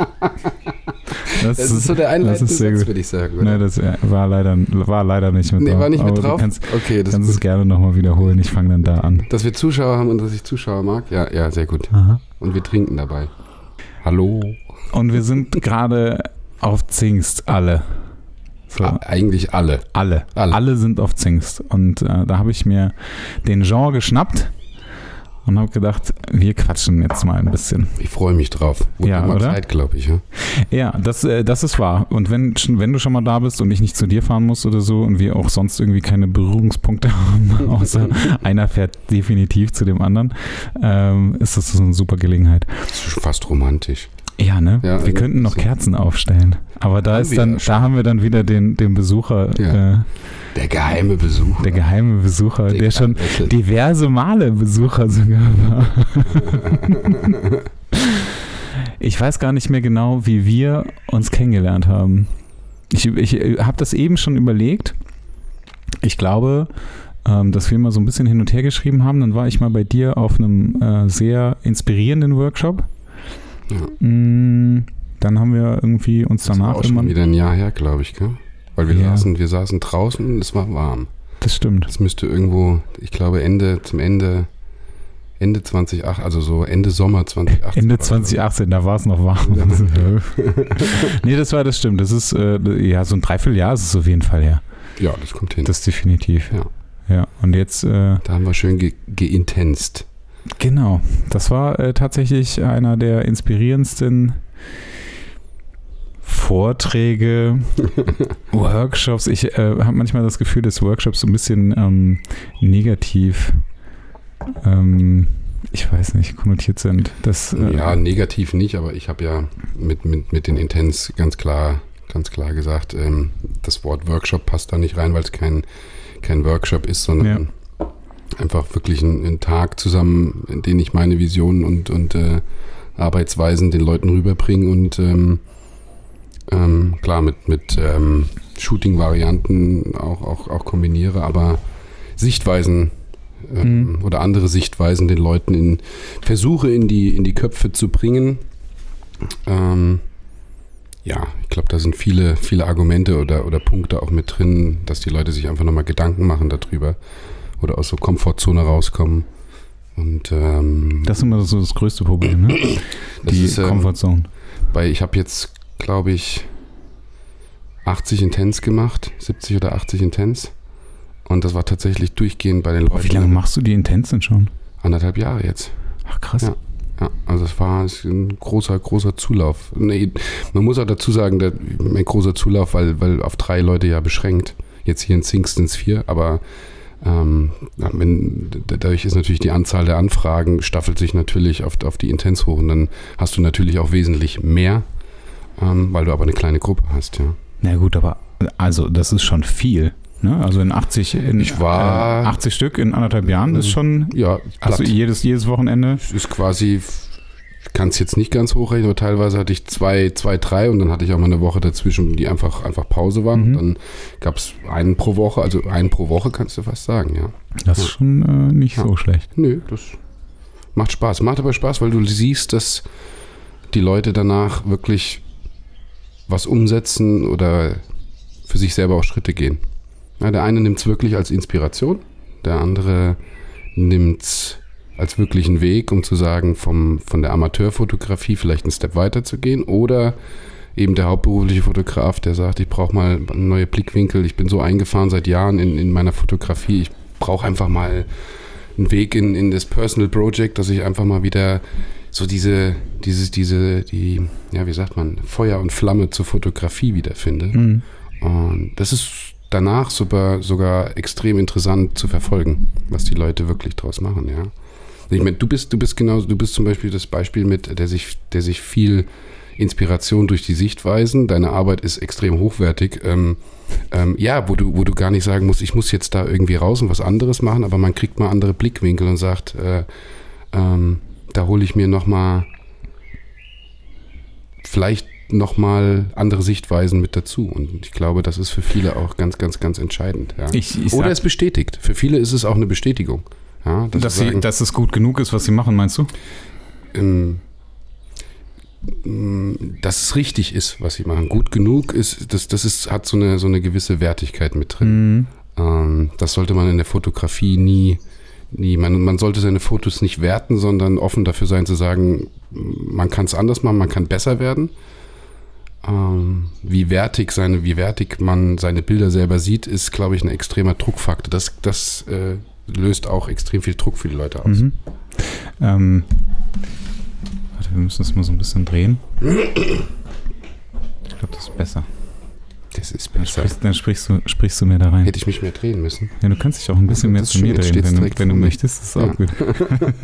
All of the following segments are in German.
Das, Das ist so der einleitende das Satz, würde ich sagen. Oder? Nee, das war leider, war leider nicht mit nee, drauf. war nicht mit drauf? Du kannst, okay, das kannst es gerne nochmal wiederholen. Ich fange dann da an. Dass wir Zuschauer haben und dass ich Zuschauer mag? Ja, ja, sehr gut. Aha. Und wir trinken dabei. Hallo. Und wir sind gerade auf Zingst, alle. So, eigentlich alle. alle. alle. alle. sind auf Zingst. Und äh, da habe ich mir den Jean geschnappt und habe gedacht, wir quatschen jetzt mal ein bisschen. Ich freue mich drauf. Wurde Ja, mal oder? Zeit, glaube ich. Ja? Ja, das, äh, das ist wahr. Und wenn, wenn du schon mal da bist und ich nicht zu dir fahren muss oder so und wir auch sonst irgendwie keine Berührungspunkte haben, außer einer fährt definitiv zu dem anderen, ähm, ist das so eine super Gelegenheit. Das ist schon fast romantisch. Ja, ne? Ja, wir irgendwie könnten noch so. Kerzen aufstellen. Aber da Haben ist wir dann, da haben wir dann wieder den, den Besucher, Ja. äh, Der geheime Besuch. der geheime Besucher, der schon diverse Male Besucher sogar war. ich weiß gar nicht mehr genau, wie wir uns kennengelernt haben. Ich, ich habe das eben schon überlegt. Ich glaube, ähm, dass wir mal so ein bisschen hin und her geschrieben haben. Dann war ich mal bei dir auf einem äh, sehr inspirierenden Workshop. Ja. Mm, Dann haben wir irgendwie uns Das war danach auch schon wieder ein Jahr her, glaube ich, gell? Weil wir, Ja. saßen, wir saßen draußen und es war warm. Das stimmt. Das müsste irgendwo, ich glaube, Ende, zum Ende, Ende 2008, also so Ende Sommer 2018. Ende war das. 2018, da war es noch warm. nee, das war das stimmt. Das ist äh, ja so ein Dreivierteljahr ist es auf jeden Fall her. Ja, das kommt hin. Das definitiv. Ja. Ja, und jetzt, äh, da haben wir schön ge geintenst. Genau, das war äh, tatsächlich einer der inspirierendsten Vorträge, Workshops. Ich äh, habe manchmal das Gefühl, dass Workshops so ein bisschen ähm, negativ, ähm, ich weiß nicht, konnotiert sind. Das, äh, Ja, negativ nicht, aber ich habe ja mit, mit, mit den Intens ganz klar, ganz klar gesagt, ähm, das Wort Workshop passt da nicht rein, weil es kein, kein Workshop ist, sondern einfach wirklich ein, ein Tag zusammen, in dem ich meine Visionen und, und äh, Arbeitsweisen den Leuten rüberbringe und ähm, ähm, klar mit, mit ähm, Shooting-Varianten auch, auch, auch kombiniere, aber Sichtweisen ähm, Mhm. oder andere Sichtweisen den Leuten in versuche in die, in die Köpfe zu bringen. Ähm, ja, ich glaube, da sind viele, viele Argumente oder, oder Punkte auch mit drin, dass die Leute sich einfach nochmal Gedanken machen darüber oder aus so Komfortzone rauskommen. Und ähm, Das ist immer so das größte Problem, ne? Die ist, ähm, Comfortzone. weil ich habe jetzt, glaube ich, 80 Intens gemacht, 70 oder 80 Intens. Und das war tatsächlich durchgehend bei den Leuten. Wie lange machst du die Intens denn schon? Anderthalb Jahre jetzt. Ach krass. Ja. Ja, also es war ein großer, großer Zulauf. Nee, man muss auch dazu sagen, der, ein großer Zulauf, weil, weil auf drei Leute ja beschränkt. Jetzt hier in Singstons vier, aber ähm, dadurch ist natürlich die Anzahl der Anfragen staffelt sich natürlich auf, auf die Intens hoch und dann hast du natürlich auch wesentlich mehr, ähm, weil du aber eine kleine Gruppe hast, ja. Na gut, aber also das ist schon viel. Ne? Also in 80, in, Ich war- äh, 80 Stück in anderthalb Jahren ist schon, Ja, also jedes, jedes Wochenende. Ist quasi, ich kann es jetzt nicht ganz hochrechnen, aber teilweise hatte ich zwei, zwei, drei und dann hatte ich auch mal eine Woche dazwischen, die einfach, einfach Pause war. Mhm. Dann gab es einen pro Woche, also einen pro Woche kannst du fast sagen, ja. Das ist schon äh, nicht Ja. so schlecht. Nö, das macht Spaß. Macht aber Spaß, weil du siehst, dass die Leute danach wirklich was umsetzen oder für sich selber auch Schritte gehen. Ja, der eine nimmt es wirklich als Inspiration, der andere nimmt es als wirklichen Weg, um zu sagen, vom, von der Amateurfotografie vielleicht einen Step weiter zu gehen oder eben der hauptberufliche Fotograf, der sagt, ich brauche mal neue Blickwinkel, ich bin so eingefahren seit Jahren in, in meiner Fotografie, ich brauche einfach mal einen Weg in, in das Personal Project, dass ich einfach mal wieder so diese, dieses, diese, die, ja, wie sagt man, Feuer und Flamme zur Fotografie wiederfinde. Mhm. Und das ist danach sogar, sogar extrem interessant zu verfolgen, was die Leute wirklich draus machen, ja. Ich meine, du bist, du bist genauso, du bist zum Beispiel das Beispiel mit, der sich, der sich viel Inspiration durch die Sichtweisen. Deine Arbeit ist extrem hochwertig. Ähm, ähm, ja, wo du, wo du gar nicht sagen musst, ich muss jetzt da irgendwie raus und was anderes machen, aber man kriegt mal andere Blickwinkel und sagt, äh, ähm, da hole ich mir noch mal vielleicht noch mal andere Sichtweisen mit dazu. Und ich glaube, das ist für viele auch ganz, ganz, ganz entscheidend. Ja. Ich, ich Oder es bestätigt. Für viele ist es auch eine Bestätigung. Ja, dass, sie sie, sagen, dass es gut genug ist, was sie machen, meinst du? ähm, ähm, dass es richtig ist, was sie machen. Gut genug ist, das, das ist, hat so eine, so eine gewisse Wertigkeit mit drin. Mhm. Ähm, das sollte man in der Fotografie nie, nie man, man sollte seine Fotos nicht werten, sondern offen dafür sein zu sagen, man kann es anders machen, man kann besser werden. Ähm, wie wertig seine, wie wertig man seine Bilder selber sieht, ist, glaube ich, ein extremer Druckfaktor. Das, das äh, löst auch extrem viel Druck für die Leute aus. Mhm. Ähm, warte, wir müssen das mal so ein bisschen drehen. Ich glaube, das ist besser. Das ist Dann, besser. sprichst, dann sprichst, du, sprichst du mehr da rein. Hätte ich mich mehr drehen müssen. Ja, du kannst dich auch ein bisschen mehr zu mir drehen, wenn, du- wenn du möchtest. Das ist auch Ja. gut.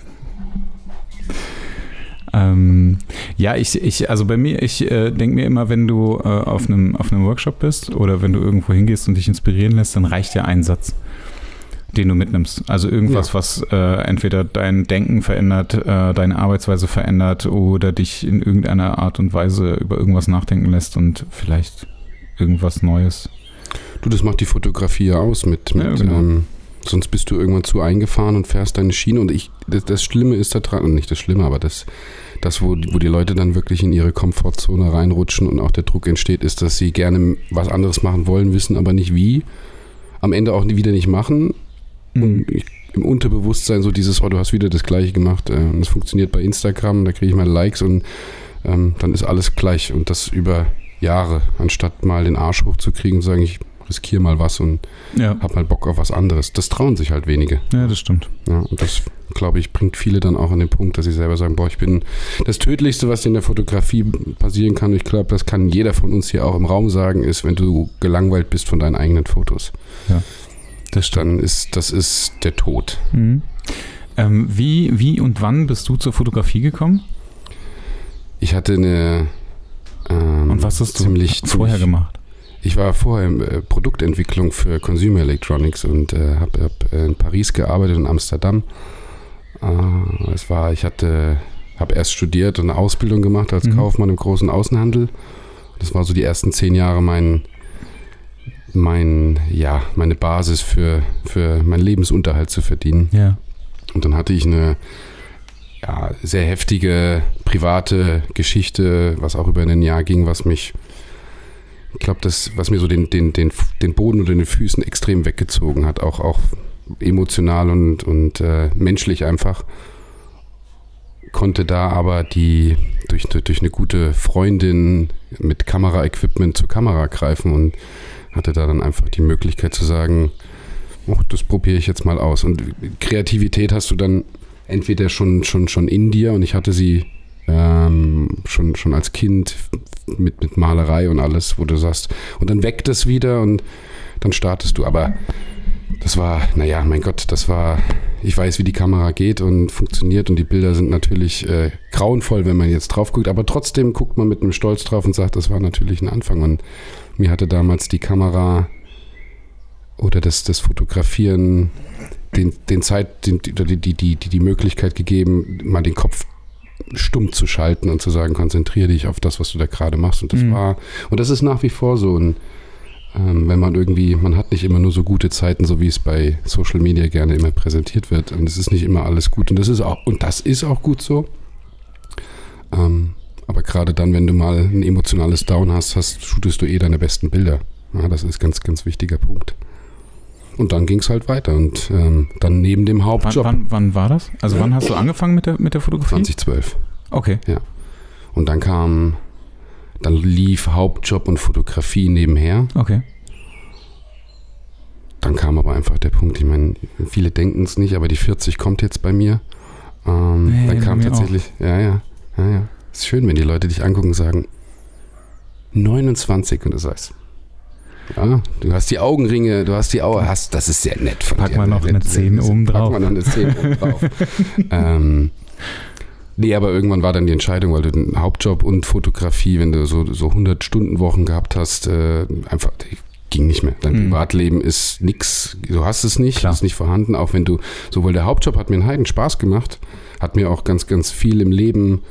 ähm, ja, ich, ich, also bei mir, ich äh, denke mir immer, wenn du äh, auf, einem, auf einem Workshop bist oder wenn du irgendwo hingehst und dich inspirieren lässt, dann reicht ja ein Satz, den du mitnimmst. Also irgendwas, Ja. was äh, entweder dein Denken verändert, äh, deine Arbeitsweise verändert oder dich in irgendeiner Art und Weise über irgendwas nachdenken lässt und vielleicht irgendwas Neues. Du, das macht die Fotografie ja aus mit, mit Ja, genau. ähm, sonst bist du irgendwann zu eingefahren und fährst deine Schiene und ich, das, das Schlimme ist da dran, und nicht das Schlimme, aber das, das wo, wo die Leute dann wirklich in ihre Komfortzone reinrutschen und auch der Druck entsteht, ist, dass sie gerne was anderes machen wollen, wissen aber nicht wie, am Ende auch nie- wieder nicht machen und ich, im Unterbewusstsein so dieses, oh, du hast wieder das Gleiche gemacht äh, und es funktioniert bei Instagram, da kriege ich mal Likes und ähm, dann ist alles gleich und das über Jahre, anstatt mal den Arsch hochzukriegen und sagen, ich riskiere mal was und Ja. hab mal Bock auf was anderes. Das trauen sich halt wenige. ja, das stimmt. Ja, und das, glaube ich, bringt viele dann auch an den Punkt, dass sie selber sagen, boah, ich bin das Tödlichste, was in der Fotografie passieren kann. Ich glaube, das kann jeder von uns hier auch im Raum sagen, ist, wenn du gelangweilt bist von deinen eigenen Fotos. Das Dann ist, das ist der Tod. Mhm. Ähm, wie, wie und wann bist du zur Fotografie gekommen? Ich hatte eine ähm, Und was hast du ziemlich, vorher ziemlich, gemacht? Ich war vorher in äh, Produktentwicklung für Consumer Electronics und äh, habe hab in Paris gearbeitet und Amsterdam. Äh, es war, ich hatte, habe erst studiert und eine Ausbildung gemacht als Mhm. Kaufmann im großen Außenhandel. Das war so die ersten zehn Jahre mein, mein, ja, meine Basis für, für meinen Lebensunterhalt zu verdienen. Ja. Und dann hatte ich eine ja, sehr heftige private Geschichte, was auch über ein Jahr ging, was mich, ich glaube, das, was mir so den, den, den, den Boden unter den Füßen extrem weggezogen hat, auch, auch emotional und, und äh, menschlich einfach. Konnte da aber die durch, durch eine gute Freundin mit Kameraequipment zur Kamera greifen und hatte da dann einfach die Möglichkeit zu sagen, oh, das probiere ich jetzt mal aus. Und Kreativität hast du dann entweder schon, schon, schon in dir und ich hatte sie ähm, schon, schon als Kind mit, mit Malerei und alles, wo du sagst, und dann weckt es wieder und dann startest du. Aber das war, naja, mein Gott, das war, ich weiß, wie die Kamera geht und funktioniert und die Bilder sind natürlich äh, grauenvoll, wenn man jetzt drauf guckt, aber trotzdem guckt man mit einem Stolz drauf und sagt, das war natürlich ein Anfang und mir hatte damals die Kamera oder das, das Fotografieren den, den Zeit, den, die, die, die, die, Möglichkeit gegeben, mal den Kopf stumm zu schalten und zu sagen, konzentriere dich auf das, was du da gerade machst. Und das Mhm. war, und das ist nach wie vor so. Und ähm, wenn man irgendwie, man hat nicht immer nur so gute Zeiten, so wie es bei Social Media gerne immer präsentiert wird. Und es ist nicht immer alles gut. Und das ist auch, und das ist auch gut so. Ähm, aber gerade dann, wenn du mal ein emotionales Down hast, hast, shootest du eh deine besten Bilder. Ja, das ist ganz, ganz wichtiger Punkt. Und dann ging es halt weiter. Und ähm, dann neben dem Wann, Hauptjob wann, wann war das? Also wann hast du angefangen mit der, mit der Fotografie? 2012. Okay. Und dann kam, dann lief Hauptjob und Fotografie nebenher. Okay. Dann kam aber einfach der Punkt, ich meine, viele denken es nicht, aber die 40 kommt jetzt bei mir. Ähm, Nee, dann kam tatsächlich, ja, ja, ja, ja. Ist schön, wenn die Leute dich angucken und sagen, 29 und du sagst, ja, du hast die Augenringe, du hast die Augen, hast, das ist sehr nett von Pack dir. mal noch Nett, eine nett, 10 nett. oben drauf. Pack mal noch eine 10 oben drauf. ähm, nee, aber irgendwann war dann die Entscheidung, weil du den Hauptjob und Fotografie, wenn du so, so 100 Stunden Wochen gehabt hast, äh, einfach ging nicht mehr. Dein Mhm. Privatleben ist nix, du hast es nicht, Klar. ist nicht vorhanden, auch wenn du, sowohl der Hauptjob hat mir einen Heiden Spaß gemacht, hat mir auch ganz, ganz viel im Leben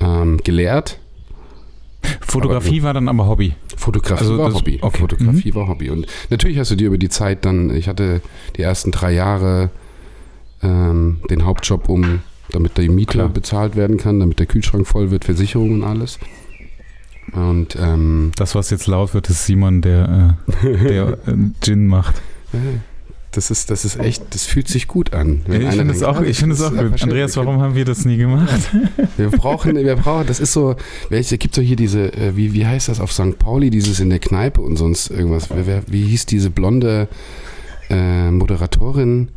ähm, gelehrt. Fotografie war dann aber Hobby. Fotografie Also war Hobby. okay. Fotografie war Hobby. Und natürlich hast du dir über die Zeit dann, ich hatte die ersten drei Jahre ähm, den Hauptjob, um damit die Miete Klar. bezahlt werden kann, damit der Kühlschrank voll wird, Versicherung und alles. Und ähm, Das, was jetzt laut wird, ist Simon, der, äh, der äh, Gin macht. das ist, das ist echt, das fühlt sich gut an. wenn Ich finde es auch, ah, ich finde es das auch gut. Andreas, warum haben wir das nie gemacht? Wir brauchen, wir brauchen, das ist so, welche, gibt so hier diese, äh, wie, wie heißt das auf St. Pauli, dieses in der Kneipe und sonst irgendwas. Wer, wie hieß diese blonde äh, Moderatorin,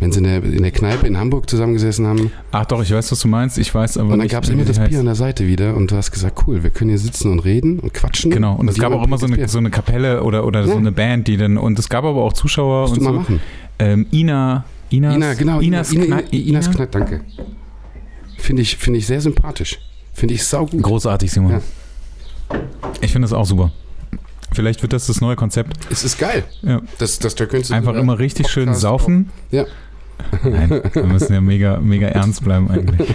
wenn sie in der, in der Kneipe in Hamburg zusammengesessen haben? Ach doch, ich weiß, was du meinst. Ich weiß aber Und dann gab es immer das heißt. Bier an der Seite wieder und du hast gesagt, cool, wir können hier sitzen und reden und quatschen. Genau, und es gab auch immer so eine, so eine Kapelle oder, oder so Ja. eine Band, die dann, und es gab aber auch Zuschauer. Musst und du mal so. machen. Ähm, Ina, Inas, Ina, genau, Inas, Ina, Ina, Knei- Inas Ina? Kneipp, danke. Finde ich, finde ich sehr sympathisch. Finde ich saugut. Großartig, Simon. Ja. Ich finde das auch super. Vielleicht wird das das neue Konzept. Es ist geil. Ja. Das, das, da könntest du Einfach immer richtig schön Podcast saufen. Ja. Nein, wir müssen ja mega, mega ernst bleiben eigentlich.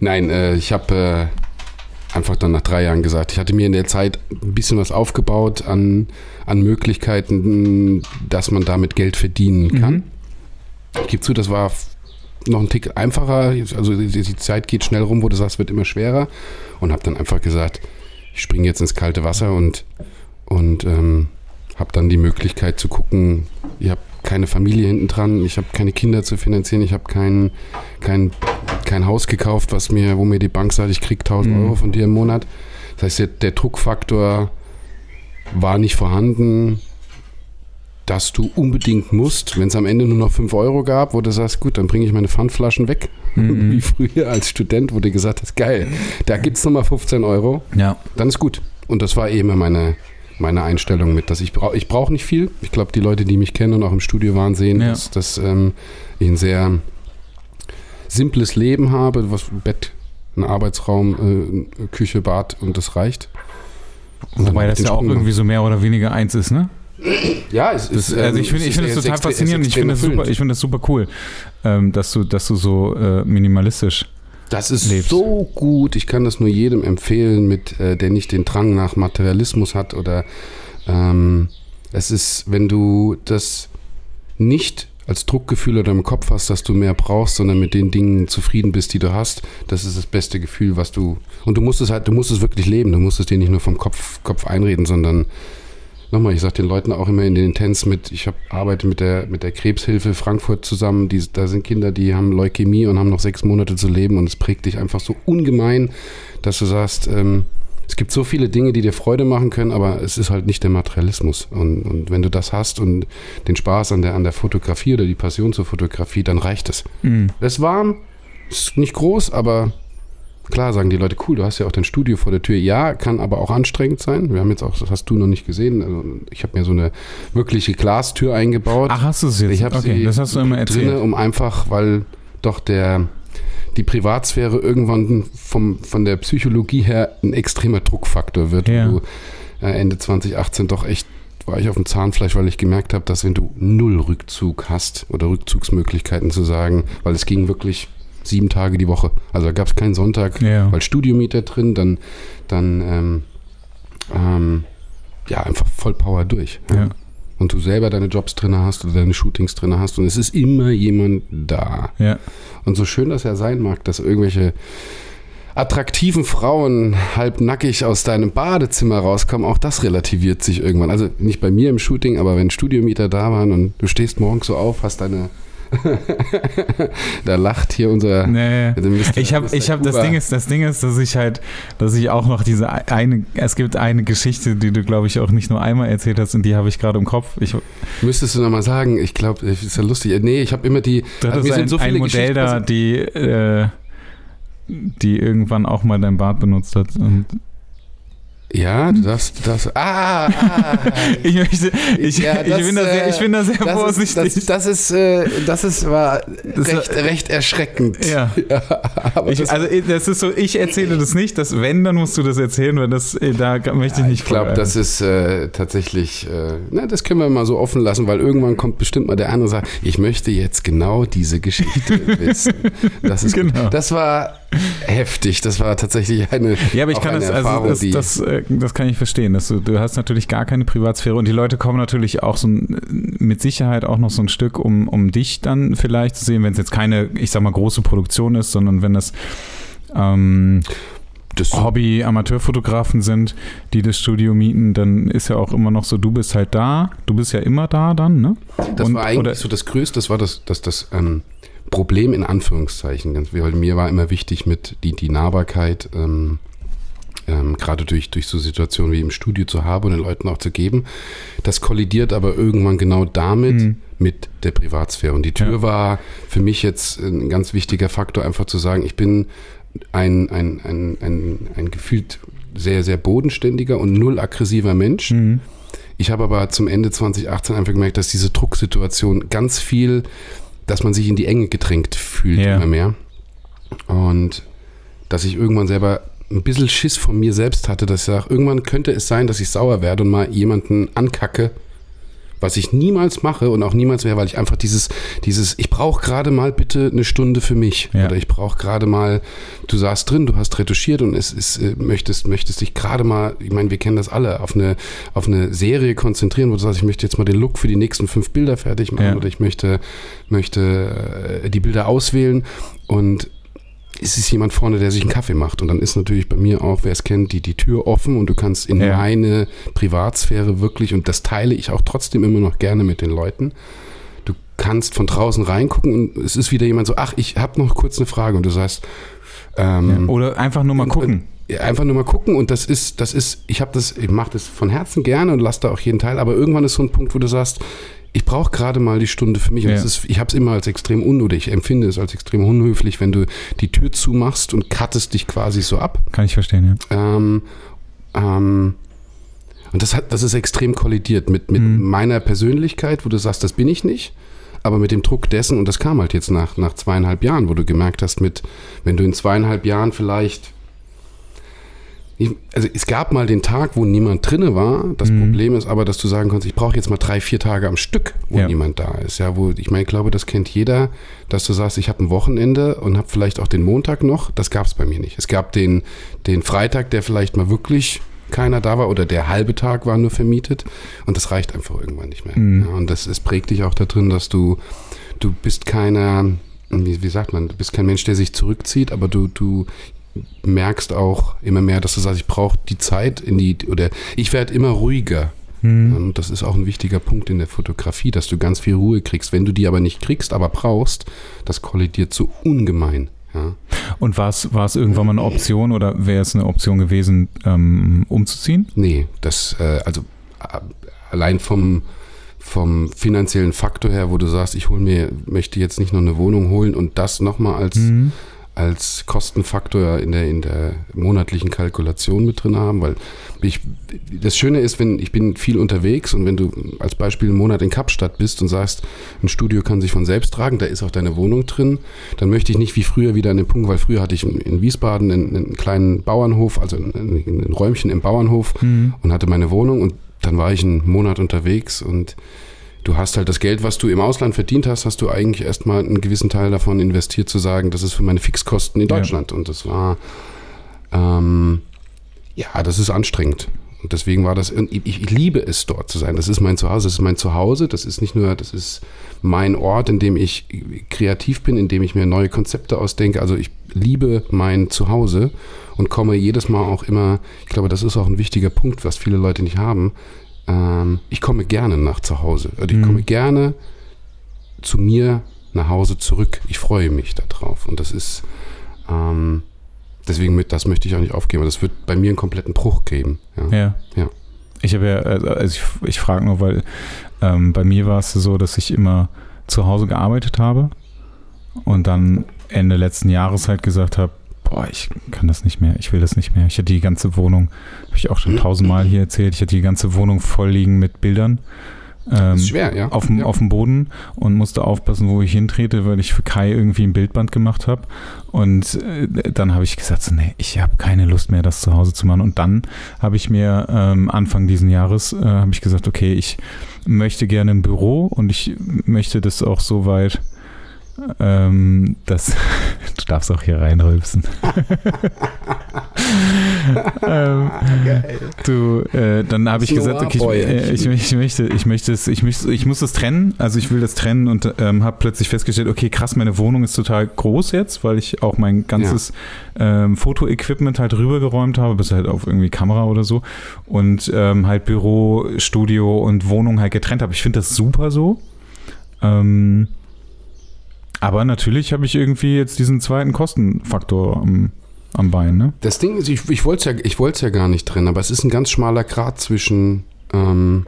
Nein, äh, ich habe äh, einfach dann nach drei Jahren gesagt, ich hatte mir in der Zeit ein bisschen was aufgebaut an, an Möglichkeiten, dass man damit Geld verdienen kann. Mhm. Ich gebe zu, das war noch ein Tick einfacher. Also die, die Zeit geht schnell rum, wo du sagst, es wird immer schwerer. Und habe dann einfach gesagt, ich springe jetzt ins kalte Wasser und, und ähm, habe dann die Möglichkeit zu gucken, ich habe keine Familie hinten dran, ich habe keine Kinder zu finanzieren, ich habe kein, kein, kein Haus gekauft, was mir, wo mir die Bank sagt, ich krieg 1000 Mhm. Euro von dir im Monat. Das heißt, der, der Druckfaktor war nicht vorhanden, dass du unbedingt musst, wenn es am Ende nur noch 5 Euro gab, wo du sagst, gut, dann bringe ich meine Pfandflaschen weg. Mhm. Wie früher als Student, wo du gesagt hast, geil, da gibt es nochmal 15 Euro, Ja. dann ist gut. Und das war eben meine, meine Einstellung mit, dass ich brauche ich brauche nicht viel. Ich glaube, die Leute, die mich kennen und auch im Studio waren, sehen, Ja. dass, dass ähm, ich ein sehr simples Leben habe, was Bett, ein Arbeitsraum, äh, Küche, Bad und das reicht. Und Wobei das ja auch Sprung irgendwie so mehr oder weniger eins ist, ne? Ja, es Das, ist, also ähm, ich finde es ich finde es total faszinierend. Ich finde es super, ich finde es super cool, ähm, dass du, dass du so äh, minimalistisch. Das ist lebst. so gut. Ich kann das nur jedem empfehlen, mit, äh, der nicht den Drang nach Materialismus hat oder ähm, es ist, wenn du das nicht als Druckgefühl oder im Kopf hast, dass du mehr brauchst, sondern mit den Dingen zufrieden bist, die du hast, das ist das beste Gefühl, was du und du musst es halt, du musst es wirklich leben. Du musst es dir nicht nur vom Kopf, Kopf einreden, sondern Nochmal, ich sage den Leuten auch immer in den Intens mit, ich hab, arbeite mit der, mit der Krebshilfe Frankfurt zusammen. Die, da sind Kinder, die haben Leukämie und haben noch sechs Monate zu leben und es prägt dich einfach so ungemein, dass du sagst, ähm, es gibt so viele Dinge, die dir Freude machen können, aber es ist halt nicht der Materialismus. Und, und wenn du das hast und den Spaß an der, an der Fotografie oder die Passion zur Fotografie, dann reicht es. Mhm. Es ist warm, ist nicht groß, aber klar sagen die Leute, cool, du hast ja auch dein Studio vor der Tür. Ja, kann aber auch anstrengend sein. Wir haben jetzt auch, das hast du noch nicht gesehen, also ich habe mir so eine wirkliche Glastür eingebaut. Ach, hast du es jetzt? ich habe okay, sie das hast du immer erzählt. drinne, um einfach, weil doch der die Privatsphäre irgendwann vom, von der Psychologie her ein extremer Druckfaktor wird. Ja. Du äh, Ende 2018 doch echt war ich auf dem Zahnfleisch, weil ich gemerkt habe, dass wenn du null Rückzug hast oder Rückzugsmöglichkeiten zu sagen, weil es ging wirklich sieben Tage die Woche. Also da gab es keinen Sonntag, Ja. weil Studiomieter drin, dann, dann ähm, ähm, ja, einfach voll Power durch. Ja. Und du selber deine Jobs drin hast oder deine Shootings drin hast und es ist immer jemand da. Ja. Und so schön das ja sein mag, dass irgendwelche attraktiven Frauen halb nackig aus deinem Badezimmer rauskommen, auch das relativiert sich irgendwann. Also nicht bei mir im Shooting, aber wenn Studiomieter da waren und du stehst morgens so auf, hast deine da lacht hier unser Nee. Mr. Ich habe, ich habe, das. Ding ist, das Ding ist, dass ich halt, dass ich auch noch diese eine, es gibt eine Geschichte, die du, glaube ich, auch nicht nur einmal erzählt hast und die habe ich gerade im Kopf. Ich, Müsstest du nochmal sagen, ich glaube, ist ja lustig. Nee, ich habe immer die. du also sind ein, so ein Modell da, die, äh, die irgendwann auch mal dein Bart benutzt hat. Und Ja, du darfst, du darfst. Ah, ah ich möchte, ich, Ja, ich, das, bin da sehr, äh, ich bin da sehr das vorsichtig. Ist, das, das ist, äh, das ist war Das recht, war- recht erschreckend. ja. aber Ich, das, also das ist so, ich erzähle das nicht, dass wenn, dann musst du das erzählen, weil das, äh, da möchte ich nicht ich glaube, das ist äh, tatsächlich, äh, na, das können wir mal so offen lassen, weil irgendwann kommt bestimmt mal der andere und sagt, ich möchte jetzt genau diese Geschichte wissen. Das ist Genau. Das war heftig. Das war tatsächlich eine, Ja, aber ich kann eine das, also Erfahrung, das, die das, das kann ich verstehen. Dass du, hast natürlich gar keine Privatsphäre und die Leute kommen natürlich auch so mit Sicherheit auch noch so ein Stück, um, um dich dann vielleicht zu sehen, wenn es jetzt keine, ich sag mal, große Produktion ist, sondern wenn das ähm, Das Hobby Amateurfotografen sind, die das Studio mieten, dann ist ja auch immer noch so, du bist halt da, du bist ja immer da dann, ne? Das Und- war eigentlich oder- so das Größte, das war das, das, das ähm, Problem in Anführungszeichen. Ganz, weil mir war immer wichtig mit die, die Nahbarkeit, ähm, ähm, gerade durch, durch so Situationen wie im Studio zu haben und den Leuten auch zu geben. Das kollidiert aber irgendwann genau damit Mhm. mit der Privatsphäre. Und die Tür Ja. war für mich jetzt ein ganz wichtiger Faktor, einfach zu sagen, ich bin ein, ein, ein, ein, ein gefühlt sehr, sehr bodenständiger und null aggressiver Mensch. Mhm. Ich habe aber zum Ende 2018 einfach gemerkt, dass diese Drucksituation ganz viel, dass man sich in die Enge gedrängt fühlt Ja. immer mehr. Und dass ich irgendwann selber ein bisschen Schiss von mir selbst hatte, dass ich sage, irgendwann könnte es sein, dass ich sauer werde und mal jemanden ankacke, was ich niemals mache und auch niemals wäre, weil ich einfach dieses, dieses, ich brauche gerade mal bitte eine Stunde für mich. Ja. Oder ich brauche gerade mal, du saßt drin, du hast retuschiert und es ist, äh, möchtest, möchtest dich gerade mal, ich meine, wir kennen das alle, auf eine, auf eine Serie konzentrieren, wo du sagst, ich möchte jetzt mal den Look für die nächsten fünf Bilder fertig machen Ja. oder ich möchte, möchte äh, die Bilder auswählen und es ist jemand vorne, der sich einen Kaffee macht. Und dann ist natürlich bei mir auch, wer es kennt, die, die Tür offen und du kannst in Ja. meine Privatsphäre wirklich, und das teile ich auch trotzdem immer noch gerne mit den Leuten. Du kannst von draußen reingucken und es ist wieder jemand so, ach, ich habe noch kurz eine Frage und du sagst, ähm, Oder einfach nur mal gucken. ja, einfach nur mal gucken und das ist, das ist, ich habe das, ich mache das von Herzen gerne und lasse da auch jeden Teil, aber irgendwann ist so ein Punkt, wo du sagst, ich brauche gerade mal die Stunde für mich Ja. ist, ich habe es immer als extrem un oder ich empfinde es als extrem unhöflich, wenn du die Tür zumachst und cuttest dich quasi so ab. Kann ich verstehen, ja. Ähm, ähm, und das hat, das ist extrem kollidiert mit, mit Mhm. meiner Persönlichkeit, wo du sagst, das bin ich nicht. Aber mit dem Druck dessen, und das kam halt jetzt nach, nach zweieinhalb Jahren, wo du gemerkt hast, mit, wenn du in zweieinhalb Jahren vielleicht. Ich, also es gab mal den Tag, wo niemand drinne war. Das Mhm. Problem ist aber, dass du sagen kannst, ich brauche jetzt mal drei, vier Tage am Stück, wo Ja. niemand da ist. Ja, wo ich meine, ich glaube, das kennt jeder, dass du sagst, ich habe ein Wochenende und habe vielleicht auch den Montag noch. Das gab es bei mir nicht. Es gab den, den Freitag, der vielleicht mal wirklich keiner da war oder der halbe Tag war nur vermietet und das reicht einfach irgendwann nicht mehr. Mhm. Ja, und das es prägt dich auch da drin, dass du du bist keiner, wie, wie sagt man, du bist kein Mensch, der sich zurückzieht, aber du du merkst auch immer mehr, dass du sagst, ich brauche die Zeit in die oder ich werde immer ruhiger. Und das ist auch ein wichtiger Punkt in der Fotografie, dass du ganz viel Ruhe kriegst. Wenn du die aber nicht kriegst, aber brauchst, das kollidiert so ungemein. Ja. Und war es war es irgendwann mal eine Option oder wäre es eine Option gewesen, ähm, umzuziehen? Nee, das, äh, also äh, allein vom, vom finanziellen Faktor her, wo du sagst, ich hol mir, möchte jetzt nicht noch eine Wohnung holen und das nochmal als, Mhm. Als Kostenfaktor in der, in der monatlichen Kalkulation mit drin haben, weil ich, das Schöne ist, wenn ich bin viel unterwegs und wenn du als Beispiel einen Monat in Kapstadt bist und sagst, ein Studio kann sich von selbst tragen, da ist auch deine Wohnung drin, dann möchte ich nicht wie früher wieder an den Punkt, weil früher hatte ich in, in Wiesbaden einen, einen kleinen Bauernhof, also ein, ein Räumchen im Bauernhof Mhm. und hatte meine Wohnung und dann war ich einen Monat unterwegs und du hast halt das Geld, was du im Ausland verdient hast, hast du eigentlich erstmal einen gewissen Teil davon investiert, zu sagen, das ist für meine Fixkosten in Ja. Deutschland. Und das war, ähm, ja, das ist anstrengend. Und deswegen war das, ich, ich liebe es, dort zu sein. Das ist mein Zuhause, das ist mein Zuhause. Das ist nicht nur, das ist mein Ort, in dem ich kreativ bin, in dem ich mir neue Konzepte ausdenke. Also ich liebe mein Zuhause und komme jedes Mal auch immer, ich glaube, das ist auch ein wichtiger Punkt, was viele Leute nicht haben. Ähm, ich komme gerne nach zu Hause. Also ich Mhm. komme gerne zu mir nach Hause zurück. Ich freue mich darauf. Und das ist, ähm, deswegen, mit, das möchte ich auch nicht aufgeben. Das wird bei mir einen kompletten Bruch geben. Ja. Ja. Ja. Ich habe ja, also ich, ich frage nur, weil ähm, bei mir war es so, dass ich immer zu Hause gearbeitet habe und dann Ende letzten Jahres halt gesagt habe, boah, ich kann das nicht mehr, ich will das nicht mehr. Ich hatte die ganze Wohnung, habe ich auch schon tausendmal hier erzählt, ich hatte die ganze Wohnung voll liegen mit Bildern. Ähm, schwer, ja. auf dem, ja. auf dem Boden und musste aufpassen, wo ich hintrete, weil ich für Kai irgendwie ein Bildband gemacht habe. Und äh, dann habe ich gesagt, so, nee, ich habe keine Lust mehr, das zu Hause zu machen. Und dann habe ich mir ähm, Anfang diesen Jahres, äh, habe ich gesagt, okay, ich möchte gerne ein Büro und ich möchte das auch so weit, ähm, dass du darfst auch hier reinrülpsen. ähm, du, äh, dann habe ich gesagt, okay, ich, äh, ich, ich, möchte, ich möchte es, ich möchte, ich muss es trennen. Also ich will das trennen und ähm, habe plötzlich festgestellt, okay, krass, meine Wohnung ist total groß jetzt, weil ich auch mein ganzes ja. ähm, Fotoequipment halt rübergeräumt habe, bis halt auf irgendwie Kamera oder so und ähm, halt Büro, Studio und Wohnung halt getrennt habe. Ich finde das super so. Ähm, aber natürlich habe ich irgendwie jetzt diesen zweiten Kostenfaktor am, am Bein. Ne? Das Ding ist, ich, ich wollte es ja, ja gar nicht drin, aber es ist ein ganz schmaler Grad zwischen. Ähm,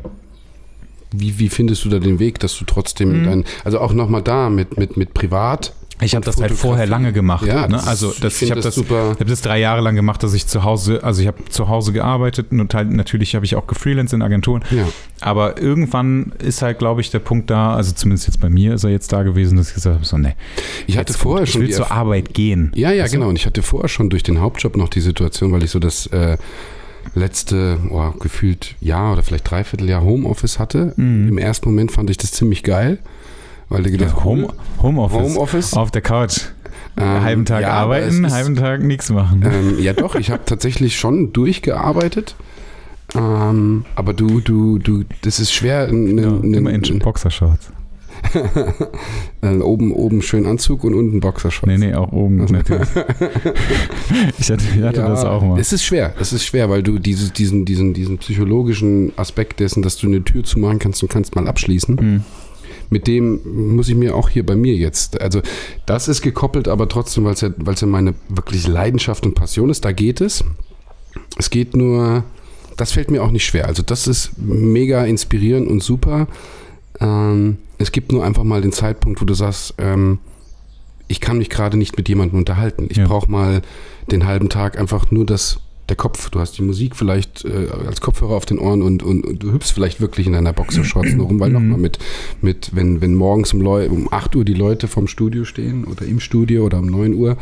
wie, wie findest du da den Weg, dass du trotzdem mhm. dein, also auch nochmal da mit, mit, mit privat ich habe das halt vorher lange gemacht. Ja, ne? also das, ich, ich habe das, das, hab das drei Jahre lang gemacht, dass ich zu Hause, also ich habe zu Hause gearbeitet und halt, natürlich habe ich auch gefreelanced in Agenturen. Ja. Aber irgendwann ist halt, glaube ich, der Punkt da, also zumindest jetzt bei mir ist er jetzt da gewesen, dass ich gesagt habe, so ne. Ich hatte vorher ich schon. Ich will zur Arbeit gehen. Ja, ja, also, genau. Und ich hatte vorher schon durch den Hauptjob noch die Situation, weil ich so das äh, letzte, oh, gefühlt Jahr oder vielleicht dreiviertel Jahr Homeoffice hatte. Mhm. Im ersten Moment fand ich das ziemlich geil weil du gedacht ja, Home, Homeoffice. Homeoffice. Auf der Couch. Ähm, halben Tag ja, arbeiten, ist, halben Tag nichts machen. Ähm, ja, doch, ich habe tatsächlich schon durchgearbeitet. Ähm, aber du, du, du, das ist schwer. Ne, ja, ne, immer in Boxershorts. äh, oben, oben schön Anzug und unten Boxershorts. Nee, nee, auch oben also. natürlich. ich hatte, ich hatte ja, das auch mal. Es ist schwer, es ist schwer, weil du dieses, diesen, diesen, diesen psychologischen Aspekt dessen, dass du eine Tür zumachen kannst und kannst mal abschließen. Mhm mit dem muss ich mir auch hier bei mir jetzt, also das ist gekoppelt, aber trotzdem, weil es ja, ja meine wirklich Leidenschaft und Passion ist, da geht es. Es geht nur, das fällt mir auch nicht schwer. Also das ist mega inspirierend und super. Ähm, es gibt nur einfach mal den Zeitpunkt, wo du sagst, ähm, ich kann mich gerade nicht mit jemandem unterhalten. Ich ja. brauche mal den halben Tag einfach nur das der Kopf. Du hast die Musik vielleicht äh, als Kopfhörer auf den Ohren und, und, und, du hüpfst vielleicht wirklich in deiner Boxershorts nur rum, weil nochmal mit, mit wenn, wenn morgens um, Leu um 8 Uhr die Leute vom Studio stehen oder im Studio oder um 9 Uhr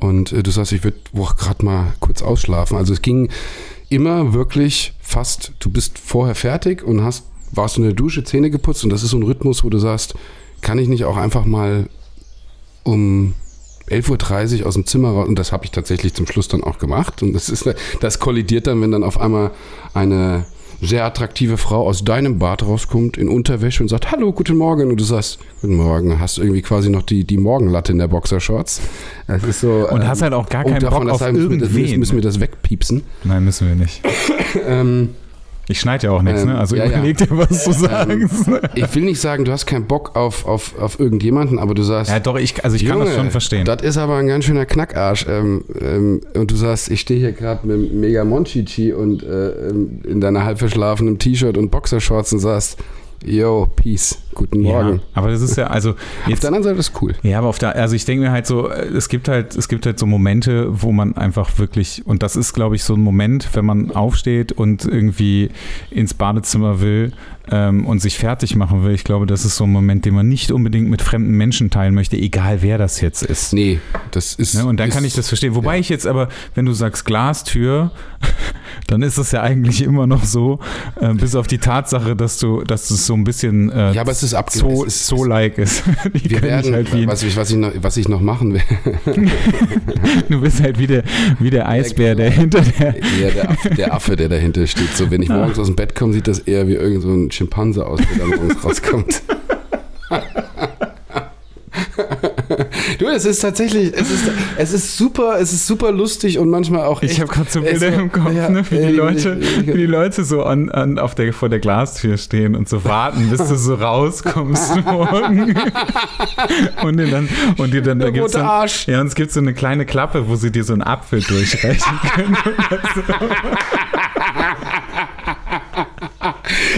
und äh, du sagst, ich würde gerade mal kurz ausschlafen. Also es ging immer wirklich fast, du bist vorher fertig und hast, warst in der Dusche, Zähne geputzt und das ist so ein Rhythmus, wo du sagst, kann ich nicht auch einfach mal um 11.30 Uhr aus dem Zimmer raus und das habe ich tatsächlich zum Schluss dann auch gemacht. Und das ist, das kollidiert dann, wenn dann auf einmal eine sehr attraktive Frau aus deinem Bad rauskommt in Unterwäsche und sagt, hallo, guten Morgen. Und du sagst, guten Morgen, hast irgendwie quasi noch die, die Morgenlatte in der Boxershorts. Das ist so, und ähm, hast halt auch gar keinen Bock auf sagen, irgendwen. Müssen wir, das, müssen wir das wegpiepsen? Nein, müssen wir nicht. ähm, ich schneide ja auch nichts, ähm, ne? Also ja, überleg dir, was du ähm, sagst. ich will nicht sagen, du hast keinen Bock auf, auf, auf irgendjemanden, aber du sagst. Ja, doch, ich, also ich Junge, kann das schon verstehen. Das ist aber ein ganz schöner Knackarsch. Ähm, ähm, und du sagst, ich stehe hier gerade mit Mega Monchichi und äh, ähm, in deiner halb verschlafenen T-Shirt und Boxershorts und sagst, Yo, Peace, guten Morgen. Ja, aber das ist ja, also. Jetzt, auf der anderen Seite ist cool. Ja, aber auf der, also ich denke mir halt so, es gibt halt, es gibt halt so Momente, wo man einfach wirklich, und das ist, glaube ich, so ein Moment, wenn man aufsteht und irgendwie ins Badezimmer will ähm, und sich fertig machen will. Ich glaube, das ist so ein Moment, den man nicht unbedingt mit fremden Menschen teilen möchte, egal wer das jetzt ist. Nee, das ist. Ne, und dann ist, kann ich das verstehen. Wobei ja. ich jetzt aber, wenn du sagst Glastür, dann ist es ja eigentlich immer noch so, äh, bis auf die Tatsache, dass du, dass es so ein bisschen äh, ja, aber es ist so, so like ist. wir werden, halt wie was, ich, was, ich noch, was ich noch machen will. du bist halt wie der, wie der Eisbär, der hinter der. Ja, der Affe, der dahinter steht. So, wenn ich morgens aus dem Bett komme, sieht das eher wie irgend so ein Schimpanse aus, der morgens rauskommt. du, es ist tatsächlich, es ist, es ist super, es ist super lustig und manchmal auch echt. Ich habe gerade so Bilder im Kopf, ja, ne, wie, die Leute, wie die Leute so an, an, auf der, vor der Glastür stehen und so warten, bis du so rauskommst morgen. und dir dann, und dir dann, da gibt's dann, Arsch. ja, und es gibt so eine kleine Klappe, wo sie dir so einen Apfel durchreichen können.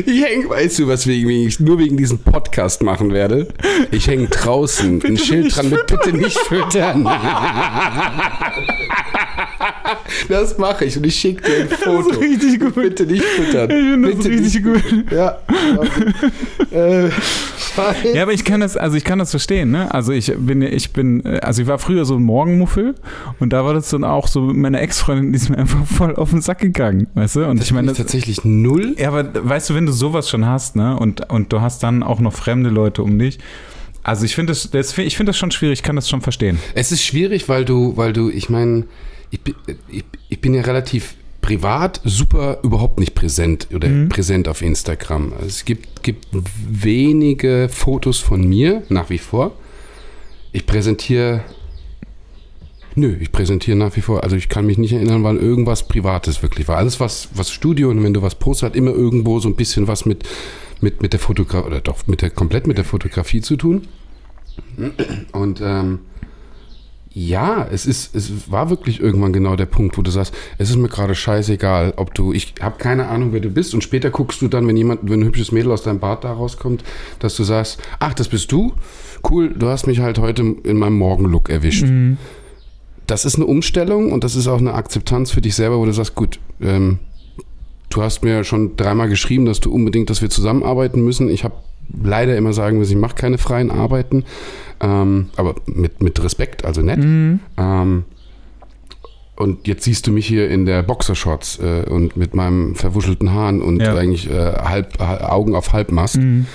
Ich hänge, weißt du, was wegen, ich nur wegen diesem Podcast machen werde? Ich hänge draußen ein Schild dran mit bitte nicht füttern. Das mache ich und ich schicke dir ein Foto. Das ist richtig gut. Bitte nicht füttern. Ich finde das bitte richtig gut. Ja. äh, ja, aber ich kann das, also ich kann das verstehen, ne? Also ich bin, ich bin, also ich war früher so ein Morgenmuffel und da war das dann auch so, meine Ex-Freundin, die ist mir einfach voll auf den Sack gegangen, weißt du? Und das ich meine. Das tatsächlich null? Ja, aber weißt du, wenn du sowas schon hast, ne? Und, und du hast dann auch noch fremde Leute um dich. Also ich finde das, das, ich finde das schon schwierig, ich kann das schon verstehen. Es ist schwierig, weil du, weil du, ich meine, ich, ich, ich, bin ja relativ privat super überhaupt nicht präsent oder Mhm. präsent auf Instagram. Also es gibt, gibt wenige Fotos von mir nach wie vor. Ich präsentiere. Nö, ich präsentiere nach wie vor. Also ich kann mich nicht erinnern, weil irgendwas Privates wirklich war. Alles, was, was Studio und wenn du was postest, hat immer irgendwo so ein bisschen was mit, mit, mit der Fotografie, oder doch mit der, komplett mit der Fotografie zu tun. Und ähm, ja, es ist, es war wirklich irgendwann genau der Punkt, wo du sagst, es ist mir gerade scheißegal, ob du, ich habe keine Ahnung, wer du bist und später guckst du dann, wenn jemand, wenn ein hübsches Mädel aus deinem Bad da rauskommt, dass du sagst, ach, das bist du? Cool, du hast mich halt heute in meinem Morgenlook erwischt. Das ist eine Umstellung und das ist auch eine Akzeptanz für dich selber, wo du sagst, gut, ähm, du hast mir schon dreimal geschrieben, dass du unbedingt, dass wir zusammenarbeiten müssen. Ich habe leider immer sagen müssen, ich mache keine freien Arbeiten, ähm, aber mit, mit Respekt, also nett. Ähm, und jetzt siehst du mich hier in der Boxershorts äh, und mit meinem verwuschelten Haaren und Ja. eigentlich äh, halb, ha- Augen auf Halbmast. Mhm.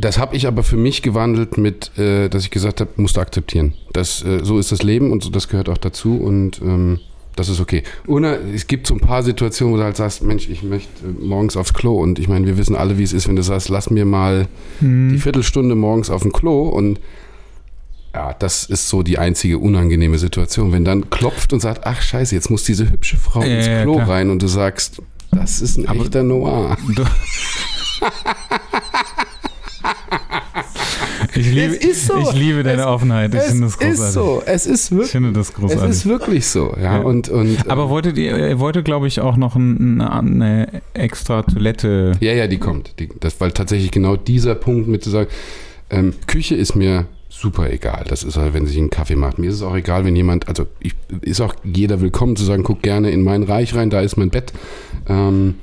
Das habe ich aber für mich gewandelt mit, äh, dass ich gesagt habe, musst du akzeptieren. Das, äh, so ist das Leben und so, das gehört auch dazu und ähm, das ist okay. Oder es gibt so ein paar Situationen, wo du halt sagst, Mensch, ich möchte äh, morgens aufs Klo und ich meine, wir wissen alle, wie es ist, wenn du sagst, lass mir mal Mhm. die Viertelstunde morgens auf dem Klo und ja, das ist so die einzige unangenehme Situation. Wenn dann klopft und sagt, ach scheiße, jetzt muss diese hübsche Frau Ja, ins Klo klar. rein und du sagst, das ist ein Aber- echter Noir. Ich liebe, Es ist so. ich liebe deine Es- Offenheit. Ich es finde das großartig. ist so, es ist Ich wirklich, finde das es großartig. ist wirklich so, ja. Ja. Und, und, Aber wolltet ihr, ihr wolltet, glaube ich, auch noch ein, eine, eine extra Toilette. Ja, ja, die kommt. Die, das, weil tatsächlich genau dieser Punkt mit zu sagen, ähm, Küche ist mir super egal. Das ist halt, wenn sich einen Kaffee macht. Mir ist es auch egal, wenn jemand, also ich, ist auch jeder willkommen zu sagen, guck gerne in mein Reich rein, da ist mein Bett. Ähm,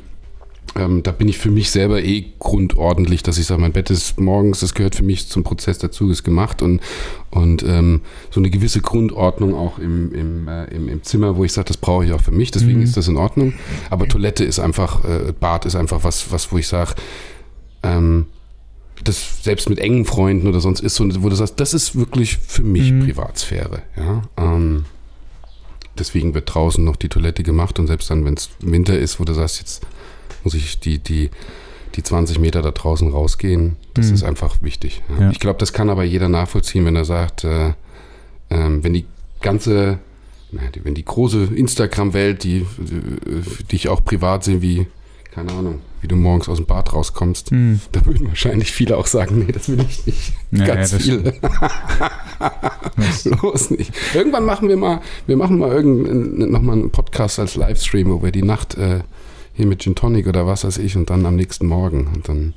ähm, da bin ich für mich selber eh grundordentlich, dass ich sage, mein Bett ist morgens, das gehört für mich zum Prozess dazu, ist gemacht und, und ähm, so eine gewisse Grundordnung auch im, im, äh, im, im Zimmer, wo ich sage, das brauche ich auch für mich, deswegen Mhm. ist das in Ordnung. Aber Toilette ist einfach, äh, Bad ist einfach was, was wo ich sage, ähm, das selbst mit engen Freunden oder sonst ist so, wo du sagst, das ist wirklich für mich Mhm. Privatsphäre. Ja? Ähm, deswegen wird draußen noch die Toilette gemacht und selbst dann, wenn es Winter ist, wo du sagst, jetzt muss ich die, die, die 20 Meter da draußen rausgehen, das Mhm. ist einfach wichtig. Ja? Ja. Ich glaube, das kann aber jeder nachvollziehen, wenn er sagt, äh, ähm, wenn die ganze, na, die, wenn die große Instagram-Welt, die, die, die ich auch privat sehe, wie, keine Ahnung, wie du morgens aus dem Bad rauskommst, Hm. da würden wahrscheinlich viele auch sagen, nee, das will ich nicht. Ja, Ganz ja, viele. Los nicht. Irgendwann machen wir mal, wir machen mal irgendeinen, nochmal einen Podcast als Livestream, wo wir die Nacht äh, hier mit Gin Tonic oder was weiß ich und dann am nächsten Morgen und dann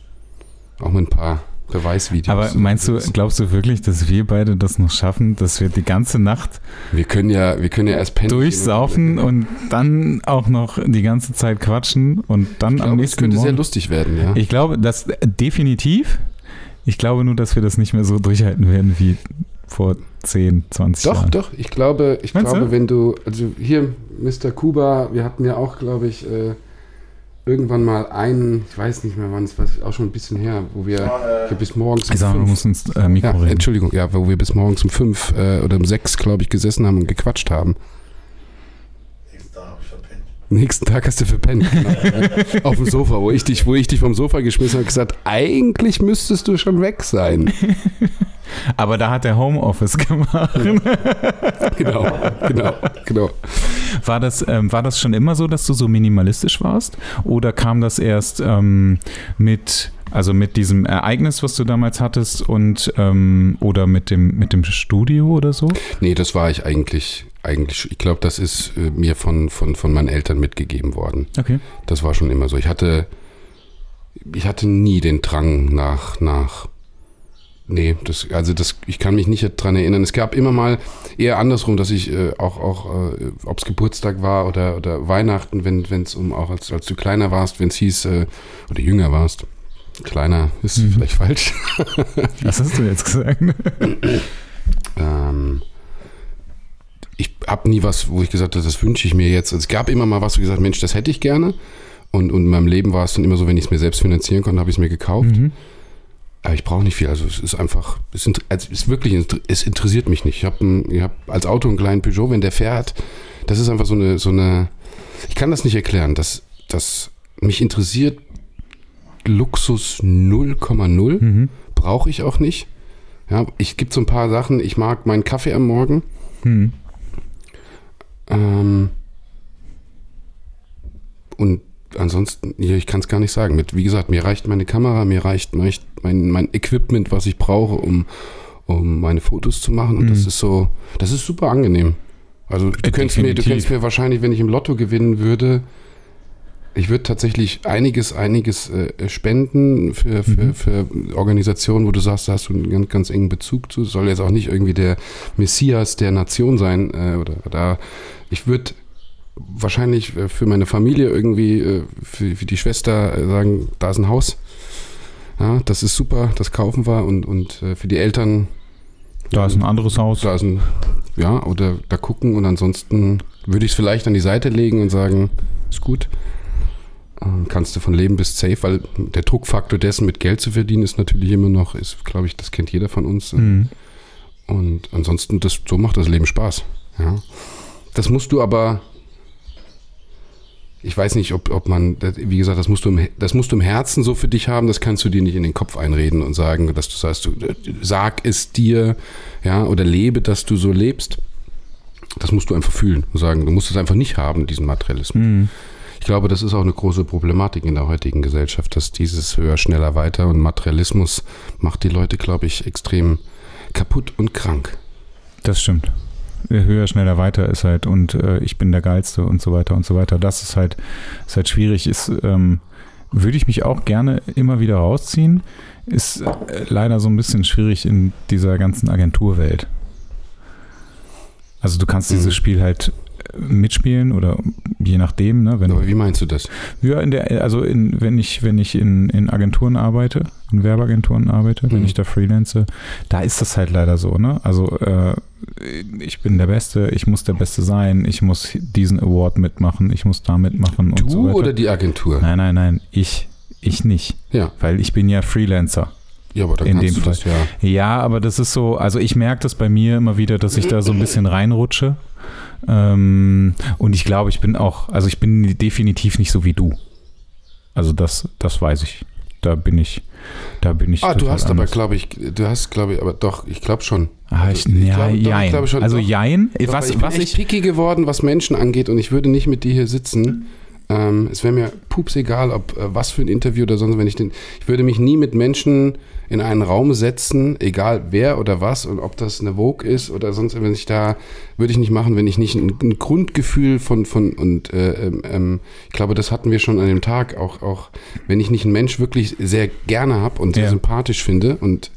auch mit ein paar Beweisvideos. Aber meinst du, glaubst du wirklich, dass wir beide das noch schaffen, dass wir die ganze Nacht wir können ja, wir können ja erst pennen. durchsaufen und dann auch noch die ganze Zeit quatschen und dann ich am glaube, es nächsten könnte sehr Morgen? lustig werden, ja. Ich glaube, das äh, definitiv. Ich glaube nur, dass wir das nicht mehr so durchhalten werden wie vor 10, 20 Doch, Jahren. doch, ich glaube, ich Meinst glaube, du? wenn du, also hier, Mr. Kuba, wir hatten ja auch, glaube ich, äh, irgendwann mal einen, ich weiß nicht mehr wann, es war auch schon ein bisschen her, wo wir hier bis morgens um fünf- musst ins äh, Mikro ja, reden. Entschuldigung, ja, wo wir bis morgens um fünf äh, oder um sechs, glaube ich, gesessen haben und gequatscht haben. Nächsten Tag habe ich verpennt. Nächsten Tag hast du verpennt. Genau. Auf dem Sofa, wo ich dich, wo ich dich vom Sofa geschmissen habe und gesagt, eigentlich müsstest du schon weg sein. Aber da hat er Homeoffice gemacht. Genau, genau, genau. War das, ähm, war das schon immer so, dass du so minimalistisch warst? Oder kam das erst ähm, mit, also mit diesem Ereignis, was du damals hattest und ähm, oder mit dem, mit dem Studio oder so? Nee, das war ich eigentlich, eigentlich, ich glaube, das ist äh, mir von, von, von meinen Eltern mitgegeben worden. Okay. Das war schon immer so. Ich hatte, ich hatte nie den Drang nach, nach, nee, das, also das, ich kann mich nicht dran erinnern. Es gab immer mal eher andersrum, dass ich äh, auch, auch äh, ob es Geburtstag war oder, oder Weihnachten, wenn es um, auch als, als du kleiner warst, wenn es hieß, äh, oder jünger warst. Kleiner ist Mhm. vielleicht falsch. Was hast du jetzt gesagt? Ähm, ich habe nie was, wo ich gesagt habe, das wünsche ich mir jetzt. Also es gab immer mal was, wo ich gesagt Mensch, das hätte ich gerne. Und, und in meinem Leben war es dann immer so, wenn ich es mir selbst finanzieren konnte, habe ich es mir gekauft. Mhm. Aber ich brauche nicht viel. Also es ist einfach, es ist, es ist wirklich, es interessiert mich nicht. Ich habe hab als Auto einen kleinen Peugeot, wenn der fährt, das ist einfach so eine, so eine, ich kann das nicht erklären. Das, das mich interessiert Luxus 0,0. Mhm. Brauche ich auch nicht. Ja, ich gibt so ein paar Sachen. Ich mag meinen Kaffee am Morgen. Mhm. Ähm, und ansonsten, ja, ich kann es gar nicht sagen. Mit, wie gesagt, mir reicht meine Kamera, mir reicht mein, mein, mein Equipment, was ich brauche, um, um meine Fotos zu machen. Und Mhm. das ist so, das ist super angenehm. Also du könntest, mir, du könntest mir wahrscheinlich, wenn ich im Lotto gewinnen würde, ich würde tatsächlich einiges, einiges äh, spenden für, für, Mhm. für Organisationen, wo du sagst, da hast du einen ganz, ganz engen Bezug zu. Soll jetzt auch nicht irgendwie der Messias der Nation sein. Äh, oder da. Ich würde wahrscheinlich äh, für meine Familie irgendwie, äh, für, für die Schwester äh, sagen, da ist ein Haus. Ja, das ist super, das kaufen wir. Und, und für die Eltern, Da ist ein anderes Haus. da ist ein, ja, oder da gucken. Und ansonsten würde ich es vielleicht an die Seite legen und sagen, ist gut. Ähm, Kannst du von leben bis safe, weil der Druckfaktor dessen mit Geld zu verdienen ist natürlich immer noch, ist, glaube ich, das kennt jeder von uns. Mhm. Und ansonsten, das, so macht das Leben Spaß. Ja. Das musst du aber, ich weiß nicht, ob, ob man, wie gesagt, das musst, du im, das musst du im Herzen so für dich haben, das kannst du dir nicht in den Kopf einreden und sagen, dass du sagst, du, sag es dir, ja, oder lebe, dass du so lebst. Das musst du einfach fühlen und sagen, du musst es einfach nicht haben, diesen Materialismus. Mhm. Ich glaube, das ist auch eine große Problematik in der heutigen Gesellschaft, dass dieses höher, schneller, weiter und Materialismus macht die Leute, glaube ich, extrem kaputt und krank. Das stimmt. Höher, schneller, weiter ist halt und äh, ich bin der Geilste und so weiter und so weiter. Das ist halt, ist halt schwierig. Ist, ähm, würde ich mich auch gerne immer wieder rausziehen. Ist äh, leider so ein bisschen schwierig in dieser ganzen Agenturwelt. Also du kannst Mhm. dieses Spiel halt äh, mitspielen oder je nachdem, ne, wenn Aber wie meinst du das? ja, in der, also in, wenn ich, wenn ich in, in Agenturen arbeite, in Werbeagenturen arbeite, wenn Mhm. ich da freelance, da ist das halt leider so, ne? Also äh, ich bin der Beste, ich muss der Beste sein, ich muss diesen Award mitmachen, ich muss da mitmachen und Du so weiter. oder die Agentur? Nein, nein, nein, ich, ich nicht, Ja. weil ich bin ja Freelancer. Ja, aber dann In dem du das ja. Ja, aber das ist so, also ich merke das bei mir immer wieder, dass ich da so ein bisschen reinrutsche. Ähm, und ich glaube, ich bin auch, also ich bin definitiv nicht so wie du. Also das, das weiß ich. Da bin ich, da bin ich. Ah, du hast aber, anders. glaube ich, du hast, glaube ich, aber doch, ich glaube schon. Ah, ich, Also, ich ja, glaube- doch, ich jein. glaube schon, also doch. jein. Doch, was, ich bin was echt ich, picky geworden, was Menschen angeht und ich würde nicht mit dir hier sitzen. Ähm, es wäre mir pups egal, ob äh, was für ein Interview oder sonst, wenn ich den, ich würde mich nie mit Menschen in einen Raum setzen, egal wer oder was und ob das eine Vogue ist oder sonst, wenn ich da, würde ich nicht machen, wenn ich nicht ein, ein Grundgefühl von, von und äh, ähm, ähm, ich glaube, das hatten wir schon an dem Tag, auch, auch wenn ich nicht einen Mensch wirklich sehr gerne habe und sehr Ja. sympathisch finde und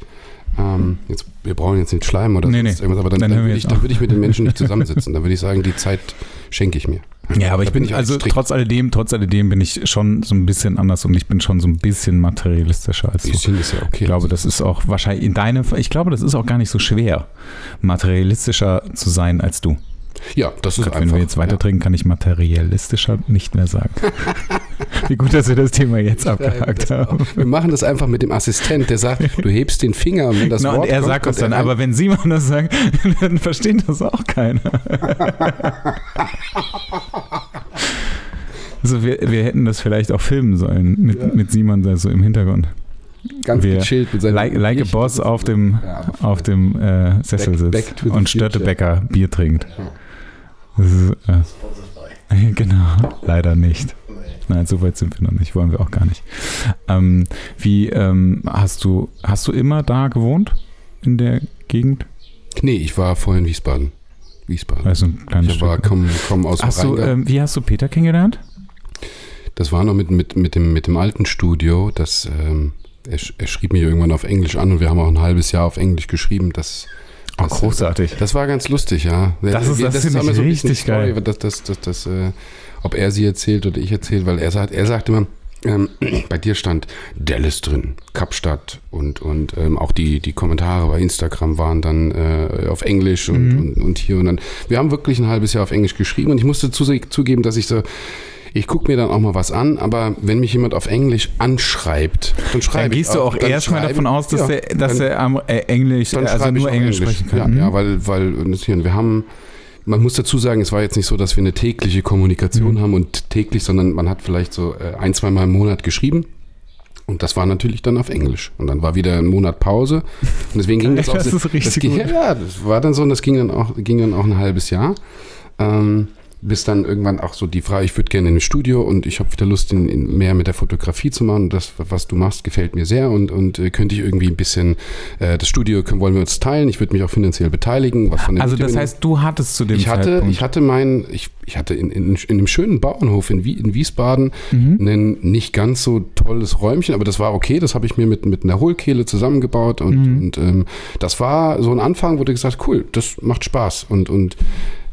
ähm, jetzt, wir brauchen jetzt nicht Schleim oder Nee, nee. irgendwas, aber dann, Dann dann, würde ich, dann würde ich mit den Menschen nicht zusammensitzen. Dann würde ich sagen, die Zeit schenke ich mir. Ja, aber ich bin, auch also strikt. trotz alledem, trotz alledem bin ich schon so ein bisschen anders und ich bin schon so ein bisschen materialistischer als du. Bisschen ist ja okay. Ich glaube, das ist auch wahrscheinlich in deinem, ich glaube, das ist auch gar nicht so schwer, materialistischer zu sein als du. Ja, das ist Gott, einfach. wenn wir jetzt weiter ja. trinken, kann ich materialistischer nicht mehr sagen. Wie gut, dass wir das Thema jetzt abgehakt haben. Wir machen das einfach mit dem Assistent, der sagt, du hebst den Finger und wenn das Genau, Wort und er kommt, sagt das dann, er aber wenn Simon das sagt, dann versteht das auch keiner. Also wir, wir hätten das vielleicht auch filmen sollen mit, Ja. mit Simon so im Hintergrund. ganz wir- gechillt mit seinem Like, like a. Boss auf dem, Ja, auf dem äh, Sessel Back- sitzt back und. Störtebecker Bier trinkt. Ja. Das ist, äh, genau, leider nicht. Nein, so weit sind wir noch nicht, wollen wir auch gar nicht. Ähm, wie ähm, hast du hast du immer da gewohnt in der Gegend? Nee, ich war vorhin in Wiesbaden. Wiesbaden. Also ein kleines ich war Stück. komm, komm aus Hast du, ähm, wie hast du Peter kennengelernt? Das war noch mit, mit, mit, dem, mit dem alten Studio. Das, ähm, er, er schrieb mich irgendwann auf Englisch an und wir haben auch ein halbes Jahr auf Englisch geschrieben. Das, Das, großartig. Das war ganz lustig, ja. Das ist- das auch ich immer so richtig die Story, geil. Das, das, das, das, äh, ob er sie erzählt oder ich erzählt, weil er sagt, er sagt immer, ähm, bei dir stand Dallas drin, Kapstadt und, und ähm, auch die, die Kommentare bei Instagram waren dann äh, auf Englisch und, Mhm. und, und hier und dann. Wir haben wirklich ein halbes Jahr auf Englisch geschrieben und ich musste zu, zugeben, dass ich so, Ich gucke mir dann auch mal was an, aber wenn mich jemand auf Englisch anschreibt, dann schreibe Dann ich gehst du auch erstmal davon aus, dass ja, er, dass dann- er am, äh, Englisch, dann also nur auch Englisch, sprechen kann. Ja, Mhm. ja weil, weil notieren, wir haben, man muss dazu sagen, es war jetzt nicht so, dass wir eine tägliche Kommunikation Mhm. haben und täglich, sondern man hat vielleicht so äh, ein, zwei Mal im Monat geschrieben. Und das war natürlich dann auf Englisch. Und dann war wieder ein Monat Pause. Und deswegen ging das auch. Das ist richtig das ging, gut. Ja, das war dann so und das ging dann auch, ging dann auch ein halbes Jahr. Ähm, bis dann irgendwann auch so die Frage, ich würde gerne in ein Studio und ich habe wieder Lust, in, in mehr mit der Fotografie zu machen. Und das, was du machst, gefällt mir sehr und, und äh, könnte ich irgendwie ein bisschen, äh, das Studio können, wollen wir uns teilen. Ich würde mich auch finanziell beteiligen. Was von Also das heißt, du hattest zu dem ich hatte, Zeitpunkt... ich hatte mein, ich, ich hatte in, in, in einem schönen Bauernhof in, Wie, in Wiesbaden Mhm. ein nicht ganz so tolles Räumchen, aber das war okay. Das habe ich mir mit, mit einer Hohlkehle zusammengebaut und, Mhm. und ähm, das war so ein Anfang, wo du gesagt cool, das macht Spaß und, und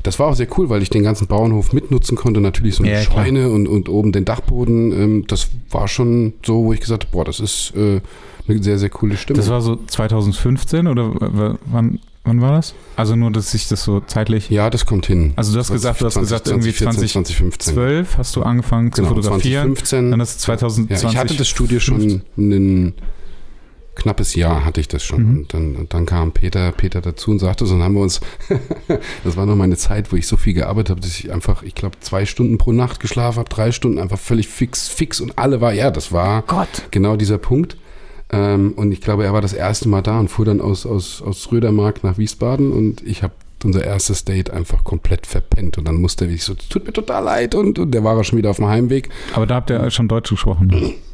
das war auch sehr cool, weil ich den ganzen Bauernhof mitnutzen konnte. Natürlich so eine Ja, klar. Scheune und, und oben den Dachboden. Ähm, das war schon so, wo ich gesagt habe, boah, das ist äh, eine sehr, sehr coole Stimme. das war so 2015 oder wann, wann war das? Also nur, dass ich das so zeitlich... ja, das kommt hin. Also du hast gesagt, du hast gesagt, irgendwie 2014, 2015. 12 hast du angefangen zu Genau, fotografieren. 2015. Dann ist 2020... Ja, ich hatte das Studio schon ein knappes Jahr hatte ich das schon. Mhm. Und, dann, und dann kam Peter, Peter dazu und sagte, so dann haben wir uns, das war noch meine Zeit, wo ich so viel gearbeitet habe, dass ich einfach, ich glaube, zwei Stunden pro Nacht geschlafen habe, drei Stunden einfach völlig fix, fix und alle war, ja, das war Gott. genau dieser Punkt. Ähm, und ich glaube, er war das erste Mal da und fuhr dann aus, aus, aus Rödermark nach Wiesbaden und ich habe unser erstes Date einfach komplett verpennt und dann musste er wirklich so, tut mir total leid und, und der war auch schon wieder auf dem Heimweg. Aber da habt ihr schon Deutsch gesprochen.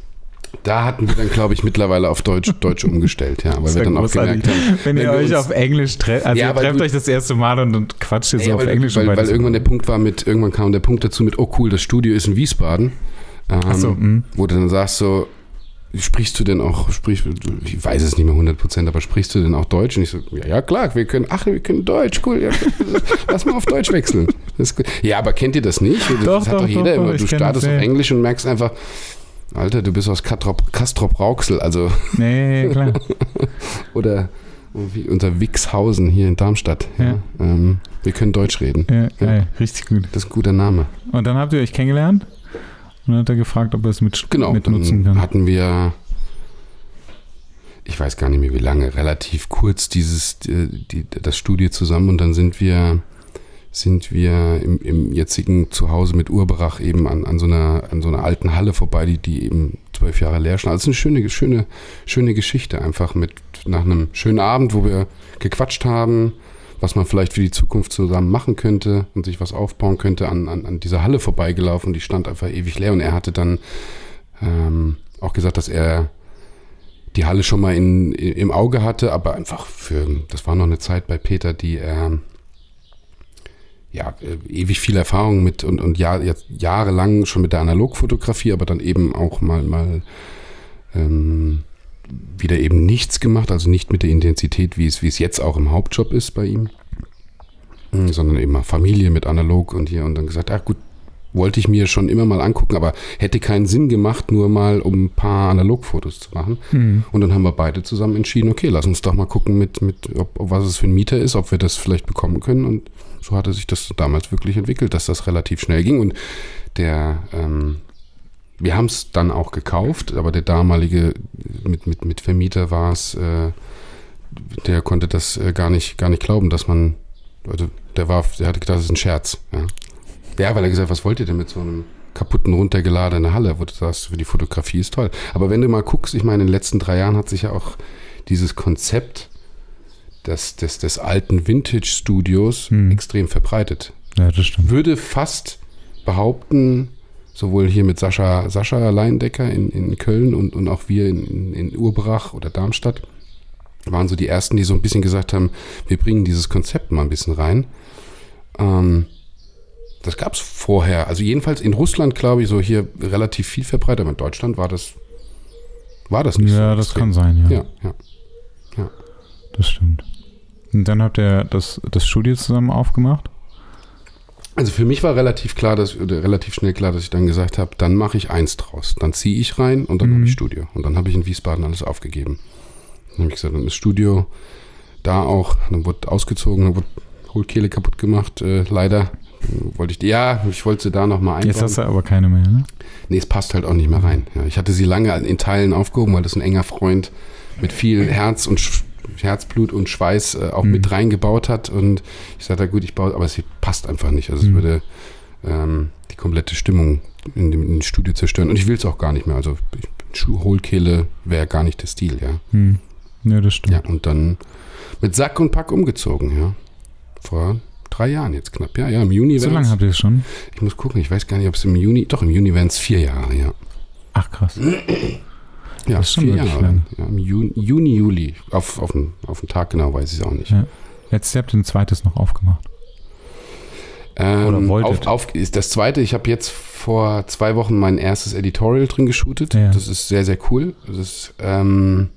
Da hatten wir dann, glaube ich, mittlerweile auf Deutsch, Deutsch umgestellt, ja, weil wir dann auch gemerkt haben, Wenn ihr wir euch uns- auf Englisch trefft, also Ja, ihr weil trefft euch das erste Mal und, und quatscht ihr so Ja, auf weil, Englisch. weil, weil beides- irgendwann der Punkt war mit, irgendwann kam der Punkt dazu mit, oh cool, das Studio ist in Wiesbaden. Ähm, Ach so, mhm. wo du dann sagst so, sprichst du denn auch, sprich, ich weiß es nicht mehr 100 Prozent, aber sprichst du denn auch Deutsch? Und ich so, ja, ja klar, wir können, ach, wir können Deutsch, cool, ja, lass mal auf Deutsch wechseln. Ja, aber kennt ihr das nicht? Das Doch, hat doch, doch jeder doch, immer. Du startest auf. Englisch und merkst einfach, Alter, du bist aus Kastrop, Kastrop Rauxel, also, Nee, klar. oder wie unter Wixhausen hier in Darmstadt. Ja. Ja. Ähm, wir können Deutsch reden. Ja, geil, richtig gut. Das ist ein guter Name. Und dann habt ihr euch kennengelernt und dann hat er gefragt, ob er es mit, Genau, mit nutzen dann kann. hatten wir, ich weiß gar nicht mehr wie lange, relativ kurz dieses, äh, die, das Studio zusammen und dann sind wir, sind wir im, im jetzigen Zuhause mit Urberach eben an, an, so einer, an so einer alten Halle vorbei, die, die eben zwölf Jahre leer stand. Also eine schöne, schöne, schöne Geschichte einfach mit nach einem schönen Abend, wo wir gequatscht haben, was man vielleicht für die Zukunft zusammen machen könnte und sich was aufbauen könnte, an, an, an dieser Halle vorbeigelaufen die stand einfach ewig leer und er hatte dann ähm, auch gesagt, dass er die Halle schon mal in, im Auge hatte, aber einfach für, das war noch eine Zeit bei Peter, die er ja, äh, ewig viel Erfahrung mit und, und Jahr, jetzt jahrelang schon mit der Analogfotografie, aber dann eben auch mal, mal ähm, wieder eben nichts gemacht, also nicht mit der Intensität, wie es, wie es jetzt auch im Hauptjob ist bei ihm, Mm, sondern eben mal Familie mit Analog und hier und dann gesagt, ach gut, wollte ich mir schon immer mal angucken, aber hätte keinen Sinn gemacht, nur mal um ein paar Analogfotos zu machen. Mhm. Und dann haben wir beide zusammen entschieden, okay, lass uns doch mal gucken, mit, mit, ob was es für ein Mieter ist, ob wir das vielleicht bekommen können. Und so hatte sich das damals wirklich entwickelt, dass das relativ schnell ging. Und der, ähm, wir haben es dann auch gekauft, aber der damalige mit, mit, mit Vermieter war es, äh, der konnte das äh, gar nicht, gar nicht glauben, dass man, also der war, der hatte gedacht, das ist ein Scherz. Ja. Ja, weil er gesagt, was wollt ihr denn mit so einem kaputten, runtergeladenen Halle, wo du sagst, die Fotografie ist toll. Aber wenn du mal guckst, ich meine, in den letzten drei Jahren hat sich ja auch dieses Konzept des, des, des alten Vintage-Studios Hm. extrem verbreitet. Ja, das stimmt. Würde fast behaupten, sowohl hier mit Sascha, Sascha Leindecker in, in Köln und, und auch wir in, in, Urbrach oder Darmstadt, waren so die ersten, die so ein bisschen gesagt haben, wir bringen dieses Konzept mal ein bisschen rein. Ähm, das gab es vorher. Also jedenfalls in Russland, glaube ich, so hier relativ viel verbreitet, aber in Deutschland war das, war das nicht so. Ja, das extrem. kann sein, ja. Ja, ja. Das stimmt. Und dann habt ihr das, das Studio zusammen aufgemacht? Also für mich war relativ klar, dass, oder relativ schnell klar, dass ich dann gesagt habe, dann mache ich eins draus. Dann ziehe ich rein und dann Mhm. habe ich Studio. Und dann habe ich in Wiesbaden alles aufgegeben. Dann habe ich gesagt, dann ist Studio da auch, dann wurde ausgezogen, dann wurde Hohlkehle kaputt gemacht, äh, leider wollte ich, ja, ich wollte sie da nochmal einbauen. Jetzt hast du aber keine mehr, ne? Nee, es passt halt auch nicht mehr rein. Ja, ich hatte sie lange in Teilen aufgehoben, weil das ein enger Freund mit viel Herz und Sch Herzblut und Schweiß äh, auch Mhm. mit reingebaut hat. Und ich sagte, gut, ich baue, aber sie passt einfach nicht. Also es Mhm. würde ähm, die komplette Stimmung in dem, in dem Studio zerstören. Und ich will es auch gar nicht mehr. Also ich, Hohlkehle wäre gar nicht der Stil, ja. Hm. Ja, das stimmt. Ja, und dann mit Sack und Pack umgezogen, ja. Vor drei Jahren jetzt knapp. Ja, ja, im Juni so lange habt ihr es schon? Ich muss gucken, ich weiß gar nicht, ob es im Juni, doch im Juni wären es vier Jahre, ja. Ach, krass. Ja, Das ist schon vier wirklich Jahre. lang. Ja, Im Juni, Juni, Juli. Auf, auf, den, auf den Tag genau weiß ich es auch nicht. Ja. Letztes Jahr habt ihr ein zweites noch aufgemacht. Ähm, Oder wolltet. Auf, auf, ist das zweite, ich habe jetzt vor zwei Wochen mein erstes Editorial drin geshootet. Ja. Das ist sehr, sehr cool. Das ist ähm,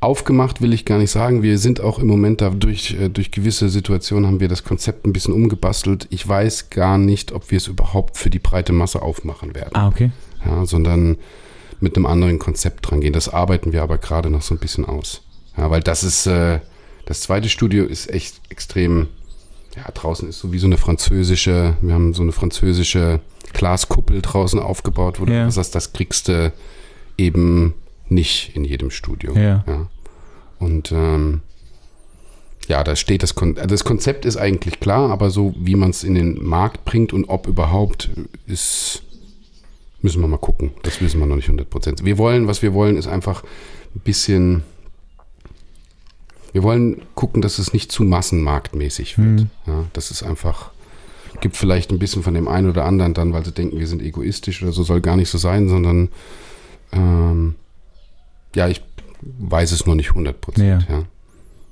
aufgemacht, will ich gar nicht sagen. Wir sind auch im Moment da durch, äh, durch gewisse Situationen haben wir das Konzept ein bisschen umgebastelt. Ich weiß gar nicht, ob wir es überhaupt für die breite Masse aufmachen werden. Ah, okay. ja, sondern mit einem anderen Konzept dran gehen. Das arbeiten wir aber gerade noch so ein bisschen aus. Ja, weil das ist, äh, das zweite Studio ist echt extrem, ja, draußen ist so wie so eine französische, wir haben so eine französische Glaskuppel draußen aufgebaut, wo du Ja. sagst, das kriegst du eben nicht in jedem Studio. Ja. Und ähm, ja, da steht das, Kon also das Konzept ist eigentlich klar, aber so wie man es in den Markt bringt und ob überhaupt ist, müssen wir mal gucken. Das wissen wir noch nicht 100 Prozent. Wir wollen, was wir wollen, ist einfach ein bisschen, wir wollen gucken, dass es nicht zu massenmarktmäßig wird. Mhm. Ja, das ist einfach, gibt vielleicht ein bisschen von dem einen oder anderen dann, weil sie denken, wir sind egoistisch oder so, soll gar nicht so sein, sondern ähm, ja, ich weiß es noch nicht 100 Prozent. Ja. Ja,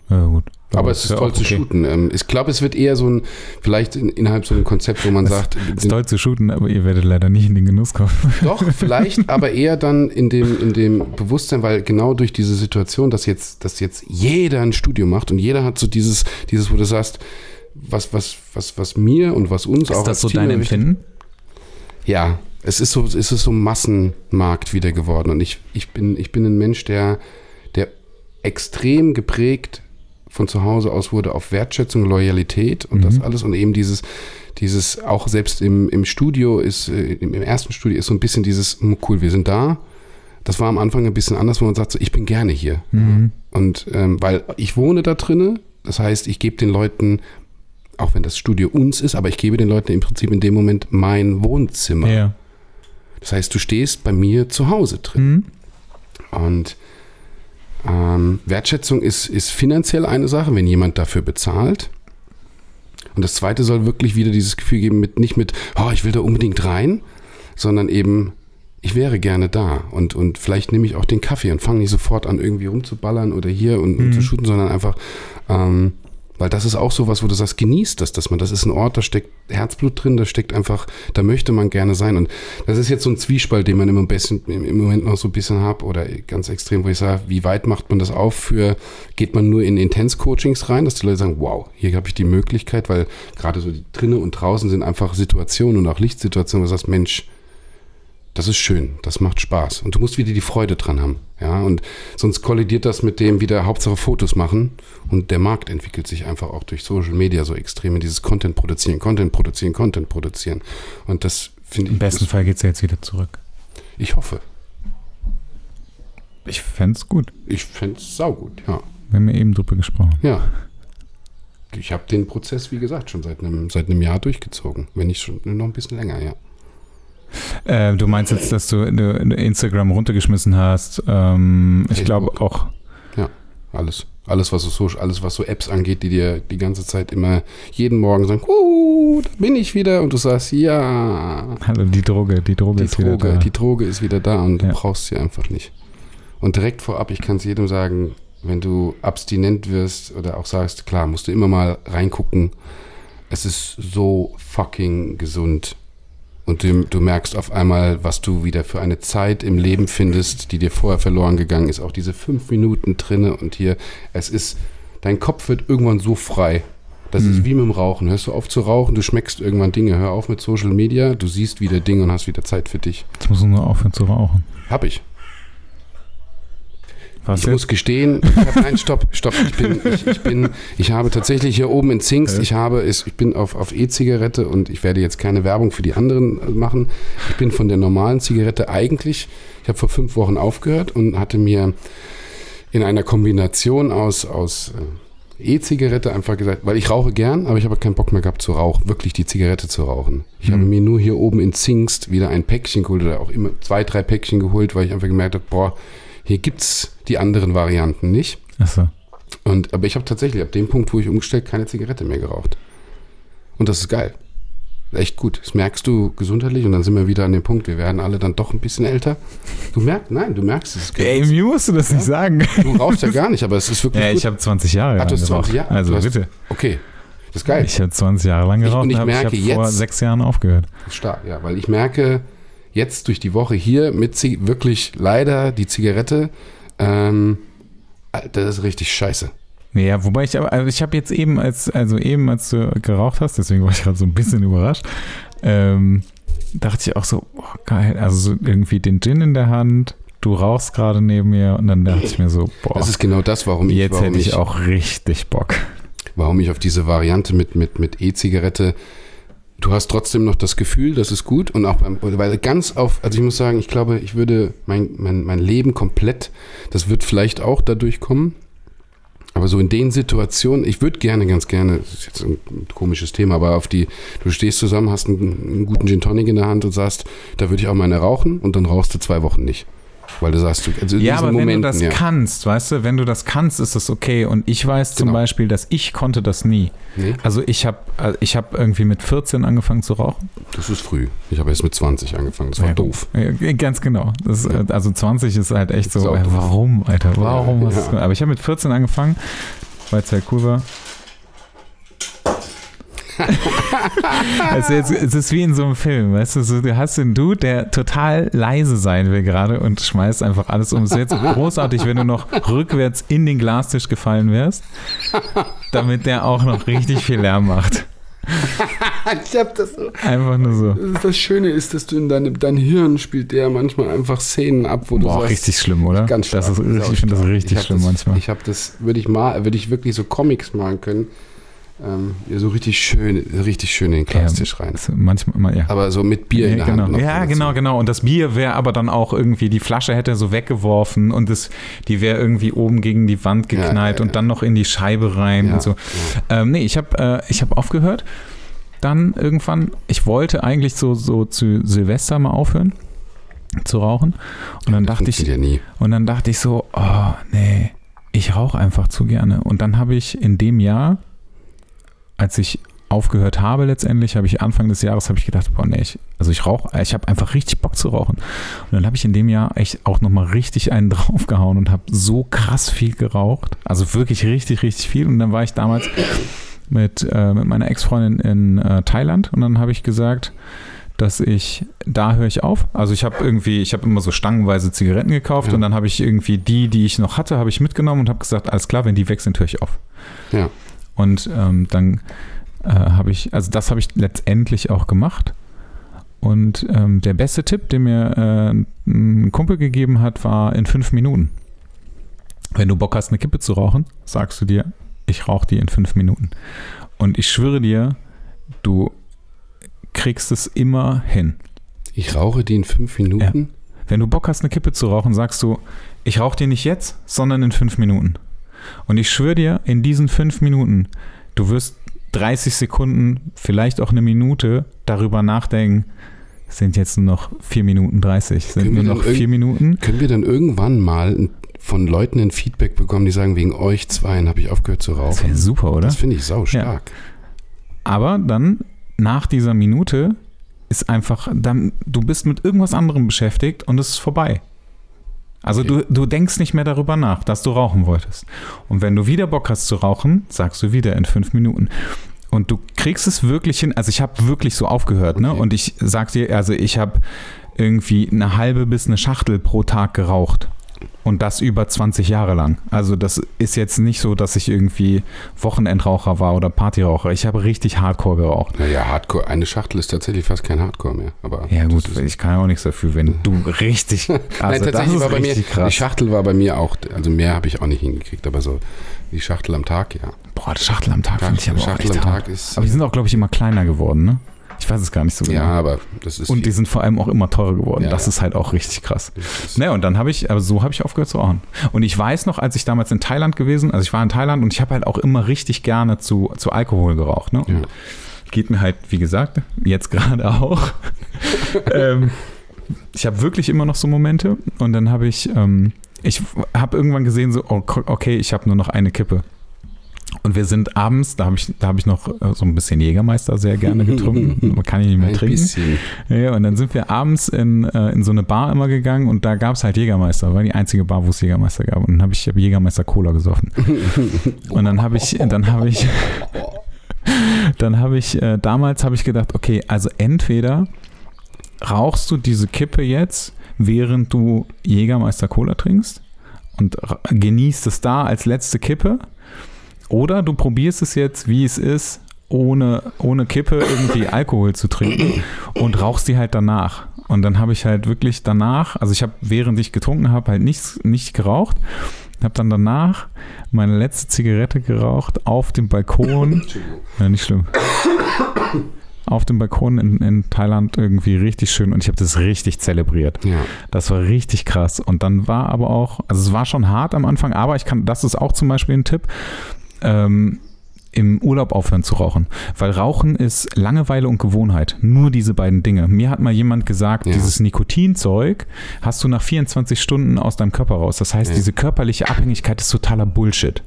gut. Aber, es ist ja toll zu okay. shooten. Ähm, ich glaube, es wird eher so ein, vielleicht in, innerhalb so ein Konzept, wo man sagt, Es ist toll zu shooten, aber ihr werdet leider nicht in den Genuss kommen. doch, vielleicht, aber eher dann in dem, in dem Bewusstsein, weil genau durch diese Situation, dass jetzt, dass jetzt jeder ein Studio macht und jeder hat so dieses, dieses, wo du sagst, was, was, was, was mir und was uns auch Ist das als so Team dein Empfinden? Ja, es ist so, es ist so Massenmarkt wieder geworden. Und ich, ich, bin, ich bin ein Mensch, der, der extrem geprägt von zu Hause aus wurde auf Wertschätzung, Loyalität und das Mhm. alles. Und eben dieses, dieses, auch selbst im, im Studio ist, äh, im, im ersten Studio ist so ein bisschen dieses, hm, cool, wir sind da. Das war am Anfang ein bisschen anders, wo man sagt, so, ich bin gerne hier. Mhm. Und ähm, weil ich wohne da drinne, das heißt, ich gebe den Leuten, auch wenn das Studio uns ist, aber ich gebe den Leuten im Prinzip in dem Moment mein Wohnzimmer. Ja. Das heißt, du stehst bei mir zu Hause drin. Mhm. Und ähm, Wertschätzung ist, ist finanziell eine Sache, wenn jemand dafür bezahlt. Und das zweite soll wirklich wieder dieses Gefühl geben, mit, nicht mit, oh, ich will da unbedingt rein, sondern eben, ich wäre gerne da. Und, und vielleicht nehme ich auch den Kaffee und fange nicht sofort an, irgendwie rumzuballern oder hier und, und Mhm. zu shooten, sondern einfach, ähm, weil das ist auch sowas, wo du sagst, genießt das, dass man, das ist ein Ort, da steckt Herzblut drin, da steckt einfach, da möchte man gerne sein. Und das ist jetzt so ein Zwiespalt, den man im, besten, im im Moment noch so ein bisschen hat oder ganz extrem, wo ich sage, wie weit macht man das auf für, geht man nur in Intense-Coachings rein, dass die Leute sagen, wow, hier habe ich die Möglichkeit, weil gerade so die drinnen und draußen sind einfach Situationen und auch Lichtsituationen, wo du sagst, Mensch, das ist schön, das macht Spaß. Und du musst wieder die Freude dran haben. Ja, und sonst kollidiert das mit dem wieder Hauptsache Fotos machen. Und der Markt entwickelt sich einfach auch durch Social Media so extrem in dieses Content produzieren, Content produzieren, Content produzieren. Und das finde ich. Im besten Fall geht es ja jetzt wieder zurück. Ich hoffe. Ich fände es gut. Ich fände es saugut, ja. Wir haben ja eben drüber gesprochen. Ja. Ich habe den Prozess, wie gesagt, schon seit einem, seit einem Jahr durchgezogen. Wenn nicht schon noch ein bisschen länger, ja. Äh, du meinst jetzt, dass du du Instagram runtergeschmissen hast. Ähm, ich glaube auch. Alles. Alles, was so Social, alles, was so Apps angeht, die dir die ganze Zeit immer jeden Morgen sagen, uh, da bin ich wieder. Und du sagst, ja, Hallo, die Droge, die Droge die ist wieder Droge, da. die Droge ist wieder da und du Ja. brauchst sie einfach nicht. Und direkt vorab, ich kann es jedem sagen, wenn du abstinent wirst oder auch sagst, klar, musst du immer mal reingucken. Es ist so fucking gesund. Und du, du merkst auf einmal, was du wieder für eine Zeit im Leben findest, die dir vorher verloren gegangen ist. Auch diese fünf Minuten drinne und hier, es ist, dein Kopf wird irgendwann so frei. Das Mhm. ist wie mit dem Rauchen. Hörst du auf zu rauchen, du schmeckst irgendwann Dinge. Hör auf mit Social Media, du siehst wieder Dinge und hast wieder Zeit für dich. Jetzt musst du nur aufhören zu rauchen. Hab ich. Was Ich jetzt? muss gestehen, ich hab, nein, stopp, stopp. Ich bin, ich, ich bin, ich habe tatsächlich hier oben in Zingst, ich habe, es- ich bin auf, auf E-Zigarette und ich werde jetzt keine Werbung für die anderen äh, machen. Ich bin von der normalen Zigarette eigentlich, ich habe vor fünf Wochen aufgehört und hatte mir in einer Kombination aus, aus äh, E-Zigarette einfach gesagt, weil ich rauche gern, aber ich habe keinen Bock mehr gehabt zu rauchen, wirklich die Zigarette zu rauchen. Ich habe Mhm. mir nur hier oben in Zingst wieder ein Päckchen geholt oder auch immer zwei, drei Päckchen geholt, weil ich einfach gemerkt habe, boah, hier gibt's die anderen Varianten nicht. Achso. Und, aber ich habe tatsächlich ab dem Punkt, wo ich umgestellt, keine Zigarette mehr geraucht. Und das ist geil. Echt gut. Das merkst du gesundheitlich und dann sind wir wieder an dem Punkt, wir werden alle dann doch ein bisschen älter. Du merkst, nein, du merkst es. Ey, mir musst du das nicht sagen. Du rauchst ja gar nicht, aber es ist wirklich Ja, gut. ich habe 20 Jahre Ach, lang du hast 20 geraucht. Jahre? Also hast- bitte. Okay, das ist geil. Ich habe 20 Jahre lang Ich- geraucht und ich hab- merke ich habe vor jetzt- sechs Jahren aufgehört. Stark, ja, weil ich merke jetzt durch die Woche hier mit wirklich leider die Zigarette, ähm, das ist richtig scheiße. Ja, wobei ich aber, also ich habe jetzt eben, als, also eben, als du geraucht hast, deswegen war ich gerade so ein bisschen überrascht, ähm, dachte ich auch so, oh, geil, also so irgendwie den Gin in der Hand, du rauchst gerade neben mir und dann dachte ich mir so, boah, Das ist genau das, warum ich, jetzt warum hätte ich ich auch richtig Bock. warum ich auf diese Variante mit, mit, mit E-Zigarette, du hast trotzdem noch das Gefühl, das ist gut und auch beim, weil ganz auf, also ich muss sagen, ich glaube, ich würde mein, mein, mein Leben komplett, das wird vielleicht auch dadurch kommen, aber so in den Situationen, ich würde gerne, ganz gerne, das ist jetzt ein komisches Thema, aber auf die, du stehst zusammen, hast einen, einen guten Gin Tonic in der Hand und sagst, da würde ich auch mal eine rauchen und dann rauchst du zwei Wochen nicht. Weil du sagst, du, also in Ja, aber wenn du Momenten, das ja. kannst, weißt du, wenn du das kannst, ist das okay. Und ich weiß zum Genau. Beispiel, dass ich konnte das nie. Nee, Also ich habe ich hab irgendwie mit 14 angefangen zu rauchen. das ist früh. Ich habe erst mit 20 angefangen, das war Ja, doof. Ganz genau. Das, Ja. äh, Also 20 ist halt echt Das so, äh, warum, Alter, warum Aber ich habe mit 14 angefangen, weil es halt cool war. also jetzt, es ist wie in so einem Film, weißt du, so, du hast den Dude, der total leise sein will gerade und schmeißt einfach alles um. Es wäre jetzt großartig, wenn du noch rückwärts in den Glastisch gefallen wärst, damit der auch noch richtig viel Lärm macht. Ich hab das so. Einfach nur so. Das Schöne ist, dass du in deinem dein Hirn spielt der manchmal einfach Szenen ab, wo du Boah, sagst, richtig schlimm, oder? ganz stark. das ist, richtig- ich finde das richtig schlimm das, manchmal. Ich habe das, würde ich mal, würde ich wirklich so Comics malen können, ähm, ja, so richtig schön, richtig schön in den Glastisch rein. Das- Manchmal, mal, ja. Aber so mit Bier in ja, der genau. Hand. noch ja, genau, genau. Und das Bier wäre aber dann auch irgendwie, die Flasche hätte er so weggeworfen und das, die wäre irgendwie oben gegen die Wand Ja, geknallt ja, und ja. dann noch in die Scheibe rein Ja, und so. Ähm, nee, ich habe äh, ich hab aufgehört. Dann irgendwann, ich wollte eigentlich so, so zu Silvester mal aufhören zu rauchen. Und dann dachte ich, ja und dann dachte ich so, oh nee, ich rauche einfach zu gerne. Und dann habe ich in dem Jahr, als ich aufgehört habe letztendlich, habe ich Anfang des Jahres habe ich gedacht, boah nee, ich, also ich rauche, ich habe einfach richtig Bock zu rauchen. Und dann habe ich in dem Jahr echt auch nochmal richtig einen draufgehauen und habe so krass viel geraucht. Also wirklich richtig, richtig viel. Und dann war ich damals mit, äh, mit meiner Ex-Freundin in äh, Thailand und dann habe ich gesagt, dass ich, da höre ich auf. Also ich habe irgendwie, ich habe immer so stangenweise Zigaretten gekauft Ja. und dann habe ich irgendwie die, die ich noch hatte, habe ich mitgenommen und habe gesagt, alles klar, wenn die weg sind, höre ich auf. Ja. Und ähm, dann äh, habe ich, also das habe ich letztendlich auch gemacht. Und ähm, der beste Tipp, den mir äh, ein Kumpel gegeben hat, war in fünf Minuten. Wenn du Bock hast, eine Kippe zu rauchen, sagst du dir, ich rauche die in fünf Minuten. Und ich schwöre dir, du kriegst es immer hin. Ich rauche die in fünf Minuten. Wenn du Bock hast, eine Kippe zu rauchen, sagst du, ich rauche die nicht jetzt, sondern in fünf Minuten. Und ich schwöre dir, in diesen fünf Minuten, du wirst 30 Sekunden, vielleicht auch eine Minute darüber nachdenken, sind jetzt nur noch vier Minuten 30, sind Können wir nur noch vier Minuten. Können wir dann irgendwann mal von Leuten ein Feedback bekommen, die sagen, wegen euch zweien habe ich aufgehört zu Das rauchen? wäre super, oder? Das finde ich sau stark. Aber dann, nach dieser Minute, ist einfach, dann, du bist mit irgendwas anderem beschäftigt und es ist vorbei. Also du, du denkst nicht mehr darüber nach, dass du rauchen wolltest. Und wenn du wieder Bock hast zu rauchen, sagst du wieder in fünf Minuten. Und du kriegst es wirklich hin, also ich habe wirklich so aufgehört, ne? Okay. Und ich sag dir, also ich habe irgendwie eine halbe bis eine Schachtel pro Tag geraucht. Und das über 20 Jahre lang. Also das ist jetzt nicht so, dass ich irgendwie Wochenendraucher war oder Partyraucher. Ich habe richtig Hardcore geraucht. Naja, Hardcore, eine Schachtel ist tatsächlich fast kein Hardcore mehr. Aber Ja gut, ich kann ja auch nichts dafür, wenn du richtig, also Nein, das tatsächlich ist war bei mir, richtig die krass. Schachtel war bei mir auch, also mehr habe ich auch nicht hingekriegt, aber so die Schachtel am Tag, ja. Boah, die Schachtel am Tag finde ich aber auch Schachtel echt am hart. Tag ist, Aber die sind auch, glaube ich, immer kleiner geworden, ne? Ich weiß es gar nicht so genau. ja, aber das ist Und die sind vor allem auch immer teurer geworden. Ja, das ja. ist halt auch richtig krass. Ne, und dann habe ich, aber so habe ich aufgehört zu rauchen. Und ich weiß noch, als ich damals in Thailand gewesen, also ich war in Thailand und ich habe halt auch immer richtig gerne zu, zu Alkohol geraucht. Ne? Ja. Geht mir halt, wie gesagt, jetzt gerade auch. ähm, ich habe wirklich immer noch so Momente und dann habe ich, ähm, ich habe irgendwann gesehen, so, oh, okay, ich habe nur noch eine Kippe. Und wir sind abends, da habe ich, da habe ich noch äh, so ein bisschen Jägermeister sehr gerne getrunken. Man kann ich nicht mehr Ein trinken. bisschen. Ja, und dann sind wir abends in, äh, in so eine Bar immer gegangen und da gab es halt Jägermeister. War die einzige Bar, wo es Jägermeister gab. Und dann habe ich, hab Jägermeister Cola gesoffen. Und dann habe ich, dann habe ich, dann habe ich, äh, damals habe ich gedacht, okay, also entweder rauchst du diese Kippe jetzt, während du Jägermeister Cola trinkst und genießt es da als letzte Kippe, oder du probierst es jetzt, wie es ist, ohne, ohne Kippe irgendwie Alkohol zu trinken und rauchst die halt danach. Und dann habe ich halt wirklich danach, also ich habe, während ich getrunken habe, halt nichts, nicht geraucht. Habe dann danach meine letzte Zigarette geraucht auf dem Balkon. Ja, nicht schlimm. Auf dem Balkon in, in Thailand irgendwie richtig schön und ich habe das richtig zelebriert. Ja. Das war richtig krass. Und dann war aber auch, also es war schon hart am Anfang, aber ich kann, das ist auch zum Beispiel ein Tipp, ähm, im Urlaub aufhören zu rauchen. Weil Rauchen ist Langeweile und Gewohnheit. Nur diese beiden Dinge. Mir hat mal jemand gesagt, Ja. dieses Nikotinzeug hast du nach 24 Stunden aus deinem Körper raus. Das heißt, Ja. diese körperliche Abhängigkeit ist totaler Bullshit.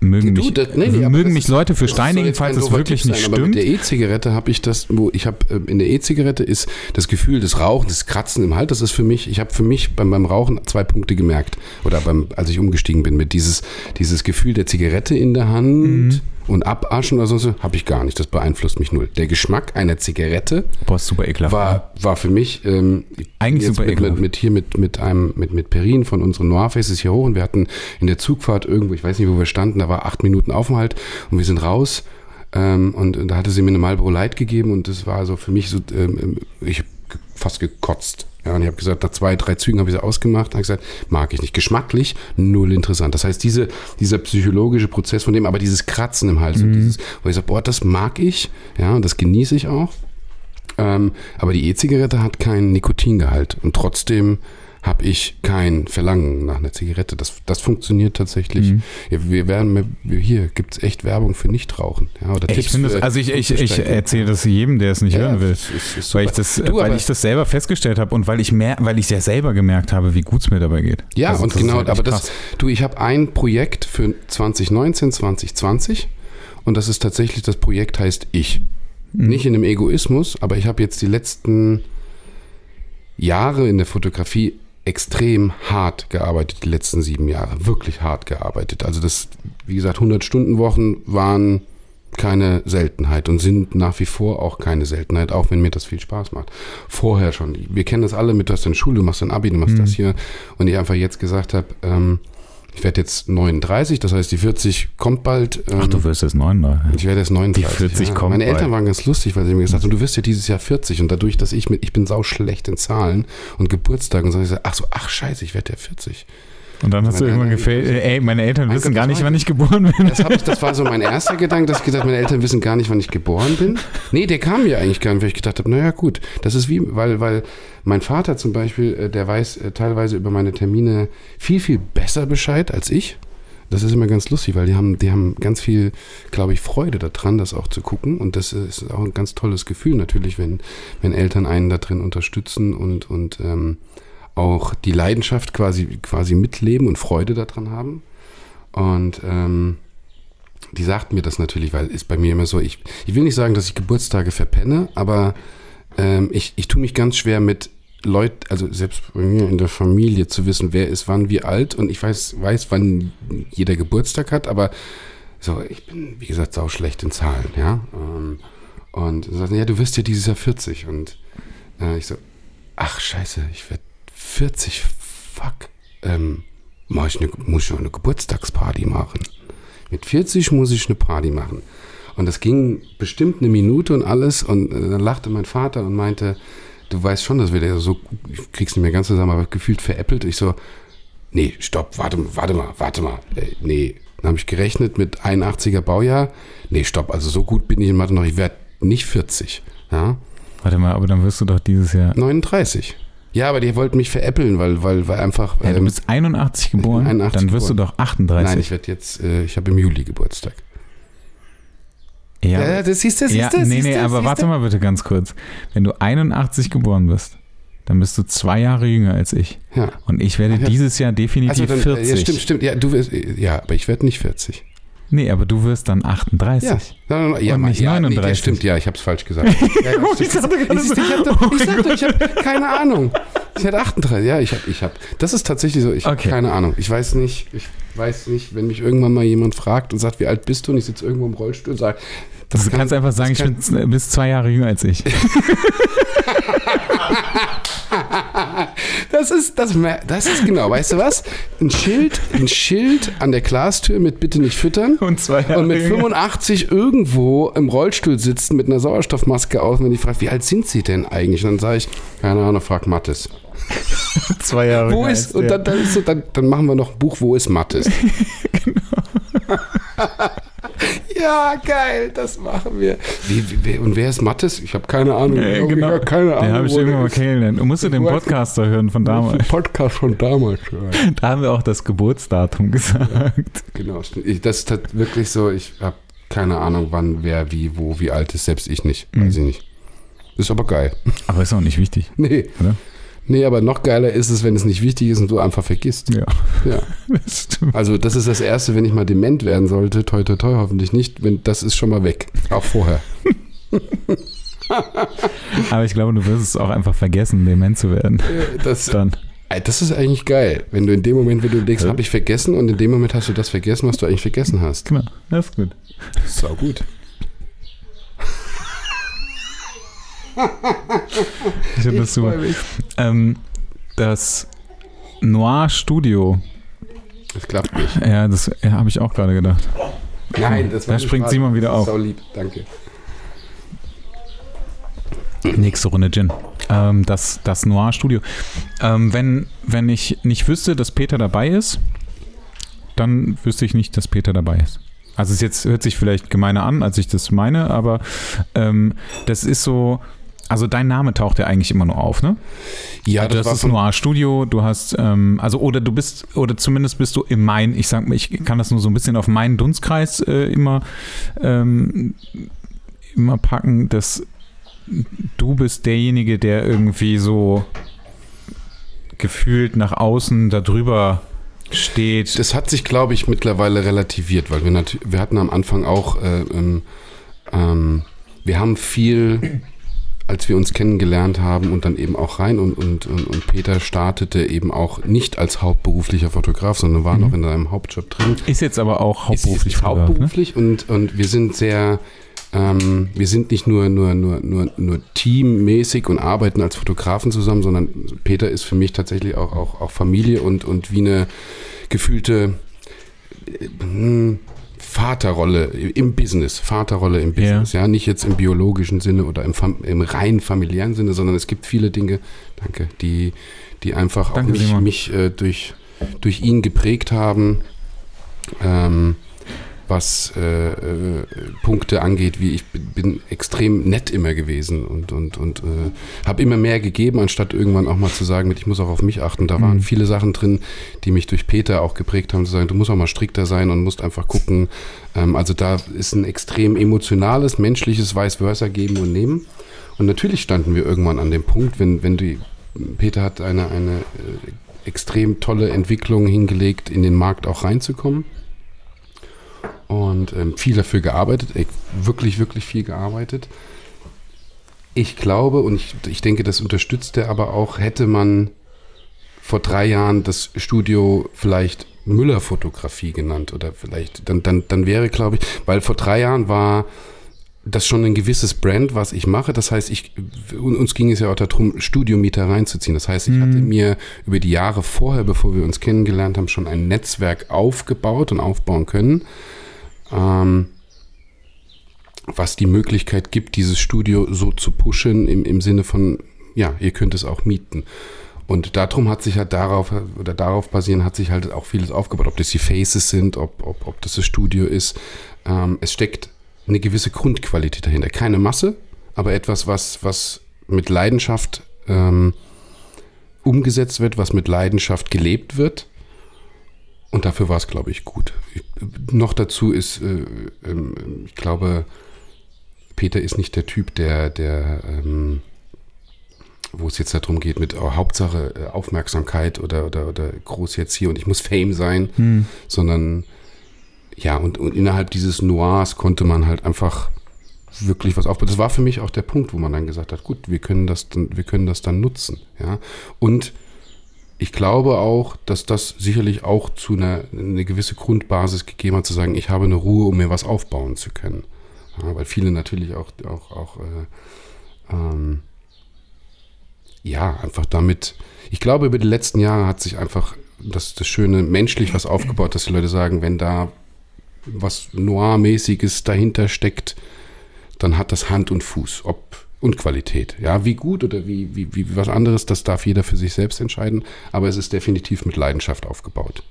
Mögen Du, mich, das- nee, nee, mögen mich Leute für steinigen, falls es wirklich Tipp nicht sein, Aber mit stimmt. der E-Zigarette habe ich das, wo ich habe äh, in der E-Zigarette ist das Gefühl des Rauchen, des Kratzen im Hals. Das ist für mich, ich habe für mich beim, beim Rauchen zwei Punkte gemerkt oder beim, als ich umgestiegen bin mit dieses dieses Gefühl der Zigarette in der Hand Mhm. Und Abaschen oder so habe ich gar nicht. Das beeinflusst mich null. Der Geschmack einer Zigarette Boah, super ekelhaft. ne? war, war für mich ähm, Eigentlich super mit, mit, ekelhaft. mit hier mit, mit einem mit, mit Perin von unseren Noir Faces hier hoch und wir hatten in der Zugfahrt irgendwo, ich weiß nicht, wo wir standen, da war acht Minuten Aufenthalt und wir sind raus ähm, und, und da hatte sie mir eine Marlboro Light gegeben und das war so für mich so, ähm, ich hab ge- fast gekotzt. Ja, und ich habe gesagt, nach zwei, drei Zügen habe ich sie ausgemacht habe gesagt, mag ich nicht. Geschmacklich null interessant. Das heißt, diese, dieser psychologische Prozess von dem, aber dieses Kratzen im Hals und dieses, wo ich sage, boah, das mag ich, ja, und das genieße ich auch. Ähm, aber die E-Zigarette hat keinen Nikotingehalt und trotzdem habe ich kein Verlangen nach einer Zigarette. Das, das funktioniert tatsächlich. Mhm. Ja, wir werden hier gibt es echt Werbung für Nichtrauchen. Ja, oder Ich Tipps finde das, also ich, ich, ich erzähle das jedem, der es nicht Ja, hören will. ist- ist Weil ich, das, Du, weil ich das selber festgestellt habe und weil ich mehr, weil ich ja selber gemerkt habe, wie gut es mir dabei geht. Ja, Also und genau, aber echt das, krass. du, ich habe ein Projekt für 2019, 2020 und das ist tatsächlich, das Projekt heißt Ich. Mhm. Nicht in einem Egoismus, aber ich habe jetzt die letzten Jahre in der Fotografie extrem hart gearbeitet, die letzten sieben Jahre. Wirklich hart gearbeitet. Also das, wie gesagt, 100-Stunden-Wochen waren keine Seltenheit und sind nach wie vor auch keine Seltenheit, auch wenn mir das viel Spaß macht. Vorher schon. Wir kennen das alle mit, du hast deine Schule, du machst dein Abi, du machst Mhm. das hier. Und ich einfach jetzt gesagt habe, ähm, ich werde jetzt 39, das heißt, die 40 kommt bald. Ähm, Ach, du wirst jetzt neun, ne? ich werde jetzt 39. Die 40 ja. kommt Meine Eltern bald. waren ganz lustig, weil sie mir gesagt haben, du wirst ja dieses Jahr 40 und dadurch, dass ich mit, ich bin sau schlecht in Zahlen und Geburtstagen und so, ich sag, ach so, ach scheiße, ich werde ja 40. Und dann hast du irgendwann gefällt, ey, meine Eltern wissen gar nicht, wann ich geboren bin. Das, ich, das war so mein erster Gedanke, dass ich gesagt habe, meine Eltern wissen gar nicht, wann ich geboren bin. Nee, der kam mir eigentlich gar nicht, weil ich gedacht habe, naja gut, das ist wie, weil, weil mein Vater zum Beispiel, äh, der weiß äh, teilweise über meine Termine viel, viel besser Bescheid als ich. Das ist immer ganz lustig, weil die haben, die haben ganz viel, glaube ich, Freude daran, das auch zu gucken. Und das ist auch ein ganz tolles Gefühl natürlich, wenn, wenn Eltern einen da drin unterstützen und, und ähm, auch die Leidenschaft quasi, quasi mitleben und Freude daran haben. Und ähm, die sagt mir das natürlich, weil ist bei mir immer so, ich, ich will nicht sagen, dass ich Geburtstage verpenne, aber ähm, ich, ich tue mich ganz schwer mit Leuten, also selbst bei mir in der Familie zu wissen, wer ist wann wie alt und ich weiß, weiß, wann jeder Geburtstag hat, aber so, ich bin, wie gesagt, sau schlecht in Zahlen, ja. Ähm, und sagt, ja, du wirst ja dieses Jahr 40 und äh, ich so, ach scheiße, ich werde 40, fuck. ähm, mach ich eine, muss ich eine Geburtstagsparty machen. Mit 40 muss ich eine Party machen. Und das ging bestimmt eine Minute und alles. Und äh, dann lachte mein Vater und meinte, du weißt schon, dass wir da so, ich krieg's nicht mehr ganz zusammen, aber gefühlt veräppelt. Ich so, nee, stopp, warte, warte mal, warte mal. Äh, nee, dann habe ich gerechnet mit 81er Baujahr. Nee, stopp, also so gut bin ich in Mathe noch, ich werde nicht 40. Ja, Warte mal, aber dann wirst du doch dieses Jahr. 39. Ja, aber die wollten mich veräppeln, weil, weil, weil einfach. Ja, du ähm, bist 81 geboren, 81 dann wirst du geboren. doch 38. nein, ich werde jetzt, äh, ich habe im Juli Geburtstag. ja, das siehst du, ja, nee, nee, aber warte mal bitte ganz kurz. Wenn du 81 geboren bist, dann bist du zwei Jahre jünger als ich. Ja. Und ich werde Ja. dieses Jahr definitiv Also dann, 40. äh, ja, stimmt, stimmt. Ja, du wirst, äh, ja, aber ich werde nicht 40. Nee, aber du wirst dann 38. Ja, Nein, nein, nein, ja, Und nicht ja, nee, 39. das stimmt, ja, ich habe es falsch gesagt. Ja, ja, Ich gerade Ich- so, ich oh ich mein sag doch, ich habe keine Ahnung. Ich hatte 38. Ja, ich habe, ich habe. Das ist tatsächlich so. Ich habe Okay. keine Ahnung. Ich weiß nicht. Ich weiß nicht, wenn mich irgendwann mal jemand fragt und sagt, wie alt bist du? Und ich sitze irgendwo im Rollstuhl und sage, das du kann- kannst einfach sagen, ich das bin bist zwei Jahre jünger als ich. Das ist, das, das ist genau, weißt du was? Ein Schild, ein Schild an der Glastür mit bitte nicht füttern. Und zwei Jahre Und mit jünger. 85 irgendwo im Rollstuhl sitzen mit einer Sauerstoffmaske auf, und wenn die fragt, wie alt sind sie denn eigentlich? Und dann sage ich, keine Ahnung, frag Mattes. zwei Jahre Wo ist, und dann, dann, ist so, dann, dann machen wir noch ein Buch, wo ist Mattes? Ja, geil, das machen wir. Wie, wie, wer- und wer ist Mattes? Ich habe keine Ahnung. Ich genau. hab keine Ahnung. Den habe ich irgendwann mal kennengelernt. Du musst du den Podcaster hören von damals. Podcast von damals. ja. Da haben wir auch das Geburtsdatum gesagt. Genau. Ich, das ist halt wirklich so, ich habe keine Ahnung, wann, wer, wie, wo, wie alt ist, selbst ich nicht. Mhm. Weiß ich nicht. Ist aber geil. Aber ist auch nicht wichtig, Nee. oder? Nee, aber noch geiler ist es, wenn es nicht wichtig ist und du einfach vergisst. Ja, Ja. das. Also das ist das Erste, wenn ich mal dement werden sollte, toi toi toi, hoffentlich nicht, wenn, das ist schon mal weg. Auch vorher. Aber ich glaube, du wirst es auch einfach vergessen, dement zu werden. Das, Dann. Das ist eigentlich geil, wenn du in dem Moment, wenn du denkst, Ja. habe ich vergessen und in dem Moment hast du das vergessen, was du eigentlich vergessen hast. Genau, das ist gut. Sau gut. Ich finde das super. Ähm, das Noir Studio, Das klappt nicht. ja, das ja, habe ich auch gerade gedacht. Nein, das Da war springt Spaß. Simon wieder auf. Sau lieb, danke. Nächste Runde Gin. Ähm, das, das Noir Studio. Ähm, wenn, wenn ich nicht wüsste, dass Peter dabei ist, dann wüsste ich nicht, dass Peter dabei ist. Also es jetzt hört sich vielleicht gemeiner an, als ich das meine, aber ähm, das ist so. Also dein Name taucht ja eigentlich immer nur auf, ne? Ja, Also das, ist Noir Studio, du hast, ähm, also oder du bist, oder zumindest bist du in mein, ich sag mal, ich kann das nur so ein bisschen auf meinen Dunstkreis äh, immer, ähm, immer packen, dass du bist derjenige, der irgendwie so gefühlt nach außen darüber steht. Das hat sich, glaube ich, mittlerweile relativiert, weil wir natürlich, wir hatten am Anfang auch, äh, ähm, ähm, wir haben viel, als wir uns kennengelernt haben und dann eben auch rein und, und, und, und Peter startete eben auch nicht als hauptberuflicher Fotograf, sondern war noch in seinem Hauptjob drin. ist jetzt aber auch Ist- hauptberuflich ist Fotograf, ne? hauptberuflich und, und wir sind sehr, ähm, wir sind nicht nur, nur, nur, nur, nur teammäßig und arbeiten als Fotografen zusammen, sondern Peter ist für mich tatsächlich auch, auch, auch Familie und, und wie eine gefühlte äh, hm, Vaterrolle im Business, Vaterrolle im Business, ja, nicht jetzt im biologischen Sinne oder im, im rein familiären Sinne, sondern es gibt viele Dinge, danke, die, die einfach Danke, auch mich, mich äh, durch, durch ihn geprägt haben, ähm, was äh, äh, Punkte angeht, wie ich bin, extrem nett immer gewesen und, und, und äh, habe immer mehr gegeben, anstatt irgendwann auch mal zu sagen, mit, ich muss auch auf mich achten. Da waren Mhm. viele Sachen drin, die mich durch Peter auch geprägt haben, zu sagen, du musst auch mal strikter sein und musst einfach gucken. Ähm, also da ist ein extrem emotionales, menschliches Vice versa geben und nehmen. Und natürlich standen wir irgendwann an dem Punkt, wenn, wenn die, Peter hat eine, eine äh, extrem tolle Entwicklung hingelegt, in den Markt auch reinzukommen und ähm, viel dafür gearbeitet, ey, wirklich, wirklich viel gearbeitet. Ich glaube und ich, ich denke, das unterstützt er aber auch, hätte man vor drei Jahren das Studio vielleicht Müller-Fotografie genannt oder vielleicht, dann, dann, dann wäre, glaube ich, weil vor drei Jahren war das schon ein gewisses Brand, was ich mache. Das heißt, ich, uns ging es ja auch darum, Studiomieter reinzuziehen. Das heißt, ich Mhm. hatte mir über die Jahre vorher, bevor wir uns kennengelernt haben, schon ein Netzwerk aufgebaut und aufbauen können, ähm, was die Möglichkeit gibt, dieses Studio so zu pushen im, im Sinne von, ja, ihr könnt es auch mieten. Und darum hat sich halt darauf, oder darauf basieren, hat sich halt auch vieles aufgebaut. Ob das die Faces sind, ob, ob, ob das das Studio ist. Ähm, es steckt eine gewisse Grundqualität dahinter. Keine Masse, aber etwas, was, was mit Leidenschaft ähm, umgesetzt wird, was mit Leidenschaft gelebt wird. Und dafür war es, glaube ich, gut. Ich, noch dazu ist, äh, ähm, ich glaube, Peter ist nicht der Typ, der, der ähm, wo es jetzt darum geht, mit oh, Hauptsache äh, Aufmerksamkeit oder, oder, oder groß jetzt hier und ich muss Fame sein, Hm. sondern ja, und, und innerhalb dieses Noirs konnte man halt einfach wirklich was aufbauen. Das war für mich auch der Punkt, wo man dann gesagt hat, gut, wir können das dann, wir können das dann nutzen, ja. Und ich glaube auch, dass das sicherlich auch zu einer eine gewisse Grundbasis gegeben hat, zu sagen, ich habe eine Ruhe, um mir was aufbauen zu können. Ja, weil viele natürlich auch, auch, auch äh, ähm, ja, einfach damit, ich glaube, über die letzten Jahre hat sich einfach das, das Schöne menschlich was aufgebaut, dass die Leute sagen, wenn da was Noir-mäßiges dahinter steckt, dann hat das Hand und Fuß, ob und Qualität. Ja, wie gut oder wie, wie, wie was anderes, das darf jeder für sich selbst entscheiden, aber es ist definitiv mit Leidenschaft aufgebaut.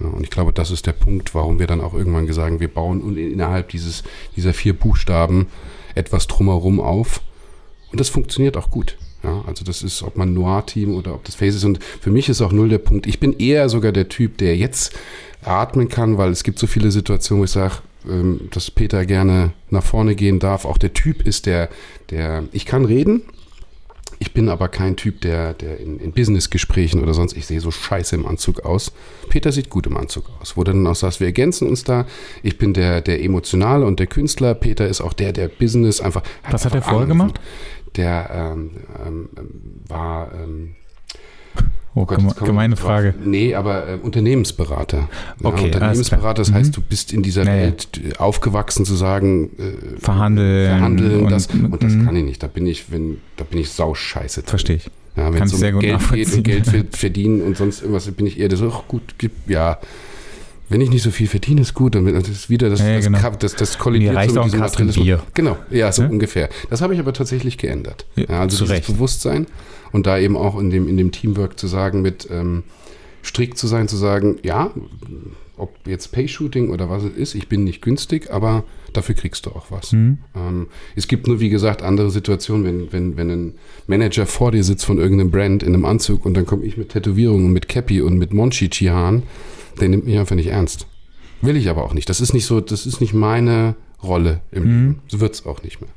Ja, und ich glaube, das ist der Punkt, warum wir dann auch irgendwann gesagt haben, wir bauen innerhalb dieses, dieser vier Buchstaben etwas drumherum auf. Und das funktioniert auch gut. Ja, also das ist, ob man Noir-Team oder ob das Face ist. Und für mich ist auch null der Punkt. Ich bin eher sogar der Typ, der jetzt atmen kann, weil es gibt so viele Situationen, wo ich sage, ähm, dass Peter gerne nach vorne gehen darf. Auch der Typ ist der, der, ich kann reden, ich bin aber kein Typ, der, der in, in Business-Gesprächen oder sonst, ich sehe so scheiße im Anzug aus. Peter sieht gut im Anzug aus. Wo dann auch sagst, wir ergänzen uns da. Ich bin der, der Emotionale und der Künstler. Peter ist auch der, der Business einfach. Was hat er vorher gemacht? Der ähm, ähm, war. Ähm, Oh, Gott, geme gemeine drauf. Frage. Nee, aber äh, Unternehmensberater. Ja, Okay, Unternehmensberater, das klar. heißt, Mhm. du bist in dieser Ja, ja. Welt äh, aufgewachsen zu sagen, äh, Verhandeln. verhandeln, und, das, und das Mhm. kann ich nicht. Da bin ich, wenn, da bin ich sauscheiße. drin. Verstehe ich. Ja, wenn Kann es um sehr gut Geld geht und Geld ver- verdienen und sonst irgendwas, bin ich eher so, ach gut, gib, ja. Wenn ich nicht so viel verdiene, ist gut. Dann das ist wieder das, Ja, das, genau. Das, das kollidiert Mir reicht so mit diesem Materialismus. Bier. Genau, ja, so Ja? ungefähr. Das habe ich aber tatsächlich geändert. Ja, also dieses. Bewusstsein und da eben auch in dem, in dem Teamwork zu sagen, mit ähm, strikt zu sein, zu sagen, ja, ob jetzt Pay-Shooting oder was es ist, ich bin nicht günstig, aber dafür kriegst du auch was. Mhm. Ähm, es gibt nur, wie gesagt, andere Situationen, wenn, wenn, wenn ein Manager vor dir sitzt von irgendeinem Brand in einem Anzug und dann komme ich mit Tätowierungen und mit Cappy und mit Monchichi-Haaren, der nimmt mich einfach nicht ernst. Will ich aber auch nicht. Das ist nicht so, das ist nicht meine Rolle im Mhm. Leben. So wird es auch nicht mehr.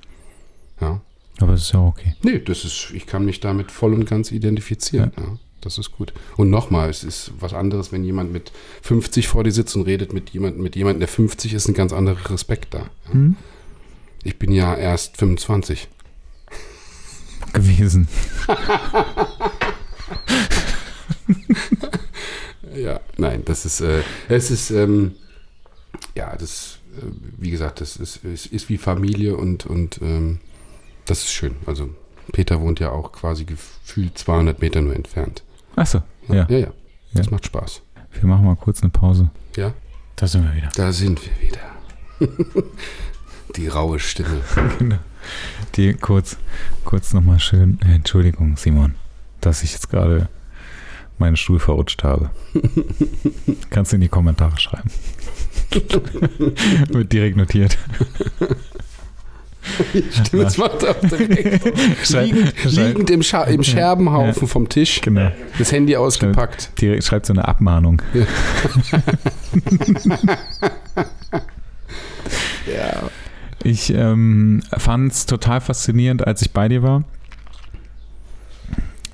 Ja. Aber es ist ja okay. Nee, das ist, ich kann mich damit voll und ganz identifizieren. Ja. das ist gut. Und nochmal, es ist was anderes, wenn jemand mit 50 vor dir sitzt und redet mit jemandem, mit jemandem, der 50 ist, ein ganz anderer Respekt da. Ja. Mhm. Ich bin ja erst 25. Gewesen. Ja, nein, das ist, äh, es ist, ähm, ja, das, äh, wie gesagt, das ist, ist, ist wie Familie und, und ähm, das ist schön. Also Peter wohnt ja auch quasi gefühlt 200 Meter nur entfernt. Achso, ja. ja, ja. Das Ja. macht Spaß. Wir machen mal kurz eine Pause. Ja, Da sind wir wieder. da sind wir wieder. Die raue Stimme. Genau. Die kurz, kurz nochmal schön. äh, Entschuldigung, Simon, dass ich jetzt gerade meinen Stuhl verrutscht habe. Kannst du in die Kommentare schreiben. Wird direkt notiert. Stimmt, das macht auch direkt. Liegend, liegend im, Scha im Scherbenhaufen vom Tisch, Genau. das Handy ausgepackt. Direkt schreibt so eine Abmahnung. Ja. Ich ähm, fand es total faszinierend, als ich bei dir war,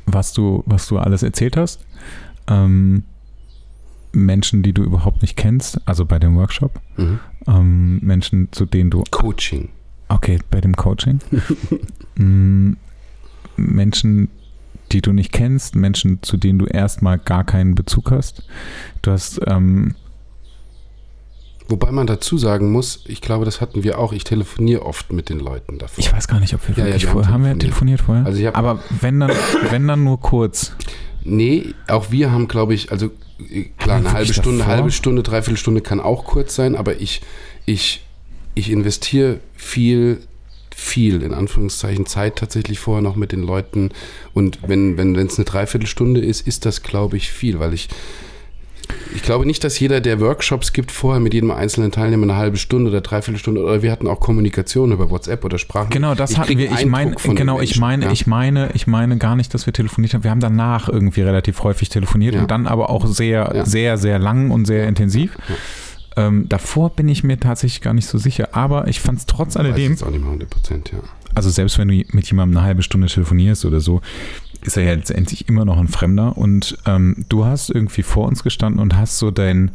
was du, was du alles erzählt hast. Ähm, Menschen, die du überhaupt nicht kennst, also bei dem Workshop. Mhm. Ähm, Menschen, zu denen du, Coaching. okay, bei dem Coaching. Mm, Menschen, die du nicht kennst, Menschen, zu denen du erstmal gar keinen Bezug hast. Du hast ähm, Wobei man dazu sagen muss, ich glaube, das hatten wir auch. Ich telefoniere oft mit den Leuten davor. Ich weiß gar nicht, ob wir Ja, ja, wirklich wir haben vorher haben wir telefoniert. telefoniert vorher. Also ich Aber wenn dann, wenn dann nur kurz. Nee, auch wir haben, glaube ich, also äh, klar, Haben wir eine halbe Stunde, davor? halbe Stunde, dreiviertel Stunde kann auch kurz sein, aber ich, ich, ich investiere viel, viel, in Anführungszeichen, Zeit tatsächlich vorher noch mit den Leuten. Und wenn wenn wenn, es eine Dreiviertelstunde ist, ist das, glaube ich, viel, weil ich, ich glaube nicht, dass jeder, der Workshops gibt, vorher mit jedem einzelnen Teilnehmer eine halbe Stunde oder dreiviertel Stunde oder wir hatten auch Kommunikation über WhatsApp oder Sprachen. Genau, das Ich hatten wir. Ich meine, genau, ich meine, ja. ich meine, ich meine gar nicht, dass wir telefoniert haben. Wir haben danach irgendwie relativ häufig telefoniert Ja. und dann aber auch sehr, Ja. sehr, sehr lang und sehr intensiv. Ähm, davor bin ich mir tatsächlich gar nicht so sicher, aber ich fand es trotz Weiß alledem, jetzt auch nicht mal 100 Prozent, ja. also selbst wenn du mit jemandem eine halbe Stunde telefonierst oder so, ist er ja letztendlich immer noch ein Fremder und ähm, du hast irgendwie vor uns gestanden und hast so dein,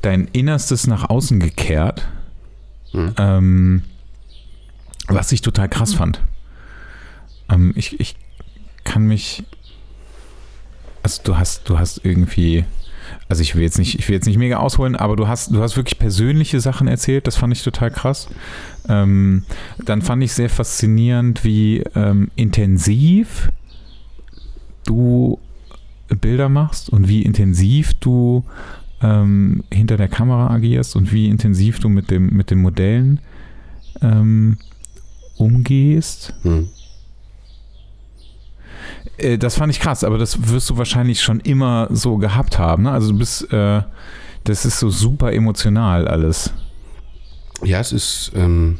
dein Innerstes nach außen gekehrt, Hm. ähm, was ich total krass fand. Ähm, ich, ich kann mich, also du hast, du hast irgendwie, also ich will jetzt nicht, ich will jetzt nicht mega ausholen, aber du hast, du hast wirklich persönliche Sachen erzählt, das fand ich total krass. Ähm, dann fand ich sehr faszinierend, wie ähm, intensiv du Bilder machst und wie intensiv du ähm, hinter der Kamera agierst und wie intensiv du mit dem mit den Modellen ähm, umgehst. Hm. Äh, das fand ich krass, aber das wirst du wahrscheinlich schon immer so gehabt haben. Ne? Also du bist, äh, das ist so super emotional alles. Ja, es ist, ähm,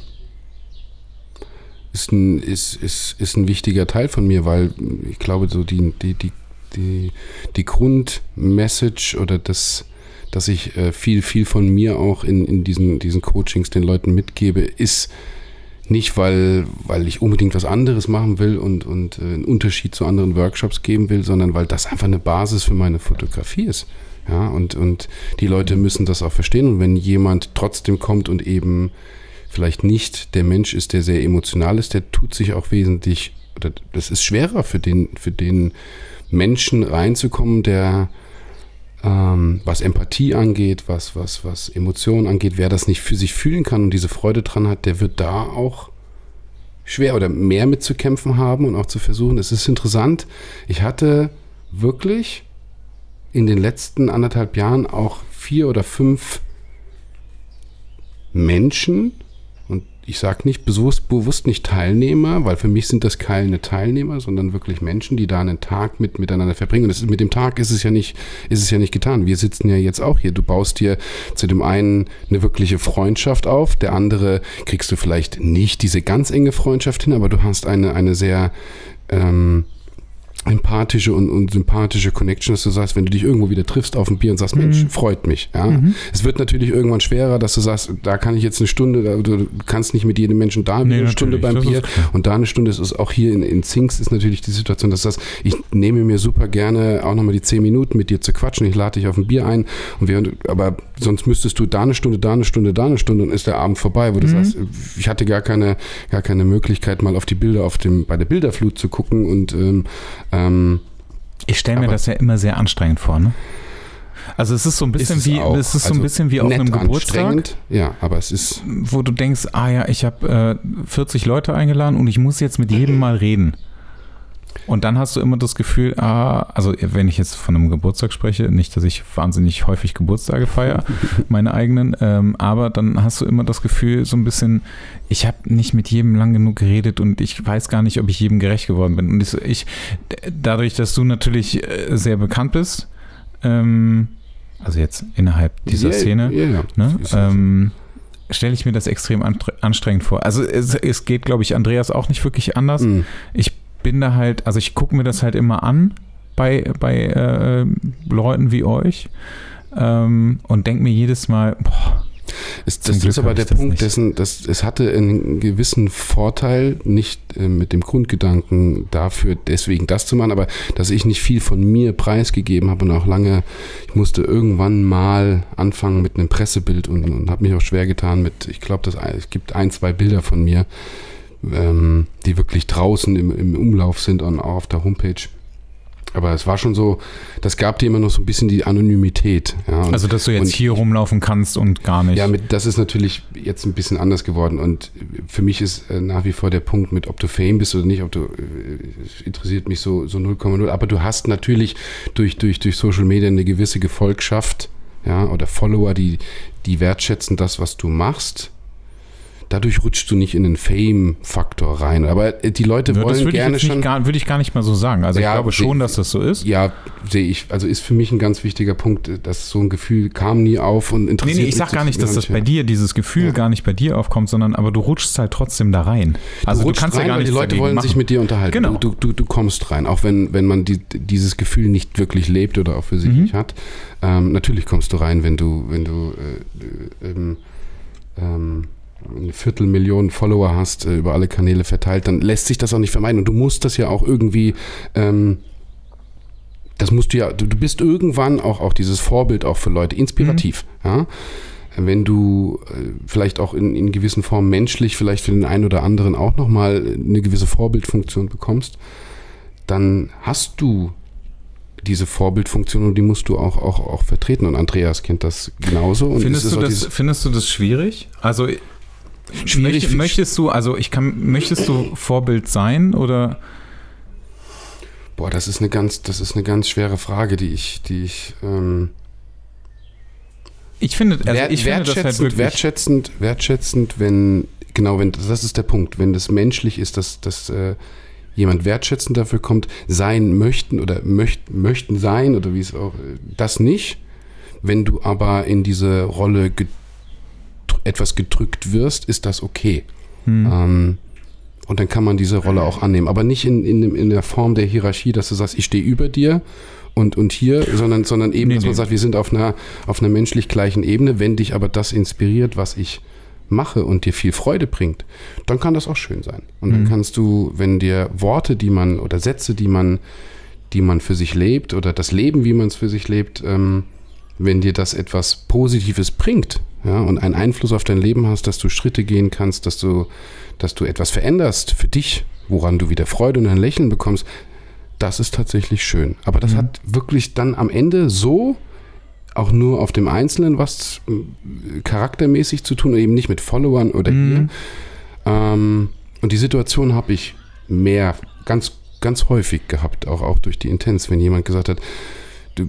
ist, ein, ist, ist, ist ein wichtiger Teil von mir, weil ich glaube, so die, die, die, die, die Grundmessage oder das, dass ich äh, viel, viel von mir auch in, in diesen, diesen Coachings den Leuten mitgebe, ist nicht, weil, weil ich unbedingt was anderes machen will und, und äh, einen Unterschied zu anderen Workshops geben will, sondern weil das einfach eine Basis für meine Fotografie ist. Ja, und, und die Leute müssen das auch verstehen. Und wenn jemand trotzdem kommt und eben vielleicht nicht der Mensch ist, der sehr emotional ist, der tut sich auch wesentlich, oder das ist schwerer für den, für den Menschen reinzukommen, der ähm, was Empathie angeht, was, was, was Emotionen angeht, wer das nicht für sich fühlen kann und diese Freude dran hat, der wird da auch schwer oder mehr mitzukämpfen haben und auch zu versuchen. Es ist interessant. Ich hatte wirklich in den letzten anderthalb Jahren auch vier oder fünf Menschen, ich sage nicht bewusst, bewusst nicht Teilnehmer, weil für mich sind das keine Teilnehmer, sondern wirklich Menschen, die da einen Tag mit, miteinander verbringen. Und das mit dem Tag ist es ja nicht, ist es ja nicht getan. Wir sitzen ja jetzt auch hier. Du baust dir zu dem einen eine wirkliche Freundschaft auf, der andere kriegst du vielleicht nicht diese ganz enge Freundschaft hin, aber du hast eine, eine sehr ähm, empathische und, und sympathische Connection, dass du sagst, wenn du dich irgendwo wieder triffst auf ein Bier und sagst, Mensch, freut mich. Ja? Es wird natürlich irgendwann schwerer, dass du sagst, da kann ich jetzt eine Stunde, du kannst nicht mit jedem Menschen da Nee, eine Stunde beim das Bier. und da eine Stunde ist es auch hier in, in Zinks ist natürlich die Situation, dass das, ich nehme mir super gerne auch nochmal die zehn Minuten mit dir zu quatschen, ich lade dich auf ein Bier ein und wir, aber sonst müsstest du da eine Stunde, da eine Stunde, da eine Stunde und ist der Abend vorbei, wo du sagst, ich hatte gar keine, gar keine Möglichkeit, mal auf die Bilder auf dem, bei der Bilderflut zu gucken und ähm, ähm, Ich stelle mir das ja immer sehr anstrengend vor, ne? Also es ist so ein bisschen es wie auch. es ist so ein Also bisschen wie auf einem Geburtstag. Ja, aber es ist, wo du denkst, ah ja, ich habe äh, 40 Leute eingeladen und ich muss jetzt mit jedem mal reden. Und dann hast du immer das Gefühl, ah, also wenn ich jetzt von einem Geburtstag spreche, nicht, dass ich wahnsinnig häufig Geburtstage feiere, meine eigenen, ähm, aber dann hast du immer das Gefühl, so ein bisschen, ich habe nicht mit jedem lang genug geredet und ich weiß gar nicht, ob ich jedem gerecht geworden bin. Und ich, ich dadurch, dass du natürlich äh, sehr bekannt bist, ähm, also jetzt innerhalb dieser Ja, Szene, ja. ne, ähm, stelle ich mir das extrem anstre- anstrengend vor. Also es, es geht, glaube ich, Andreas auch nicht wirklich anders. Mhm. Ich bin da halt, also ich gucke mir das halt immer an bei, bei äh, Leuten wie euch ähm, und denke mir jedes Mal, boah, Zum das Glück ist aber der Punkt nicht. dessen, dass es hatte einen gewissen Vorteil, nicht äh, mit dem Grundgedanken dafür, deswegen das zu machen, aber dass ich nicht viel von mir preisgegeben habe und auch lange, ich musste irgendwann mal anfangen mit einem Pressebild und, und habe mich auch schwer getan mit, ich glaube, es gibt ein, zwei Bilder von mir, ähm, die wirklich draußen im, im Umlauf sind und auch auf der Homepage. Aber es war schon so, das gab dir immer noch so ein bisschen die Anonymität. Ja, und, Also, dass du jetzt und hier rumlaufen kannst und gar nicht. Ja, mit, das ist natürlich jetzt ein bisschen anders geworden. Und für mich ist äh, nach wie vor der Punkt mit, ob du Fame bist oder nicht, ob du, äh, interessiert mich so, so 0,0. Aber du hast natürlich durch, durch, durch Social Media eine gewisse Gefolgschaft, ja, oder Follower, die, die wertschätzen das, was du machst. Dadurch rutschst du nicht in den Fame-Faktor rein. Aber äh, die Leute Ja, das wollen ich, gerne nicht schon. gar, würde ich gar nicht mal so sagen. Also, Ja, ich glaube schon, dass das so ist. Ja, sehe ich. Also ist für mich ein ganz wichtiger Punkt, dass so ein Gefühl kam nie auf und Nee, interessiert nee, ich mich sag gar nicht, dass das bei dir, dieses Gefühl Ja. gar nicht bei dir aufkommt, sondern aber du rutschst halt trotzdem da rein. Also du, rutschst kannst ja rein, gar weil nichts die Leute wollen machen. sich mit dir unterhalten. Genau. Du, du, du kommst rein, auch wenn, wenn man die, dieses Gefühl nicht wirklich lebt oder auch für sich Mhm. nicht hat. Ähm, natürlich kommst du rein, wenn du, wenn du äh, äh, ähm, ähm, eine Viertelmillion Follower hast, äh, über alle Kanäle verteilt, dann lässt sich das auch nicht vermeiden. Und du musst das ja auch irgendwie, ähm, das musst du ja, du, du bist irgendwann auch, auch dieses Vorbild auch für Leute, inspirativ. Ja? Wenn du äh, vielleicht auch in, in gewissen Formen menschlich, vielleicht für den einen oder anderen auch nochmal eine gewisse Vorbildfunktion bekommst, dann hast du diese Vorbildfunktion und die musst du auch, auch, auch vertreten. Und Andreas kennt das genauso. Und Findest du, das, findest du das schwierig? Also Schwierig möchtest du, also ich kann, möchtest du Vorbild sein oder Boah, das ist eine ganz, das ist eine ganz schwere Frage, die ich, die ich ähm, ich finde, also ich finde das halt wertschätzend, wirklich. wertschätzend, wertschätzend, wenn, genau, wenn, das ist der Punkt, wenn das menschlich ist, dass, dass äh, jemand wertschätzend dafür kommt, sein möchten oder möcht, möchten sein oder wie es auch, äh, das nicht. Wenn du aber in diese Rolle etwas gedrückt wirst, ist das okay. Hm. Ähm, und dann kann man diese Rolle auch annehmen. Aber nicht in, in, in der Form der Hierarchie, dass du sagst, ich stehe über dir und, und hier, sondern, sondern eben, Nee, dass man nee. sagt, wir sind auf einer, auf einer menschlich gleichen Ebene. Wenn dich aber das inspiriert, was ich mache und dir viel Freude bringt, dann kann das auch schön sein. Und dann Mhm. kannst du, wenn dir Worte, die man oder Sätze, die man, die man für sich lebt oder das Leben, wie man es für sich lebt, ähm, wenn dir das etwas Positives bringt ja, und einen Einfluss auf dein Leben hast, dass du Schritte gehen kannst, dass du, dass du etwas veränderst für dich, woran du wieder Freude und ein Lächeln bekommst, das ist tatsächlich schön. Aber das Mhm. hat wirklich dann am Ende so auch nur auf dem Einzelnen was äh, charaktermäßig zu tun, eben nicht mit Followern oder Mhm. ihr. Ähm, und die Situation habe ich mehr, ganz, ganz häufig gehabt, auch, auch durch die Intens, wenn jemand gesagt hat, du,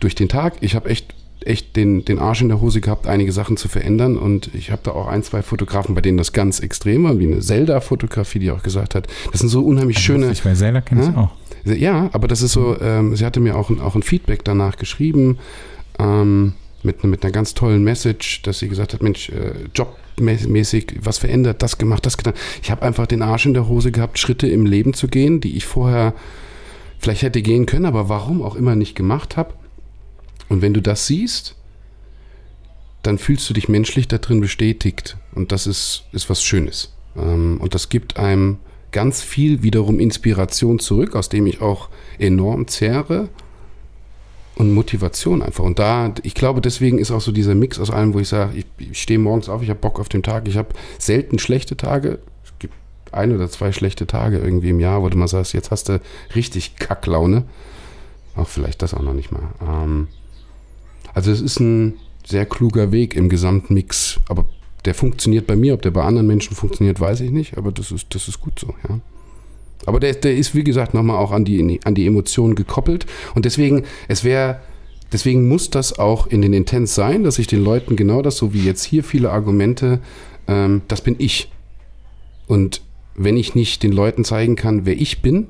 durch den Tag, ich habe echt, echt den, den Arsch in der Hose gehabt, einige Sachen zu verändern und ich habe da auch ein, zwei Fotografen, bei denen das ganz extrem war, wie eine Zelda-Fotografie, die auch gesagt hat, das sind so unheimlich schöne, Ich bei Zelda kenne ich auch. ja, aber das ist so, ähm, sie hatte mir auch, ein- auch ein Feedback danach geschrieben, ähm, mit, mit einer ganz tollen Message, dass sie gesagt hat, Mensch, äh, jobmäßig was verändert, das gemacht, das getan. Ich habe einfach den Arsch in der Hose gehabt, Schritte im Leben zu gehen, die ich vorher vielleicht hätte gehen können, aber warum auch immer nicht gemacht habe. Und wenn du das siehst, dann fühlst du dich menschlich da drin bestätigt. Und das ist, ist was Schönes. Ähm, und das gibt einem ganz viel wiederum Inspiration zurück, aus dem ich auch enorm zehre. Und Motivation einfach. Und da, ich glaube, deswegen ist auch so dieser Mix aus allem, wo ich sage, ich, ich stehe morgens auf, ich habe Bock auf den Tag, ich habe selten schlechte Tage. Es gibt ein oder zwei schlechte Tage irgendwie im Jahr, wo du mal sagst, jetzt hast du richtig Kacklaune. Auch vielleicht das auch noch nicht mal. Ähm, also es ist ein sehr kluger Weg im Gesamtmix, aber der funktioniert bei mir, ob der bei anderen Menschen funktioniert, weiß ich nicht, aber das ist, das ist gut so, ja. Aber der, der ist, wie gesagt, nochmal auch an die, an die Emotionen gekoppelt und deswegen, es wäre, deswegen muss das auch in den Intents sein, dass ich den Leuten genau das, so wie jetzt hier viele Argumente, ähm, das bin ich. Und wenn ich nicht den Leuten zeigen kann, wer ich bin,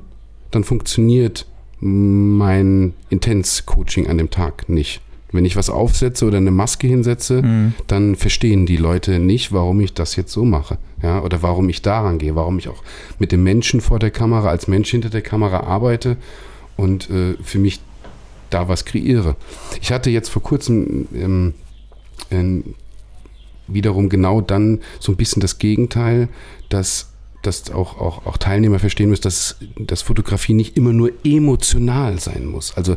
dann funktioniert mein Intens-Coaching an dem Tag nicht. Wenn ich was aufsetze oder eine Maske hinsetze, Mhm. dann verstehen die Leute nicht, warum ich das jetzt so mache. Ja, oder warum ich daran gehe, warum ich auch mit dem Menschen vor der Kamera, als Mensch hinter der Kamera arbeite und äh, für mich da was kreiere. Ich hatte jetzt vor kurzem ähm, ähm, wiederum genau dann so ein bisschen das Gegenteil, dass dass auch, auch, auch Teilnehmer verstehen müssen, dass, dass Fotografie nicht immer nur emotional sein muss. Also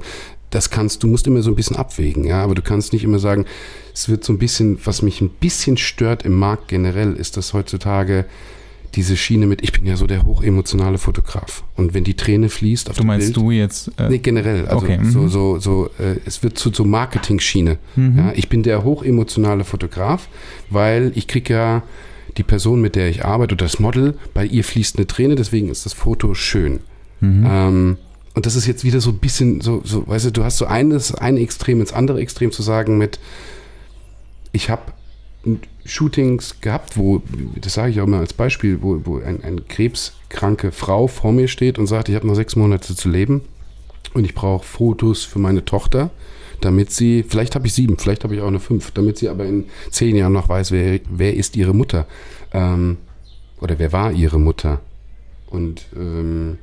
das kannst, du musst immer so ein bisschen abwägen, ja, aber du kannst nicht immer sagen, es wird so ein bisschen, was mich ein bisschen stört im Markt generell, ist, dass heutzutage diese Schiene mit, ich bin ja so der hochemotionale Fotograf. Und wenn die Träne fließt auf Du meinst Bild, du jetzt? Äh, Nee, generell. Also Okay, so, mhm. so, so, äh, es wird zu so Marketing-Schiene. Mhm. Ja, ich bin der hochemotionale Fotograf, weil ich kriege ja die Person, mit der ich arbeite, oder das Model, bei ihr fließt eine Träne, deswegen ist das Foto schön. mhm. Ähm, und das ist jetzt wieder so ein bisschen so, so weißt du, du hast so eines, ein Extrem ins andere Extrem zu sagen mit, ich habe Shootings gehabt, wo, das sage ich auch mal als Beispiel, wo, wo ein, eine krebskranke Frau vor mir steht und sagt, ich habe noch sechs Monate zu leben und ich brauche Fotos für meine Tochter, damit sie, vielleicht habe ich sieben, vielleicht habe ich auch eine fünf, damit sie aber in zehn Jahren noch weiß, wer, wer ist ihre Mutter ähm, oder wer war ihre Mutter. Und ähm,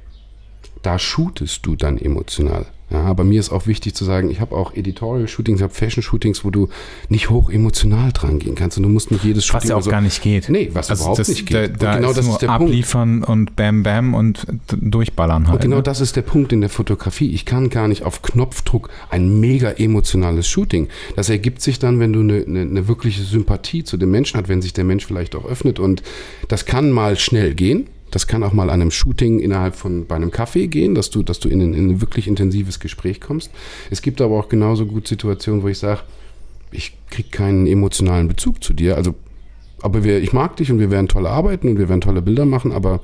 da shootest du dann emotional. Ja, aber mir ist auch wichtig zu sagen, ich habe auch Editorial-Shootings, ich habe Fashion-Shootings, wo du nicht hoch emotional dran gehen kannst und du musst nicht jedes Was Shooting ja auch so, gar nicht geht. Nee, was überhaupt das, nicht geht. Da, da genau das nur ist der Punkt. abliefern und bam, bam und durchballern halt. Und genau ne? das ist der Punkt in der Fotografie. Ich kann gar nicht auf Knopfdruck ein mega emotionales Shooting. Das ergibt sich dann, wenn du eine, eine, eine wirkliche Sympathie zu dem Menschen hast, wenn sich der Mensch vielleicht auch öffnet. Und das kann mal schnell gehen. Das kann auch mal an einem Shooting innerhalb von bei einem Kaffee gehen, dass du, dass du in in ein wirklich intensives Gespräch kommst. Es gibt aber auch genauso gut Situationen, wo ich sage, ich kriege keinen emotionalen Bezug zu dir. Also, aber wir, ich mag dich und wir werden tolle arbeiten und wir werden tolle Bilder machen, aber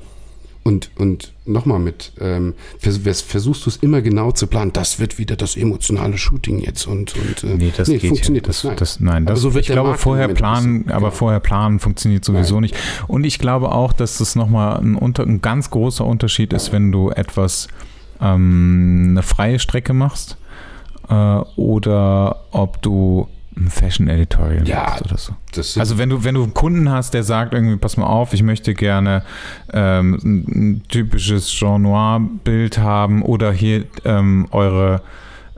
und, und nochmal mit, ähm, vers vers versuchst du es immer genau zu planen, das wird wieder das emotionale Shooting jetzt und, und äh, Nee, das geht funktioniert ja. Das, nicht. das, nein, das, so ich glaube, Markt vorher planen, bisschen, aber genau. vorher planen funktioniert sowieso nicht. Und ich glaube auch, dass das nochmal ein, unter, ein ganz großer Unterschied ist, wenn du etwas, ähm, eine freie Strecke machst äh, oder ob du ein Fashion Editorial Ja, oder so. Also wenn du, wenn du einen Kunden hast, der sagt irgendwie, pass mal auf, ich möchte gerne ähm, ein, typisches Jean Noir-Bild haben oder hier ähm, eure,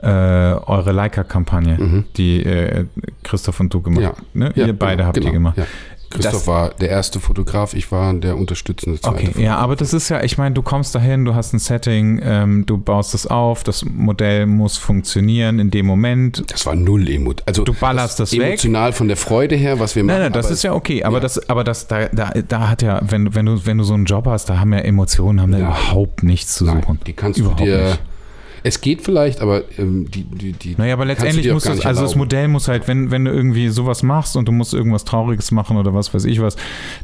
äh, eure Leica-Kampagne, Mhm. die äh, Christoph und du gemacht Ja. Ne? ja, Ihr beide genau, habt die genau, gemacht. Ja. Christoph Das- war der erste Fotograf, ich war der unterstützende zweite Okay, Fotograf. ja, aber das ist ja, ich meine, du kommst dahin, du hast ein Setting, ähm, du baust es auf, das Modell muss funktionieren in dem Moment. Das war null Emot. Also Du ballerst das weg. emotional von der Freude her, was wir machen. Nein, nein, das ist ja okay, aber ja. das, aber das, da, da, da hat ja, wenn, wenn du, wenn du so einen Job hast, da haben ja Emotionen, haben da Nein. überhaupt nichts zu nein, suchen. die kannst Überhaupt du dir. nicht. Es geht vielleicht, aber ähm, die, die, die. Naja, aber letztendlich muss das, also das. Modell muss halt, wenn, wenn du irgendwie sowas machst und du musst irgendwas Trauriges machen oder was weiß ich was,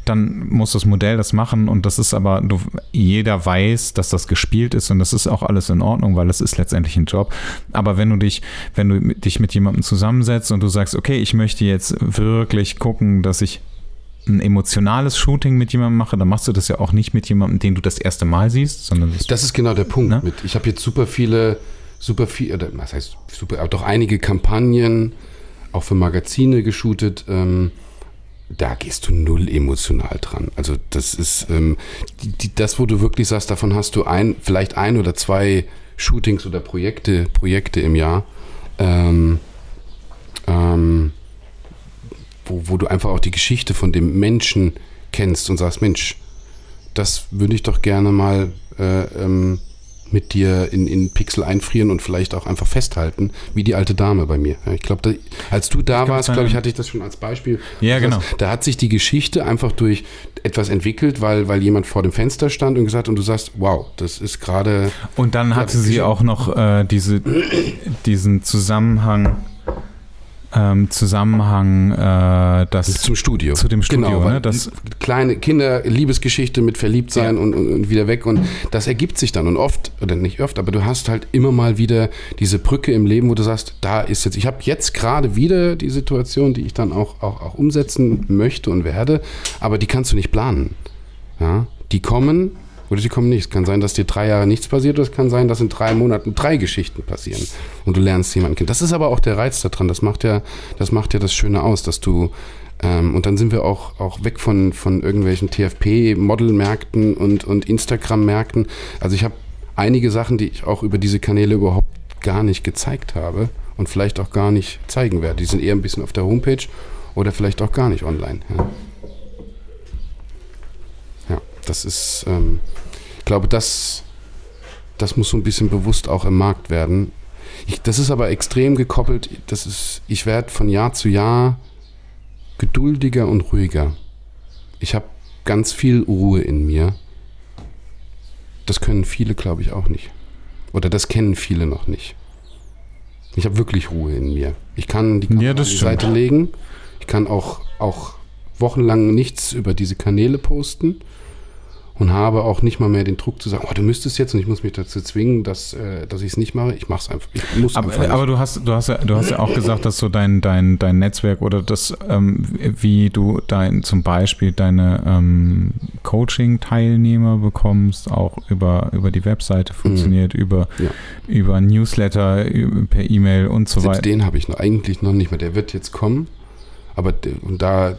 dann muss das Modell das machen und das ist aber, du, jeder weiß, dass das gespielt ist und das ist auch alles in Ordnung, weil das ist letztendlich ein Job. Aber wenn du dich, wenn du dich mit jemandem zusammensetzt und du sagst, okay, ich möchte jetzt wirklich gucken, dass ich ein emotionales Shooting mit jemandem mache, dann machst du das ja auch nicht mit jemandem, den du das erste Mal siehst, sondern das, Das ist genau der Punkt. Ne? Mit. Ich habe jetzt super viele, super viel, oder was heißt super, aber doch einige Kampagnen, auch für Magazine geshootet. Ähm, da gehst du null emotional dran. Also das ist ähm, die, die, das, wo du wirklich sagst, davon hast du ein, vielleicht ein oder zwei Shootings oder Projekte, Projekte im Jahr. Ähm, ähm, wo, wo du einfach auch die Geschichte von dem Menschen kennst und sagst, Mensch, das würde ich doch gerne mal äh, ähm, mit dir in, in Pixel einfrieren und vielleicht auch einfach festhalten, wie die alte Dame bei mir. Ich glaube, als du da kann warst, glaube ich, hatte ich das schon als Beispiel. Ja, Das genau. heißt, Da hat sich die Geschichte einfach durch etwas entwickelt, weil, weil jemand vor dem Fenster stand und gesagt und du sagst, wow, das ist gerade Und dann hatte sie auch noch äh, diese, diesen Zusammenhang, ähm, Zusammenhang, äh, das zum Studio. zu dem Studio, Genau, ne? Das, kleine Kinder, Liebesgeschichte mit Verliebtsein und, und, und wieder weg und das ergibt sich dann und oft, oder nicht oft, aber du hast halt immer mal wieder diese Brücke im Leben, wo du sagst, da ist jetzt, ich habe jetzt gerade wieder die Situation, die ich dann auch, auch, auch umsetzen möchte und werde, aber die kannst du nicht planen. Ja? Die kommen oder die kommen nicht. Es kann sein, dass dir drei Jahre nichts passiert, oder es kann sein, dass in drei Monaten drei Geschichten passieren und du lernst jemanden kennen. Das ist aber auch der Reiz daran. Das macht ja das, macht ja das Schöne aus, dass du ähm, und dann sind wir auch, auch weg von, von irgendwelchen TFP-Modelmärkten und, und Instagram-Märkten. Also ich habe einige Sachen, die ich auch über diese Kanäle überhaupt gar nicht gezeigt habe und vielleicht auch gar nicht zeigen werde. Die sind eher ein bisschen auf der Homepage oder vielleicht auch gar nicht online. Ja. Das ist, ähm, ich glaube, das, das muss so ein bisschen bewusst auch im Markt werden. Ich, das ist aber extrem gekoppelt. Das ist, ich werde von Jahr zu Jahr geduldiger und ruhiger. Ich habe ganz viel Ruhe in mir. Das können viele, glaube ich, auch nicht. Oder das kennen viele noch nicht. Ich habe wirklich Ruhe in mir. Ich kann die Kamera Ja, an die. Seite legen. Ich kann auch, auch wochenlang nichts über diese Kanäle posten und habe auch nicht mal mehr den Druck zu sagen, oh, du müsstest jetzt und ich muss mich dazu zwingen, dass, äh, dass ich es nicht mache. Ich mache es einfach. Ich muss einfach Aber, nicht. aber du hast, du hast ja, du hast ja auch gesagt, dass so dein, dein, dein Netzwerk oder das, ähm, wie du dein, zum Beispiel deine ähm, Coaching-Teilnehmer bekommst, auch über, über die Webseite funktioniert, über, Ja. über Newsletter, über, per E-Mail und so weiter. den habe ich noch, eigentlich noch nicht mehr. Der wird jetzt kommen. Aber und da,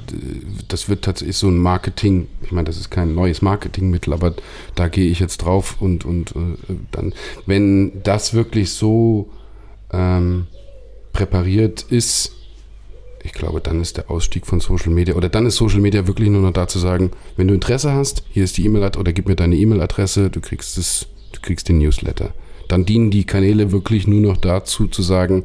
das wird tatsächlich so ein Marketing, ich meine, das ist kein neues Marketingmittel, aber da gehe ich jetzt drauf und, und äh, dann, wenn das wirklich so ähm, präpariert ist, ich glaube, dann ist der Ausstieg von Social Media oder dann ist Social Media wirklich nur noch da zu sagen, wenn du Interesse hast, hier ist die E-Mail-Adresse oder gib mir deine E-Mail-Adresse, du kriegst es, du kriegst den Newsletter. Dann dienen die Kanäle wirklich nur noch dazu zu sagen,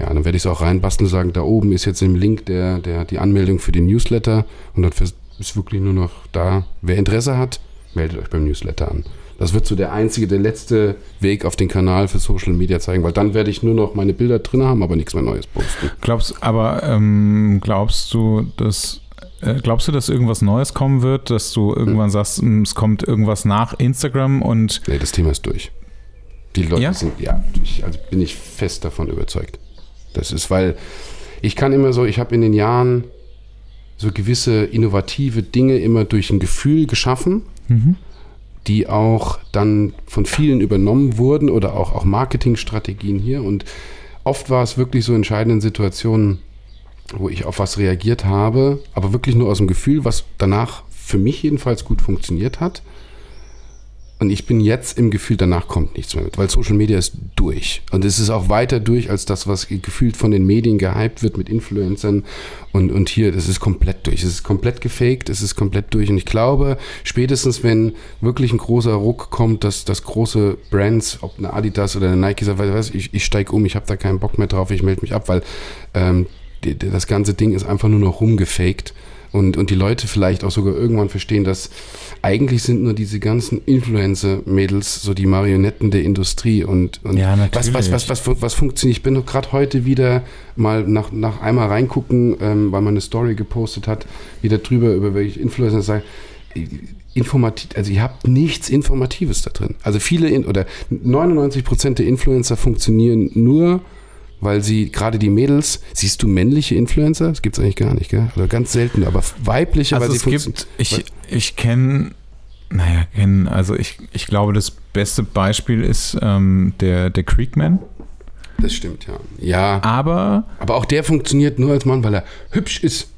ja, dann werde ich es auch reinbasteln und sagen, da oben ist jetzt im Link der, der, die Anmeldung für den Newsletter und dann ist wirklich nur noch da, wer Interesse hat, meldet euch beim Newsletter an. Das wird so der einzige, der letzte Weg auf den Kanal für Social Media zeigen, weil dann werde ich nur noch meine Bilder drin haben, aber nichts mehr Neues posten. Glaubst, aber ähm, glaubst du, dass äh, glaubst du, dass irgendwas Neues kommen wird, dass du irgendwann sagst, mh, es kommt irgendwas nach Instagram und Nee, das Thema ist durch. Die Leute Ja? sind, ja, ich, also bin ich fest davon überzeugt. Das ist, weil ich kann immer so, ich habe in den Jahren so gewisse innovative Dinge immer durch ein Gefühl geschaffen, Mhm. die auch dann von vielen übernommen wurden oder auch, auch Marketingstrategien hier. Und oft war es wirklich so entscheidenden Situationen, wo ich auf was reagiert habe, aber wirklich nur aus dem Gefühl, was danach für mich jedenfalls gut funktioniert hat. Und ich bin jetzt im Gefühl, danach kommt nichts mehr mit, weil Social Media ist durch. Und es ist auch weiter durch als das, was gefühlt von den Medien gehypt wird mit Influencern. Und, und hier, das ist komplett durch. Es ist komplett gefaked, es ist komplett durch. Und ich glaube, spätestens wenn wirklich ein großer Ruck kommt, dass, dass große Brands, ob eine Adidas oder eine Nike sagt, was, ich, ich steige um, ich habe da keinen Bock mehr drauf, ich melde mich ab, weil ähm, das ganze Ding ist einfach nur noch rumgefaked. Und, und die Leute vielleicht auch sogar irgendwann verstehen, dass eigentlich sind nur diese ganzen Influencer-Mädels so die Marionetten der Industrie und, und Ja, was, was, was, natürlich. was, was funktioniert. Ich bin doch gerade heute wieder mal nach, nach einmal reingucken, ähm, weil man eine Story gepostet hat, wieder drüber, über welche Influencer sagen. Informativ, also ihr habt nichts Informatives da drin. Also viele in, oder 99 Prozent der Influencer funktionieren nur, weil sie gerade die Mädels, siehst du männliche Influencer? Das gibt es eigentlich gar nicht, gell? Oder ganz selten, aber weibliche, Also weil es sie gibt, ich, ich kenne, naja, kennen, also ich, ich glaube, das beste Beispiel ist ähm, der, der Creekman. Das stimmt, ja. Ja, Aber, aber auch der funktioniert nur als Mann, weil er hübsch ist.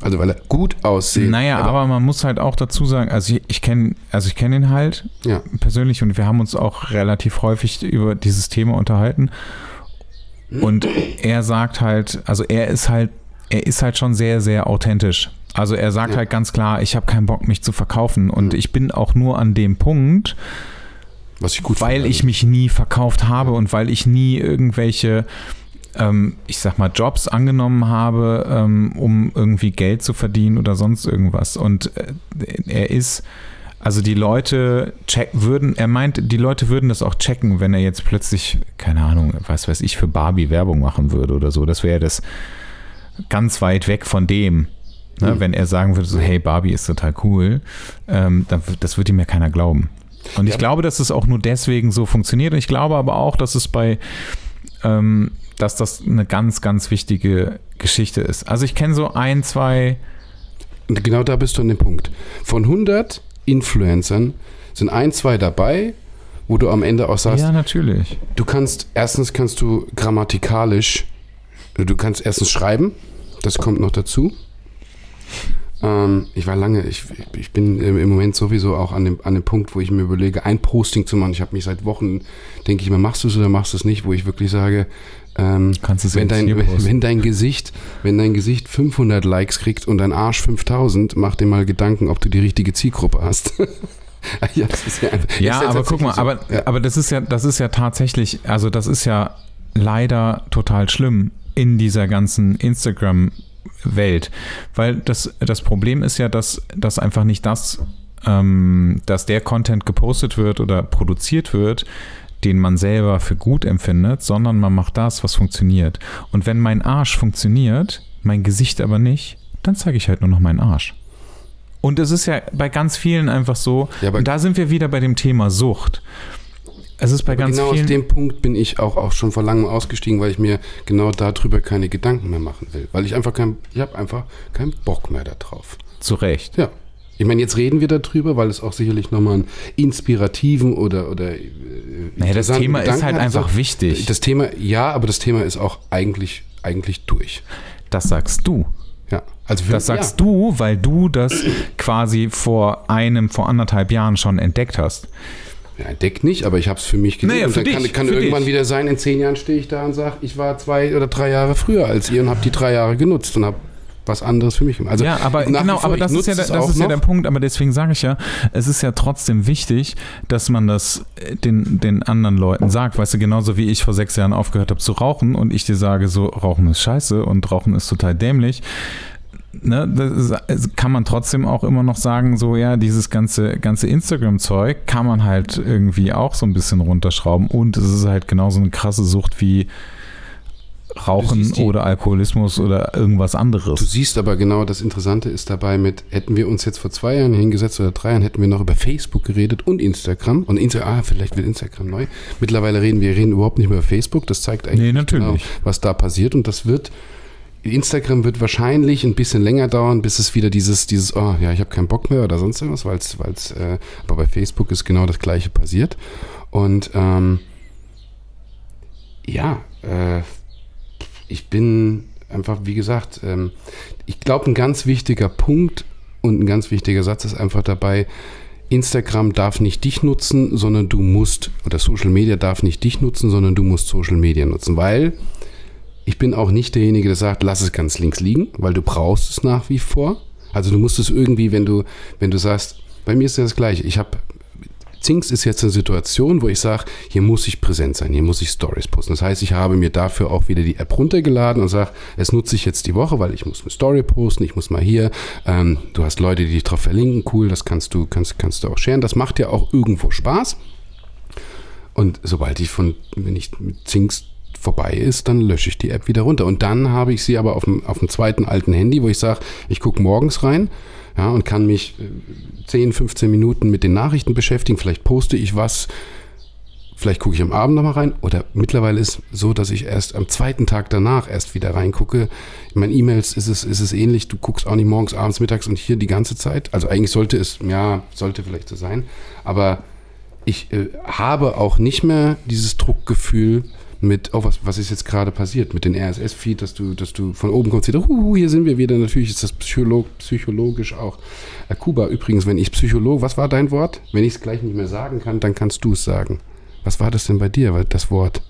Also weil er gut aussieht. naja, aber, man muss halt auch dazu sagen, also ich, ich kenne, also ich kenne ihn halt Ja, persönlich und wir haben uns auch relativ häufig über dieses Thema unterhalten. Und er sagt halt, also er ist halt, er ist halt schon sehr, sehr authentisch. Also er sagt Ja. halt ganz klar, ich habe keinen Bock, mich zu verkaufen. Und Mhm. ich bin auch nur an dem Punkt, was ich gut weil finde. ich mich nie verkauft habe und weil ich nie irgendwelche, ähm, ich sag mal, Jobs angenommen habe, ähm, um irgendwie Geld zu verdienen oder sonst irgendwas. Und äh, er ist, also die Leute check, würden, er meint, die Leute würden das auch checken, wenn er jetzt plötzlich, keine Ahnung, was weiß ich, für Barbie Werbung machen würde oder so. Das wäre das ganz weit weg von dem. Ne? Mhm. Wenn er sagen würde, so, hey, Barbie ist total cool, ähm, dann, das würde ihm ja keiner glauben. Und ich Ja. glaube, dass es auch nur deswegen so funktioniert. Und ich glaube aber auch, dass es bei, ähm, dass das eine ganz, ganz wichtige Geschichte ist. Also ich kenne so ein, zwei, Und genau da bist du an dem Punkt. Von 100 Influencern sind ein, zwei dabei, wo du am Ende auch sagst, ja, natürlich. du kannst, erstens kannst du grammatikalisch, du kannst erstens schreiben, das kommt noch dazu. Ähm, ich war lange, ich, ich bin im Moment sowieso auch an dem, an dem Punkt, wo ich mir überlege, ein Posting zu machen. Ich habe mich seit Wochen, denke ich mir, machst du es oder machst du es nicht, wo ich wirklich sage, ähm, Kannst du wenn dein, wenn, dein Gesicht, wenn dein Gesicht 500 Likes kriegt und dein Arsch 5000, mach dir mal Gedanken, ob du die richtige Zielgruppe hast. ja, ja, Ja, aber guck mal, so. aber, ja. aber das ist ja, das ist ja tatsächlich, also das ist ja leider total schlimm in dieser ganzen Instagram Welt. Weil das, das Problem ist ja, dass, dass einfach nicht das, ähm, dass der Content gepostet wird oder produziert wird, den man selber für gut empfindet, sondern man macht das, was funktioniert. Und wenn mein Arsch funktioniert, mein Gesicht aber nicht, dann zeige ich halt nur noch meinen Arsch. Und es ist ja bei ganz vielen einfach so, Ja, und da sind wir wieder bei dem Thema Sucht. Es ist bei Aber ganz genau aus vielen. dem Punkt bin ich auch, auch schon vor langem ausgestiegen, weil ich mir genau darüber keine Gedanken mehr machen will. Weil ich einfach kein, ich habe einfach keinen Bock mehr darauf. zu Recht. Ja. Ich meine, jetzt reden wir darüber, weil es auch sicherlich nochmal einen inspirativen oder. oder äh, Naja, das Thema ist Gedanken halt hat. einfach wichtig. Das Thema, ja, aber das Thema ist auch eigentlich, eigentlich durch. Das sagst du. Ja. Also für, Das sagst ja. du, weil du das quasi vor einem, vor anderthalb Jahren schon entdeckt hast. Ja, entdeckt nicht, aber ich habe es für mich gesehen. Naja, und dann kann, dich, kann für irgendwann dich. wieder sein, in zehn Jahren stehe ich da und sage, ich war zwei oder drei Jahre früher als ihr und habe die drei Jahre genutzt und habe was anderes für mich gemacht. Also ja, aber genau, vor, aber das ist ja, das ist ja der Punkt. Aber deswegen sage ich ja, es ist ja trotzdem wichtig, dass man das äh, den, den anderen Leuten sagt. Weißt du, genauso wie ich vor sechs Jahren aufgehört habe zu rauchen und ich dir sage, so Rauchen ist scheiße und Rauchen ist total dämlich. Ne, das kann man trotzdem auch immer noch sagen, so ja, dieses ganze, ganze Instagram-Zeug kann man halt irgendwie auch so ein bisschen runterschrauben und es ist halt genauso eine krasse Sucht wie Rauchen oder Alkoholismus oder irgendwas Du anderes. siehst aber genau, das Interessante ist dabei mit, hätten wir uns jetzt vor zwei Jahren hingesetzt oder drei Jahren, hätten wir noch über Facebook geredet und Instagram. Und Insta ah, vielleicht wird Instagram neu. Mittlerweile reden wir reden überhaupt nicht mehr über Facebook. Das zeigt eigentlich Nee, genau, was da passiert. Und das wird, Instagram wird wahrscheinlich ein bisschen länger dauern, bis es wieder dieses, dieses, oh ja, ich habe keinen Bock mehr oder sonst irgendwas, weil es, weil es, äh, aber bei Facebook ist genau das gleiche passiert. Und ähm, ja, äh, ich bin einfach, wie gesagt, ähm, ich glaube, ein ganz wichtiger Punkt und ein ganz wichtiger Satz ist einfach dabei, Instagram darf nicht dich nutzen, sondern du musst, oder Social Media darf nicht dich nutzen, sondern du musst Social Media nutzen, weil ich bin auch nicht derjenige, der sagt, lass es ganz links liegen, weil du brauchst es nach wie vor. Also du musst es irgendwie, wenn du, wenn du sagst, bei mir ist das gleiche, ich habe Zinks ist jetzt eine Situation, wo ich sage, hier muss ich präsent sein, hier muss ich Stories posten. Das heißt, ich habe mir dafür auch wieder die App runtergeladen und sage, es nutze ich jetzt die Woche, weil ich muss eine Story posten, ich muss mal hier, ähm, du hast Leute, die dich drauf verlinken, cool, das kannst du, kannst, kannst du auch sharen. Das macht ja auch irgendwo Spaß. Und sobald ich von, wenn ich mit Zinks vorbei ist, dann lösche ich die App wieder runter. Und dann habe ich sie aber auf dem, auf dem zweiten alten Handy, wo ich sage, ich gucke morgens rein ja, und kann mich äh, 10, 15 Minuten mit den Nachrichten beschäftigen. Vielleicht poste ich was, vielleicht gucke ich am Abend nochmal rein. Oder mittlerweile ist so, dass ich erst am zweiten Tag danach erst wieder reingucke. In meinen E-Mails ist es, ist es ähnlich. Du guckst auch nicht morgens, abends, mittags und hier die ganze Zeit. Also eigentlich sollte es, ja, sollte vielleicht so sein. Aber ich äh, habe auch nicht mehr dieses Druckgefühl mit, oh, was, was ist jetzt gerade passiert mit den RSS-Feed, dass du, dass du von oben kommst, wieder, huhu, hier sind wir wieder. Natürlich ist das Psycholog, psychologisch auch. Äh, Kuba, übrigens, wenn ich Psycholog, was war dein Wort? Wenn ich es gleich nicht mehr sagen kann, dann kannst du es sagen. Was war das denn bei dir, das Wort?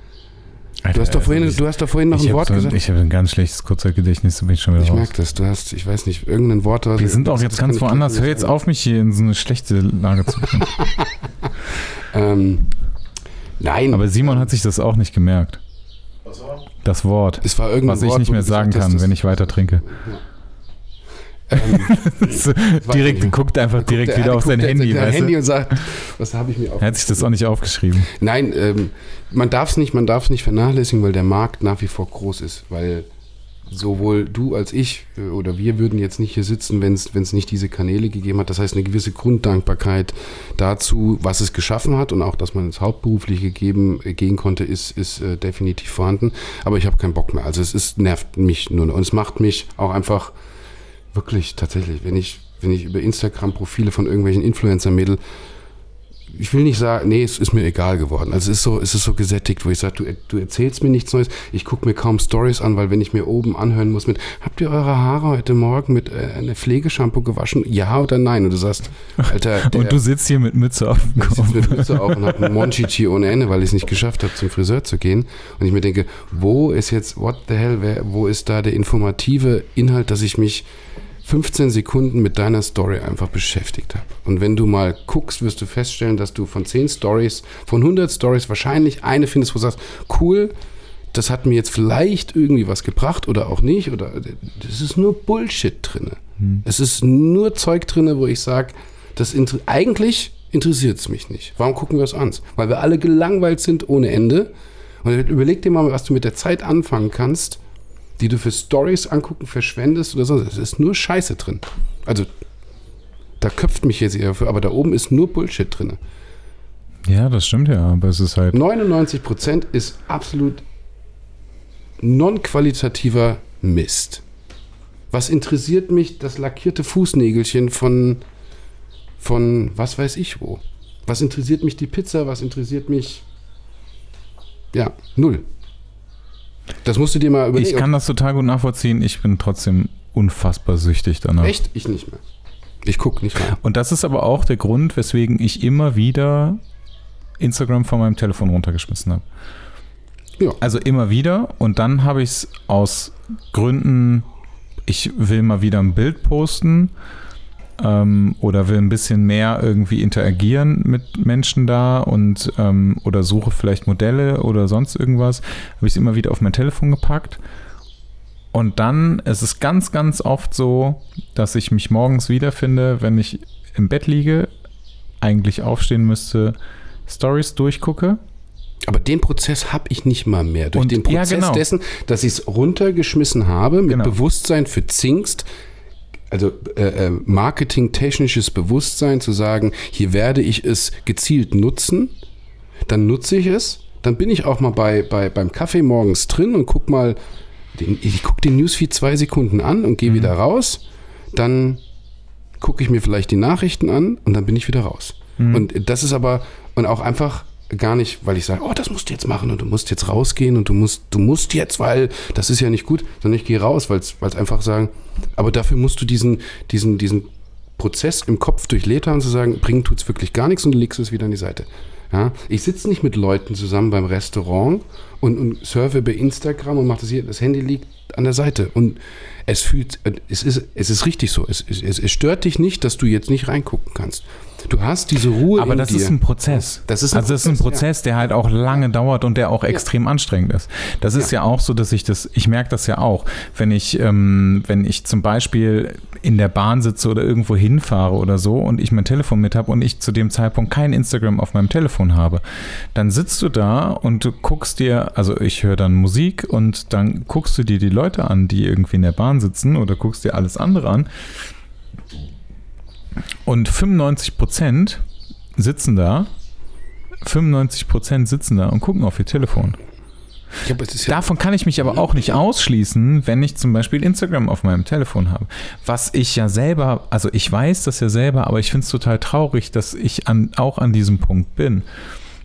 Du hast doch vorhin, du hast doch vorhin noch ich ein Wort so, gesagt. Ich habe ein ganz schlechtes Kurzzeitgedächtnis, da bin ich schon wieder Ich raus. merke das. Du hast, ich weiß nicht, irgendein Wort. Wir sind auch jetzt ganz woanders. Hör jetzt auf, mich hier in so eine schlechte Lage zu bringen. Ähm, nein, Aber Simon hat sich das auch nicht gemerkt. Was war? Das Wort, es war irgendein was ich Wort, nicht mehr sagen kann, das- wenn ich weiter trinke. Ähm, So, ich direkt nicht. guckt einfach direkt Der- wieder auf sein guckt Handy. sein weißt Handy und sagt, was habe ich mir auf? Er hat sich das auch nicht aufgeschrieben. Nein, ähm, man darf es nicht, man darf es nicht vernachlässigen, weil der Markt nach wie vor groß ist, weil sowohl du als ich äh, oder wir würden jetzt nicht hier sitzen, wenn es nicht diese Kanäle gegeben hat. Das heißt, eine gewisse Grunddankbarkeit dazu, was es geschaffen hat und auch, dass man ins Hauptberufliche geben, äh, gehen konnte, ist, ist äh, definitiv vorhanden. Aber ich habe keinen Bock mehr. Also es ist, nervt mich nur noch. und es macht mich auch einfach wirklich tatsächlich, wenn ich, wenn ich über Instagram Profile von irgendwelchen Influencer-Mädel ich will nicht sagen, nee, es ist mir egal geworden. Also es ist so, es ist so gesättigt, wo ich sage, du, du erzählst mir nichts Neues. Ich gucke mir kaum Stories an, weil wenn ich mir oben anhören muss mit, habt ihr eure Haare heute Morgen mit äh, einer Pflegeshampoo gewaschen? Ja oder nein? Und du sagst, Alter, der, Und du sitzt hier mit Mütze auf dem ich sitze Kopf. mit Mütze auf und habe einen Monchichi ohne Ende, weil ich es nicht geschafft habe, zum Friseur zu gehen. Und ich mir denke, wo ist jetzt, what the hell, wer, wo ist da der informative Inhalt, dass ich mich 15 Sekunden mit deiner Story einfach beschäftigt habe. Und wenn du mal guckst, wirst du feststellen, dass du von 10 Stories, von 100 Stories wahrscheinlich eine findest, wo du sagst, cool, das hat mir jetzt vielleicht irgendwie was gebracht oder auch nicht. Oder das ist nur Bullshit drin. Hm. Es ist nur Zeug drin, wo ich sage, das inter eigentlich interessiert es mich nicht. Warum gucken wir es an? Weil wir alle gelangweilt sind ohne Ende. Und überleg dir mal, was du mit der Zeit anfangen kannst, die du für Stories angucken verschwendest oder so. Es ist nur Scheiße drin. Also, da köpft mich jetzt eher für, aber da oben ist nur Bullshit drin. Ja, das stimmt ja, aber es ist halt. 99% ist absolut non-qualitativer Mist. Was interessiert mich das lackierte Fußnägelchen von, von was weiß ich wo? Was interessiert mich die Pizza? Was interessiert mich. Ja, null. Das musst du dir mal überlegen. Ich kann das total gut nachvollziehen. Ich bin trotzdem unfassbar süchtig danach. Echt? Ich nicht mehr. Ich gucke nicht rein. Und das ist aber auch der Grund, weswegen ich immer wieder Instagram von meinem Telefon runtergeschmissen habe. Ja. Also immer wieder. Und dann habe ich es aus Gründen, ich will mal wieder ein Bild posten ähm, oder will ein bisschen mehr irgendwie interagieren mit Menschen da und ähm, oder suche vielleicht Modelle oder sonst irgendwas, habe ich es immer wieder auf mein Telefon gepackt. Und dann ist es ganz, ganz oft so, dass ich mich morgens wiederfinde, wenn ich im Bett liege, eigentlich aufstehen müsste, Stories durchgucke. Aber den Prozess habe ich nicht mal mehr. Durch Und- den ja, Prozess genau. dessen, dass ich es runtergeschmissen habe, mit Genau. Bewusstsein für Zingst, also äh, äh, marketingtechnisches Bewusstsein, zu sagen, hier werde ich es gezielt nutzen, dann nutze ich es, dann bin ich auch mal bei, bei, beim Kaffee morgens drin und guck mal, den, ich gucke den Newsfeed zwei Sekunden an und Mhm. gehe wieder raus, dann gucke ich mir vielleicht die Nachrichten an und dann bin ich wieder raus. Mhm. Und das ist aber, und auch einfach gar nicht, weil ich sage, oh, das musst du jetzt machen und du musst jetzt rausgehen und du musst, du musst jetzt, weil das ist ja nicht gut, sondern ich gehe raus, weil es einfach sagen, aber dafür musst du diesen, diesen, diesen Prozess im Kopf durchlebt haben, zu sagen, bringen tut's wirklich gar nichts und du legst es wieder an die Seite. Ja, ich sitze nicht mit Leuten zusammen beim Restaurant und, und surfe über Instagram und mache das hier, das Handy liegt an der Seite und es fühlt, es ist, es ist richtig so. Es, es, es stört dich nicht, dass du jetzt nicht reingucken kannst. Du hast diese Ruhe Aber das dir. ist ein Prozess. Das ist ein also das ist ein Prozess, Prozess, der halt auch lange dauert und der auch extrem anstrengend ist. Das ist ja. auch so, dass ich das, ich merke das ja auch, wenn ich, ähm, wenn ich zum Beispiel in der Bahn sitze oder irgendwo hinfahre oder so und ich mein Telefon mit habe und ich zu dem Zeitpunkt kein Instagram auf meinem Telefon habe, dann sitzt du da und du guckst dir, also ich höre dann Musik und dann guckst du dir die Leute an, die irgendwie in der Bahn sitzen oder guckst dir alles andere an. Und 95 Prozent sitzen da, 95 Prozent sitzen da und gucken auf ihr Telefon. Ja, ja, Davon kann ich mich aber auch nicht ausschließen, wenn ich zum Beispiel Instagram auf meinem Telefon habe. Was ich ja selber, also ich weiß das ja selber, aber ich finde es total traurig, dass ich an, auch an diesem Punkt bin.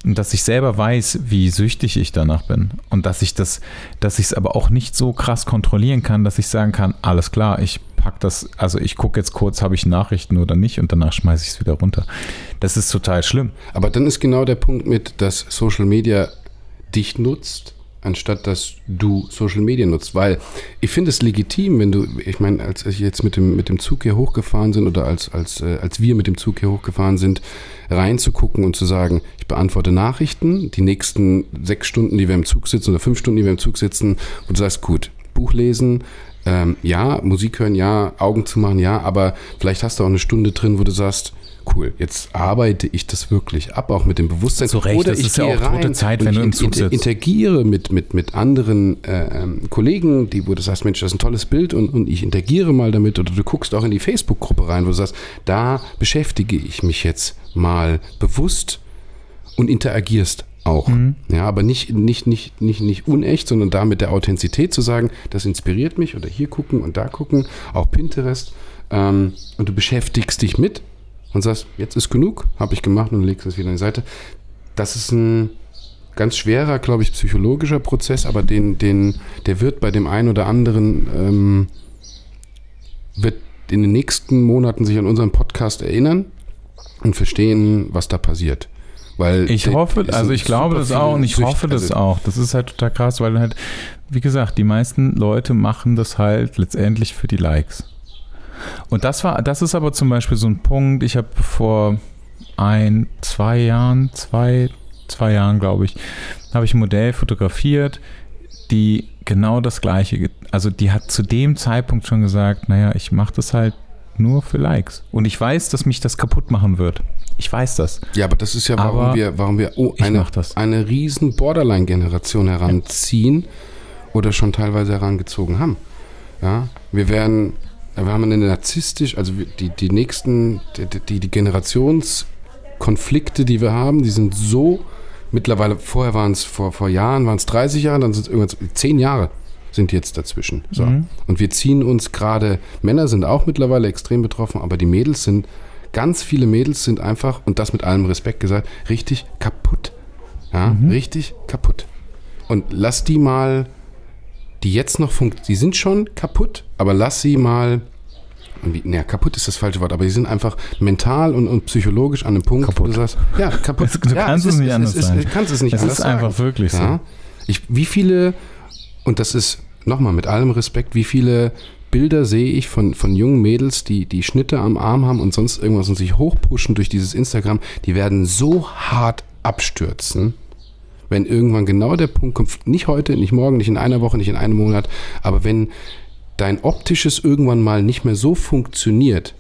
Und dass ich selber weiß, wie süchtig ich danach bin. Und dass ich das, dass ich es aber auch nicht so krass kontrollieren kann, dass ich sagen kann, alles klar, ich pack das, also ich gucke jetzt kurz, habe ich Nachrichten oder nicht und danach schmeiße ich es wieder runter. Das ist total schlimm. aber dann ist genau der Punkt mit, dass Social Media dich nutzt, anstatt dass du Social Media nutzt. Weil ich finde es legitim, wenn du, ich meine, als ich jetzt mit dem, mit dem Zug hier hochgefahren sind oder als, als, äh, als wir mit dem Zug hier hochgefahren sind, reinzugucken und zu sagen, ich beantworte Nachrichten, die nächsten sechs Stunden, die wir im Zug sitzen oder fünf Stunden, die wir im Zug sitzen, und du sagst, gut, Buch lesen, ähm, ja, Musik hören, ja, Augen zu machen, ja, aber vielleicht hast du auch eine Stunde drin, wo du sagst, cool, jetzt arbeite ich das wirklich ab, auch mit dem Bewusstsein. Zu Recht, das ist ja auch tote Zeit, wenn ich du im Zug sitzt. interagiere mit, mit, mit anderen äh, ähm, Kollegen, die, wo du sagst, Mensch, das ist ein tolles Bild und, und ich interagiere mal damit oder du guckst auch in die Facebook-Gruppe rein, wo du sagst, da beschäftige ich mich jetzt mal bewusst und interagierst auch. Mhm. Ja, aber nicht, nicht, nicht, nicht, nicht unecht, sondern da mit der Authentizität zu sagen, das inspiriert mich oder hier gucken und da gucken, auch Pinterest. Ähm, und du beschäftigst dich mit und sagst, jetzt ist genug, habe ich gemacht und legst es wieder an die Seite. Das ist ein ganz schwerer, glaube ich, psychologischer Prozess, aber den, den, der wird bei dem einen oder anderen, ähm, wird in den nächsten Monaten sich an unseren Podcast erinnern und verstehen, was da passiert. Weil Ich hoffe, also ich glaube das auch und ich Süchte- hoffe das also auch. Das ist halt total krass, weil halt, wie gesagt, die meisten Leute machen das halt letztendlich für die Likes. Und das war, das ist aber zum Beispiel so ein Punkt, ich habe vor ein, zwei Jahren, zwei, zwei Jahren, glaube ich, habe ich ein Modell fotografiert, die genau das Gleiche, also die hat zu dem Zeitpunkt schon gesagt, naja, ich mache das halt nur für Likes. Und ich weiß, dass mich das kaputt machen wird. Ich weiß das. Ja, aber das ist ja, warum Aber wir, warum wir oh, eine, eine riesen Borderline-Generation heranziehen oder schon teilweise herangezogen haben. Ja, wir werden, wir haben eine narzisstisch, also die, die nächsten, die, die, die Generationskonflikte, die wir haben, die sind so, mittlerweile, vorher waren es, vor, vor Jahren waren es 30 Jahre, dann sind es irgendwann 10 Jahre sind jetzt dazwischen. So. Mhm. Und wir ziehen uns gerade, Männer sind auch mittlerweile extrem betroffen, aber die Mädels sind, ganz viele Mädels sind einfach, und das mit allem Respekt gesagt, richtig kaputt. Ja, richtig kaputt. Und lass die mal, die jetzt noch funktionieren, die sind schon kaputt, aber lass sie mal, naja, kaputt ist das falsche Wort, aber die sind einfach mental und, und psychologisch an einem Punkt, wo Kaputt. du sagst, ja, kaputt. Du ja, kannst es nicht anders ist, sagen. Du kannst es nicht Es anders ist einfach sagen. wirklich so. Ja? Ich, wie viele, und das ist nochmal mit allem Respekt, wie viele Bilder sehe ich von, von jungen Mädels, die die Schnitte am Arm haben und sonst irgendwas und sich hochpushen durch dieses Instagram, die werden so hart abstürzen, wenn irgendwann genau der Punkt kommt, nicht heute, nicht morgen, nicht in einer Woche, nicht in einem Monat, aber wenn dein optisches irgendwann mal nicht mehr so funktioniert,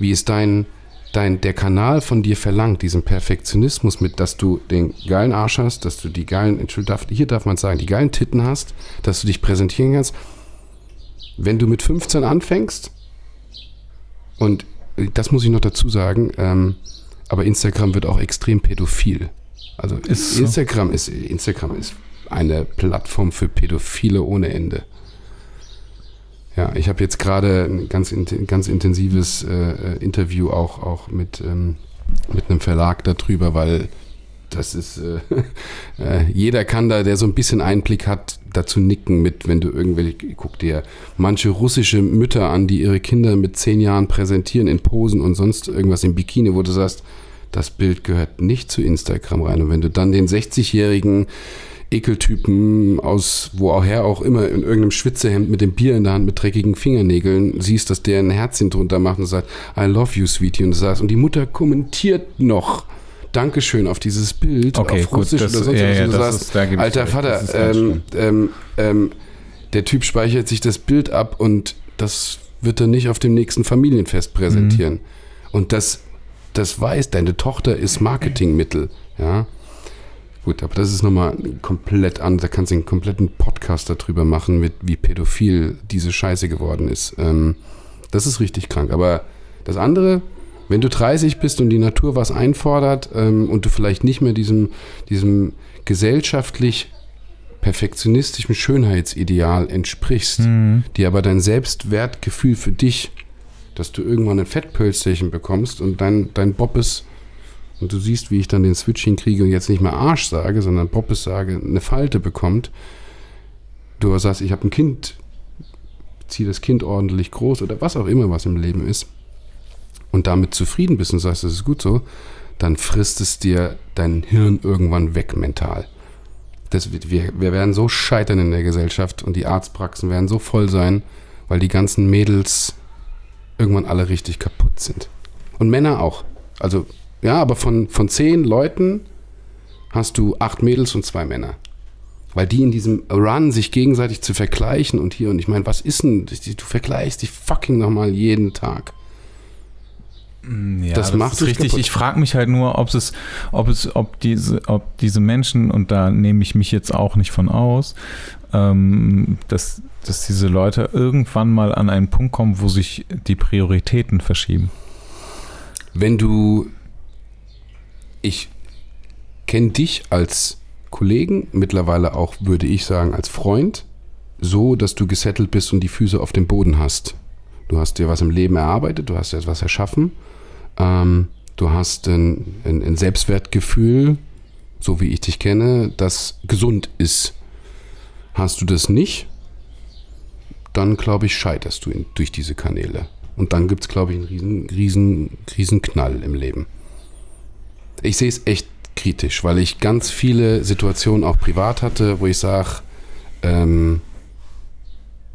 wie es dein, dein, der Kanal von dir verlangt, diesen Perfektionismus mit, dass du den geilen Arsch hast, dass du die geilen, Entschuldigung, hier darf man sagen, die geilen Titten hast, dass du dich präsentieren kannst. Wenn du mit 15 anfängst, und das muss ich noch dazu sagen, ähm, aber Instagram wird auch extrem pädophil. Also Ist so. Instagram ist Instagram ist eine Plattform für Pädophile ohne Ende. Ja, ich habe jetzt gerade ein ganz, ganz intensives äh, äh, Interview auch, auch mit, ähm, mit einem Verlag darüber, weil das ist, äh, äh, jeder kann da, der so ein bisschen Einblick hat, dazu nicken mit, wenn du irgendwelche, guck dir manche russische Mütter an, die ihre Kinder mit zehn Jahren präsentieren in Posen und sonst irgendwas im Bikini, wo du sagst, das Bild gehört nicht zu Instagram rein. Und wenn du dann den 60-jährigen Ekeltypen aus woher auch immer in irgendeinem Schwitzehemd mit dem Bier in der Hand mit dreckigen Fingernägeln siehst, dass der ein Herzchen drunter macht und sagt, I love you, Sweetie. Und du sagst, und die Mutter kommentiert noch. Dankeschön auf dieses Bild, Okay, auf gut, Russisch das- oder sonst ja, was. ja, Und du sagst, ist- alter Vater, ähm, ähm, ähm, der Typ speichert sich das Bild ab und das wird er nicht auf dem nächsten Familienfest präsentieren. Und das, das weiß, deine Tochter ist Marketingmittel, ja. Gut, aber das ist nochmal komplett an. Da kannst du einen kompletten Podcast darüber machen, mit wie pädophil diese Scheiße geworden ist. Ähm, das ist richtig krank. Aber das andere, wenn du 30 bist und die Natur was einfordert ähm, und du vielleicht nicht mehr diesem, diesem gesellschaftlich perfektionistischen Schönheitsideal entsprichst, Mhm. die aber dein Selbstwertgefühl für dich, dass du irgendwann ein Fettpölsterchen bekommst und dein, dein Bobbes, und du siehst, wie ich dann den Switch hinkriege und jetzt nicht mehr Arsch sage, sondern Bobbes sage, eine Falte bekommt, du sagst, ich habe ein Kind, ziehe das Kind ordentlich groß oder was auch immer, was im Leben ist, und damit zufrieden bist und sagst, das ist gut so, dann frisst es dir dein Hirn irgendwann weg mental. Das, wir, wir werden so scheitern in der Gesellschaft und die Arztpraxen werden so voll sein, weil die ganzen Mädels irgendwann alle richtig kaputt sind. Und Männer auch. Also, ja, aber von, von zehn Leuten hast du acht Mädels und zwei Männer. Weil die in diesem Run sich gegenseitig zu vergleichen und hier und ich meine, was ist denn, du vergleichst dich fucking nochmal jeden Tag. Ja, Das macht ist richtig. kaputt. Ich frage mich halt nur, ob es, ob es, ob diese, ob diese Menschen und da nehme ich mich jetzt auch nicht von aus, ähm, dass, dass diese Leute irgendwann mal an einen Punkt kommen, wo sich die Prioritäten verschieben. Wenn du, ich kenne dich als Kollegen, mittlerweile auch, würde ich sagen, als Freund, so, dass du gesettelt bist und die Füße auf dem Boden hast. Du hast dir was im Leben erarbeitet, du hast dir etwas erschaffen, ähm, du hast ein, ein, ein Selbstwertgefühl, so wie ich dich kenne, das gesund ist. Hast du das nicht, dann glaube ich, scheiterst du in, durch diese Kanäle. Und dann gibt es, glaube ich, einen riesen, riesen, riesen Knall im Leben. Ich sehe es echt kritisch, weil ich ganz viele Situationen auch privat hatte, wo ich sage, ähm,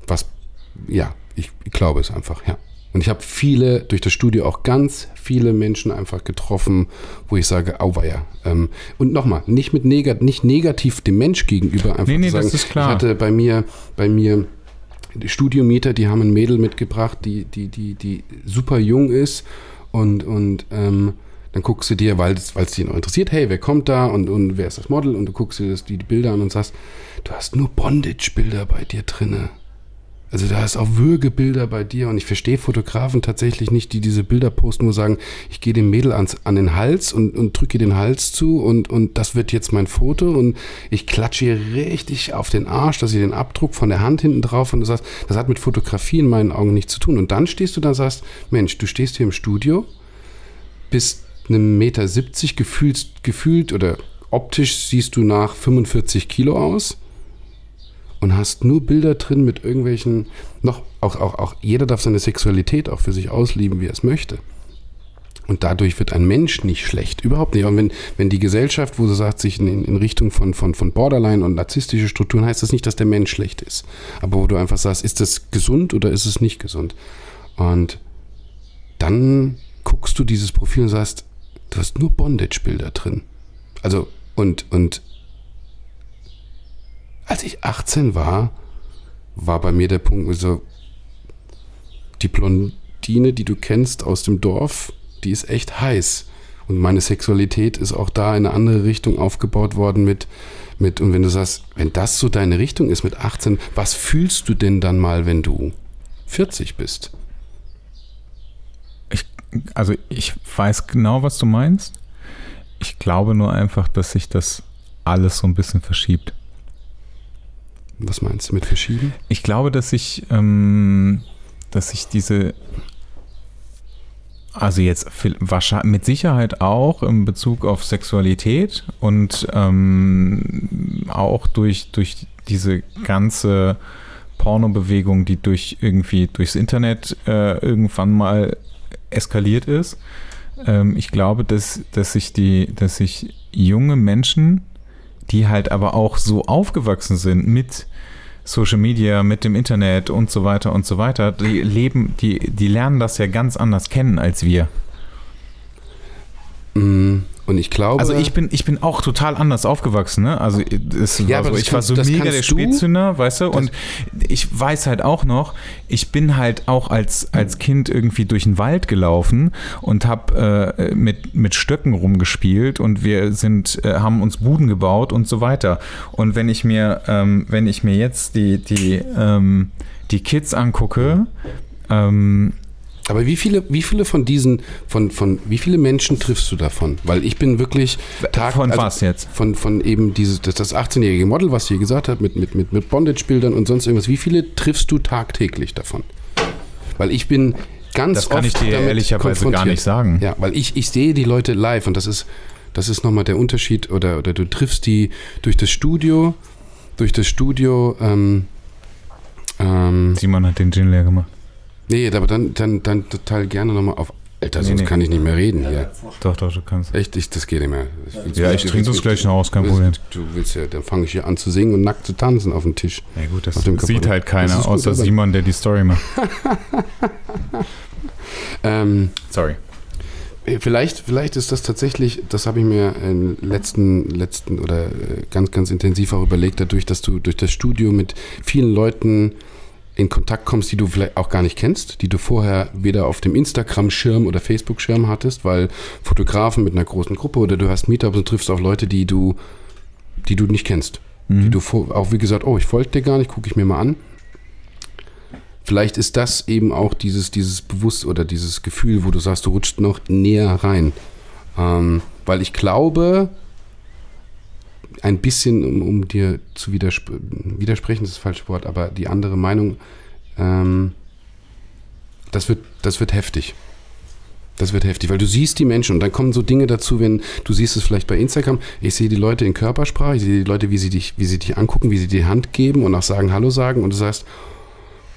was, ja, ich, ich glaube es einfach, ja. Und ich habe viele, durch das Studio auch ganz viele Menschen einfach getroffen, wo ich sage, auweia. Ähm, und nochmal, nicht mit negat nicht negativ dem Mensch gegenüber einfach Nee, nee, zu sagen, das ist klar. ich hatte bei mir, bei mir Studiomieter, die haben ein Mädel mitgebracht, die, die, die, die super jung ist und, und ähm, dann guckst du dir, weil es dich noch interessiert, hey, wer kommt da und, und wer ist das Model und du guckst dir das, die, Bilder an und sagst, du hast nur Bondage-Bilder bei dir drinne. Also da ist auch Würgebilder bei dir und ich verstehe Fotografen tatsächlich nicht, die diese Bilder posten, wo sagen, ich gehe dem Mädel ans, an den Hals und, und drücke ihr den Hals zu und, und das wird jetzt mein Foto und ich klatsche ihr richtig auf den Arsch, dass sie den Abdruck von der Hand hinten drauf und du sagst, das hat mit Fotografie in meinen Augen nichts zu tun. Und dann stehst du da und sagst, Mensch, du stehst hier im Studio, bist einem Meter 70 gefühlt, gefühlt oder optisch siehst du nach 45 Kilo aus und hast nur Bilder drin mit irgendwelchen, noch, auch, auch, auch jeder darf seine Sexualität auch für sich ausleben, wie er es möchte. Und dadurch wird ein Mensch nicht schlecht, überhaupt nicht. Und wenn, wenn die Gesellschaft, wo du sagst, sich in, in Richtung von, von, von Borderline und narzisstische Strukturen, heißt das nicht, dass der Mensch schlecht ist. Aber wo du einfach sagst, ist das gesund oder ist es nicht gesund? Und dann guckst du dieses Profil und sagst, du hast nur Bondage-Bilder drin. Also, und, und als ich 18 war, war bei mir der Punkt, so, die Blondine, die du kennst aus dem Dorf, die ist echt heiß. Und meine Sexualität ist auch da in eine andere Richtung aufgebaut worden mit, mit, und wenn du sagst, wenn das so deine Richtung ist mit 18, was fühlst du denn dann mal, wenn du 40 bist? Also ich weiß genau, was du meinst. Ich glaube nur einfach, dass sich das alles so ein bisschen verschiebt. Was meinst du mit verschieben? Ich glaube, dass ich, ähm, dass ich diese, also jetzt wahrscheinlich mit Sicherheit auch in Bezug auf Sexualität und ähm, auch durch, durch diese ganze Pornobewegung, die durch irgendwie durchs Internet äh, irgendwann mal eskaliert ist. Ähm, ich glaube, dass, dass sich die, dass sich junge Menschen, die halt aber auch so aufgewachsen sind mit Social Media, mit dem Internet und so weiter und so weiter, die leben, die, die lernen das ja ganz anders kennen als wir. Mm, Und ich glaube. Also ich bin, ich bin auch total anders aufgewachsen, ne? Also es Ja, war so, ich war kannst- so das mega der Spätzünder, weißt du? Und ich weiß halt auch noch, ich bin halt auch als, als Kind irgendwie durch den Wald gelaufen und habe äh, mit, mit Stöcken rumgespielt und wir sind, äh, haben uns Buden gebaut und so weiter. Und wenn ich mir, ähm, wenn ich mir jetzt die, die, ähm, die Kids angucke, ähm, Aber wie viele, wie viele von diesen, von, von, wie viele Menschen triffst du davon? Weil ich bin wirklich Tag, von also was jetzt? Von, von eben dieses, das, das 18-jährige Model, was sie gesagt hat, mit, mit, mit, mit Bondage-Bildern und sonst irgendwas. Wie viele triffst du tagtäglich davon? Weil ich bin ganz Das kann oft ich dir ehrlicherweise gar nicht sagen. Ja, weil ich, ich sehe die Leute live und das ist, das ist nochmal der Unterschied oder, oder du triffst die durch das Studio, durch das Studio, ähm, ähm, Simon hat den Gin leer gemacht. Nee, aber dann, dann, dann total gerne nochmal auf. Alter, Nee, sonst nee. kann ich nicht mehr reden hier. Doch, doch, du kannst. Echt, ich, das geht nicht mehr. willst- Ja, ich trinke das gleich noch aus, kein Problem. Du willst ja, dann fange ich hier an zu singen und nackt zu tanzen auf dem Tisch. Ja gut, das sieht halt keiner, gut, außer aber- Simon, der die Story macht. Ähm, Sorry. vielleicht, vielleicht ist das tatsächlich, das habe ich mir im letzten, letzten oder äh, ganz, ganz intensiv auch überlegt, dadurch, dass du durch das Studio mit vielen Leuten in Kontakt kommst, die du vielleicht auch gar nicht kennst, die du vorher weder auf dem Instagram-Schirm oder Facebook-Schirm hattest, weil Fotografen mit einer großen Gruppe oder du hast Meetups und triffst auf Leute, die du, die du nicht kennst. Die du vor, auch wie gesagt, oh, ich folge dir gar nicht, gucke ich mir mal an. Vielleicht ist das eben auch dieses, dieses Bewusst oder dieses Gefühl, wo du sagst, du rutscht noch näher rein. Ähm, weil ich glaube, ein bisschen, um, um dir zu widerspr widersprechen, das ist das falsche Wort, aber die andere Meinung, ähm, das, wird, das wird heftig. Das wird heftig, weil du siehst die Menschen und dann kommen so Dinge dazu, wenn du siehst es vielleicht bei Instagram, ich sehe die Leute in Körpersprache, ich sehe die Leute, wie sie dich, wie sie dich angucken, wie sie dir die Hand geben und auch sagen Hallo sagen und du sagst,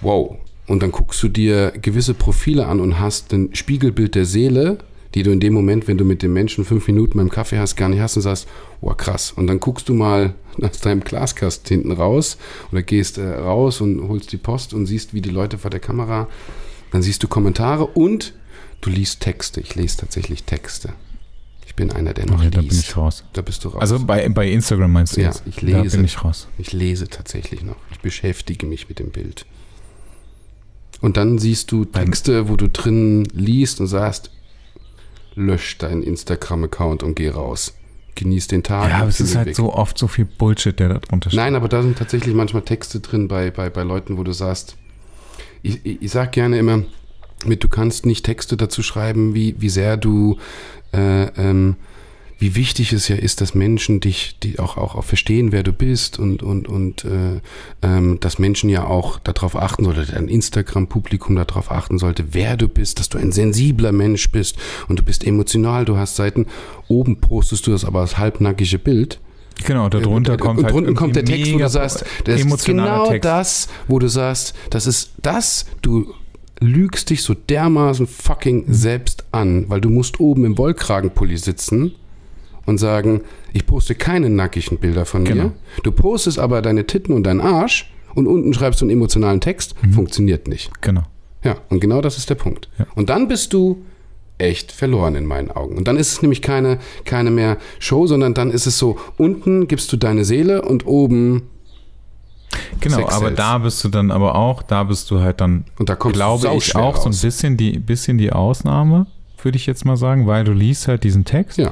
wow. Und dann guckst du dir gewisse Profile an und hast ein Spiegelbild der Seele, die du in dem Moment, wenn du mit dem Menschen fünf Minuten beim Kaffee hast, gar nicht hast und sagst, wow, krass. Und dann guckst du mal aus deinem Glaskasten hinten raus oder gehst äh, raus und holst die Post und siehst, wie die Leute vor der Kamera Dann siehst du Kommentare und du liest Texte. Ich lese tatsächlich Texte. Ich bin einer, der noch Okay, liest. da bin ich raus. Da bist du raus. Also bei, bei Instagram meinst du Ja, jetzt? ich Da lese. bin ich raus. Ich lese tatsächlich noch. Ich beschäftige mich mit dem Bild. Und dann siehst du Texte, wo du drin liest und sagst, lösch deinen Instagram-Account und geh raus. Genieß den Tag. Ja, aber es ist halt weg. so oft so viel Bullshit, der da drunter steht. Nein, aber da sind tatsächlich manchmal Texte drin bei, bei, bei Leuten, wo du sagst, ich, ich, ich sag gerne immer, mit, du kannst nicht Texte dazu schreiben, wie, wie sehr du, äh, ähm, wie wichtig es ja ist, dass Menschen dich, die auch, auch, auch verstehen, wer du bist und, und, und äh, ähm, dass Menschen ja auch darauf achten oder dein Instagram-Publikum darauf achten sollte, wer du bist, dass du ein sensibler Mensch bist und du bist emotional, du hast Seiten, oben postest du das aber als halbnackige Bild. Genau, darunter und, kommt und halt kommt der Text, wo du sagst, das ist genau Text. das, wo du sagst, das ist das, du lügst dich so dermaßen fucking selbst an, weil du musst oben im Wollkragenpulli sitzen und sagen, ich poste keine nackigen Bilder von Genau. mir. Du postest aber deine Titten und deinen Arsch und unten schreibst du einen emotionalen Text, funktioniert nicht. Genau. Ja, und genau das ist der Punkt. Ja. Und dann bist du echt verloren in meinen Augen. Und dann ist es nämlich keine, keine mehr Show, sondern dann ist es so, unten gibst du deine Seele und oben, Genau, aber da bist du dann aber auch, da bist du halt dann, und da kommst glaube du ich, auch so ein raus. bisschen die, bisschen die Ausnahme, würde ich jetzt mal sagen, weil du liest halt diesen Text. Ja.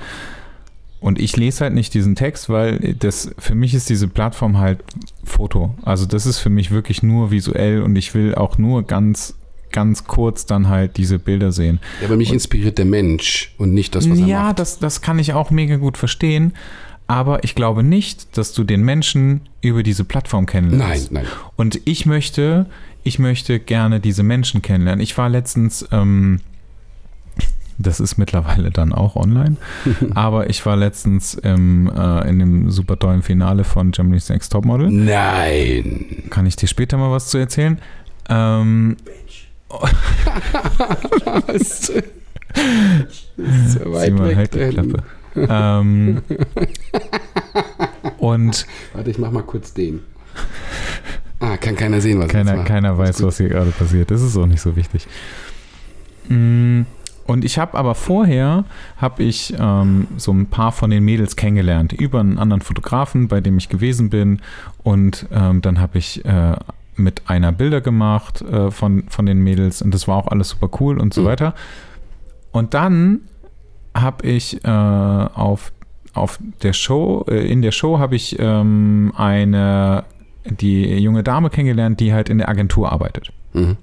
Und ich lese halt nicht diesen Text, weil das für mich ist diese Plattform halt Foto. Also das ist für mich wirklich nur visuell und ich will auch nur ganz, ganz kurz dann halt diese Bilder sehen. Ja, aber mich inspiriert der Mensch und nicht das, was er ja, macht. das, das kann ich auch mega gut verstehen. Aber ich glaube nicht, dass du den Menschen über diese Plattform Nein, kennenlernst. nein. Und ich möchte, ich möchte gerne diese Menschen kennenlernen. Ich war letztens, ähm, das ist mittlerweile dann auch online, aber ich war letztens im, äh, in dem super tollen Finale von Germany's Next Topmodel. Nein. Kann ich dir später mal was zu erzählen? Ähm, Was? so sieh mal, halt die Klappe. ähm, und Warte, ich mach mal kurz den. Ah, kann keiner sehen, was Keiner, jetzt mache. keiner weiß, was hier gerade passiert. Das ist auch nicht so wichtig. Mm, Und ich habe aber vorher, habe ich ähm, so ein paar von den Mädels kennengelernt über einen anderen Fotografen, bei dem ich gewesen bin. Und ähm, dann habe ich äh, mit einer Bilder gemacht äh, von, von den Mädels und das war auch alles super cool und so Mhm. weiter. Und dann habe ich äh, auf, auf der Show, äh, in der Show habe ich ähm, eine, die junge Dame kennengelernt, die halt in der Agentur arbeitet. Mhm.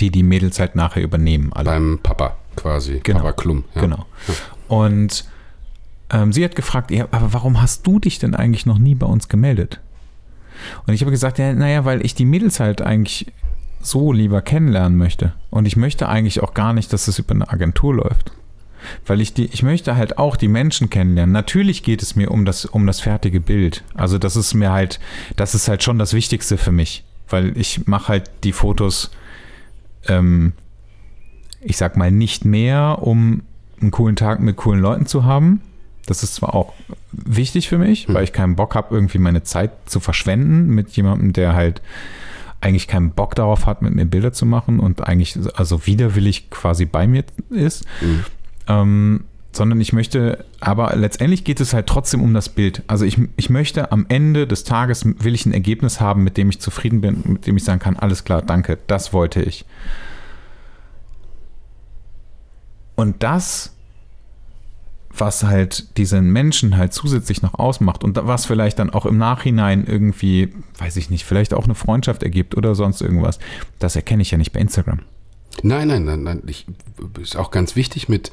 Die die Mädels halt nachher übernehmen. Alle. Beim Papa quasi. Genau. Papa Klum. Ja. Genau. Und ähm, sie hat gefragt, ja, aber warum hast du dich denn eigentlich noch nie bei uns gemeldet? Und ich habe gesagt, ja, naja, weil ich die Mädels halt eigentlich so lieber kennenlernen möchte. Und ich möchte eigentlich auch gar nicht, dass es über eine Agentur läuft. Weil ich die, ich möchte halt auch die Menschen kennenlernen. Natürlich geht es mir um das, um das fertige Bild. Also das ist mir halt, das ist halt schon das Wichtigste für mich. Weil ich mache halt die Fotos, ähm, ich sag mal, nicht mehr, um einen coolen Tag mit coolen Leuten zu haben. Das ist zwar auch wichtig für mich, Hm. weil ich keinen Bock habe, irgendwie meine Zeit zu verschwenden mit jemandem, der halt eigentlich keinen Bock darauf hat, mit mir Bilder zu machen und eigentlich also widerwillig quasi bei mir ist. Mhm. Ähm, sondern ich möchte, aber letztendlich geht es halt trotzdem um das Bild. Also ich, ich möchte am Ende des Tages, will ich ein Ergebnis haben, mit dem ich zufrieden bin, mit dem ich sagen kann, alles klar, danke, das wollte ich. Und das, was halt diesen Menschen halt zusätzlich noch ausmacht und was vielleicht dann auch im Nachhinein irgendwie, weiß ich nicht, vielleicht auch eine Freundschaft ergibt oder sonst irgendwas, das erkenne ich ja nicht bei Instagram. Nein, nein, nein, nein. Ich, ist auch ganz wichtig mit,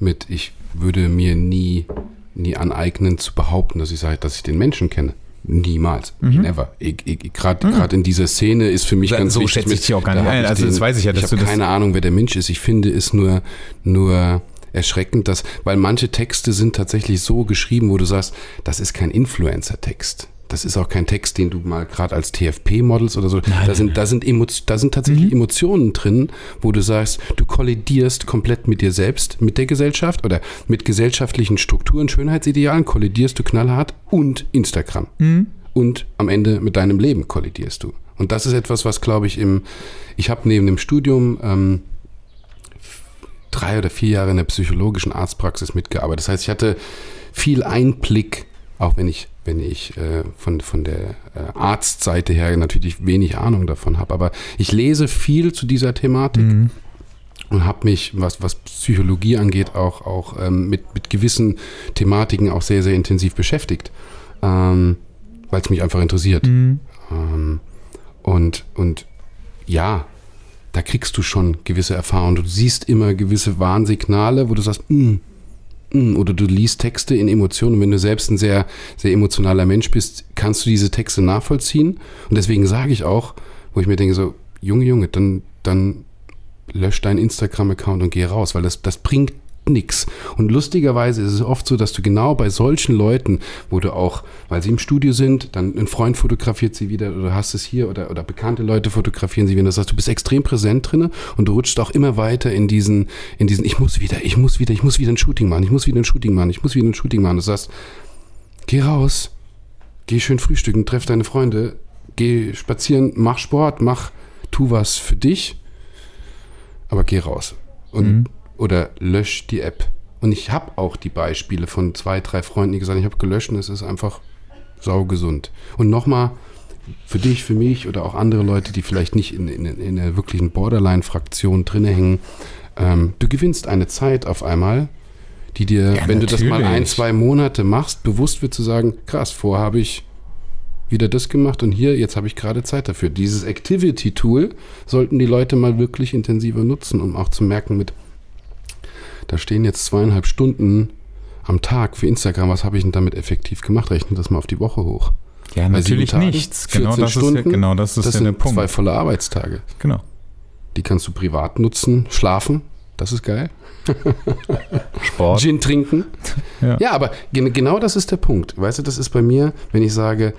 mit, ich würde mir nie, nie aneignen zu behaupten, dass ich sage, dass ich den Menschen kenne. Niemals. Mhm. Never. Gerade gerade in dieser Szene ist für mich Da- ganz so wichtig. schätze ich dich auch gar nicht ein. Also das weiß ich ja, dass ich du habe das- keine Ahnung, wer der Mensch ist. Ich finde es nur, nur erschreckend, dass, weil manche Texte sind tatsächlich so geschrieben, wo du sagst, das ist kein Influencer-Text. Das ist auch kein Text, den du mal gerade als TFP modelst oder so. da, sind, da, sind Emo da sind tatsächlich Mhm. Emotionen drin, wo du sagst, du kollidierst komplett mit dir selbst, mit der Gesellschaft oder mit gesellschaftlichen Strukturen, Schönheitsidealen, kollidierst du knallhart und Instagram. Mhm. Und am Ende mit deinem Leben kollidierst du. Und das ist etwas, was, glaube ich, im, ich habe neben dem Studium ähm, drei oder vier Jahre in der psychologischen Arztpraxis mitgearbeitet. Das heißt, ich hatte viel Einblick, auch wenn ich, wenn ich äh, von, von der äh, Arztseite her natürlich wenig Ahnung davon habe. Aber ich lese viel zu dieser Thematik Mhm. und habe mich, was, was Psychologie angeht, auch, auch ähm, mit, mit gewissen Thematiken auch sehr, sehr intensiv beschäftigt, ähm, weil es mich einfach interessiert. Mhm. Ähm, und, und ja, da kriegst du schon gewisse Erfahrungen. Du siehst immer gewisse Warnsignale, wo du sagst, mm, mm, oder du liest Texte in Emotionen. Und wenn du selbst ein sehr, sehr emotionaler Mensch bist, kannst du diese Texte nachvollziehen. Und deswegen sage ich auch, wo ich mir denke, so, Junge, Junge, dann, dann lösch deinen Instagram-Account und geh raus, weil das, das bringt nichts. Und lustigerweise ist es oft so, dass du genau bei solchen Leuten, wo du auch, weil sie im Studio sind, dann ein Freund fotografiert sie wieder oder hast es hier oder, oder bekannte Leute fotografieren sie wieder. Das heißt, du bist extrem präsent drinne und du rutschst auch immer weiter in diesen, in diesen, ich muss wieder, ich muss wieder, ich muss wieder ein Shooting machen, ich muss wieder ein Shooting machen, ich muss wieder ein Shooting machen. Du sagst, geh raus, geh schön frühstücken, treff deine Freunde, geh spazieren, mach Sport, mach, tu was für dich, aber geh raus. Und, Mhm. Oder lösch die App. Und ich habe auch die Beispiele von zwei, drei Freunden, die gesagt haben, ich habe gelöscht und es ist einfach saugesund. Und nochmal, für dich, für mich oder auch andere Leute, die vielleicht nicht in, in, in der wirklichen Borderline-Fraktion drin hängen, ähm, du gewinnst eine Zeit auf einmal, die dir, Ja, wenn du das mal ein, natürlich. zwei Monate machst, bewusst wird zu sagen, krass, vorher habe ich wieder das gemacht und hier, jetzt habe ich gerade Zeit dafür. Dieses Activity-Tool sollten die Leute mal wirklich intensiver nutzen, um auch zu merken mit, da stehen jetzt zweieinhalb Stunden am Tag für Instagram, was habe ich denn damit effektiv gemacht? Rechne das mal auf die Woche hoch. Ja, Bei natürlich Tagen, nichts. Genau 14 das, ist, ja- Stunden, genau das ist Das ja der sind zwei Punkt. volle Arbeitstage. Genau. Die kannst du privat nutzen, schlafen, das ist geil. Sport. Gin trinken. Ja. Ja, aber gen genau das ist der Punkt. Weißt du, das ist bei mir, wenn ich sage,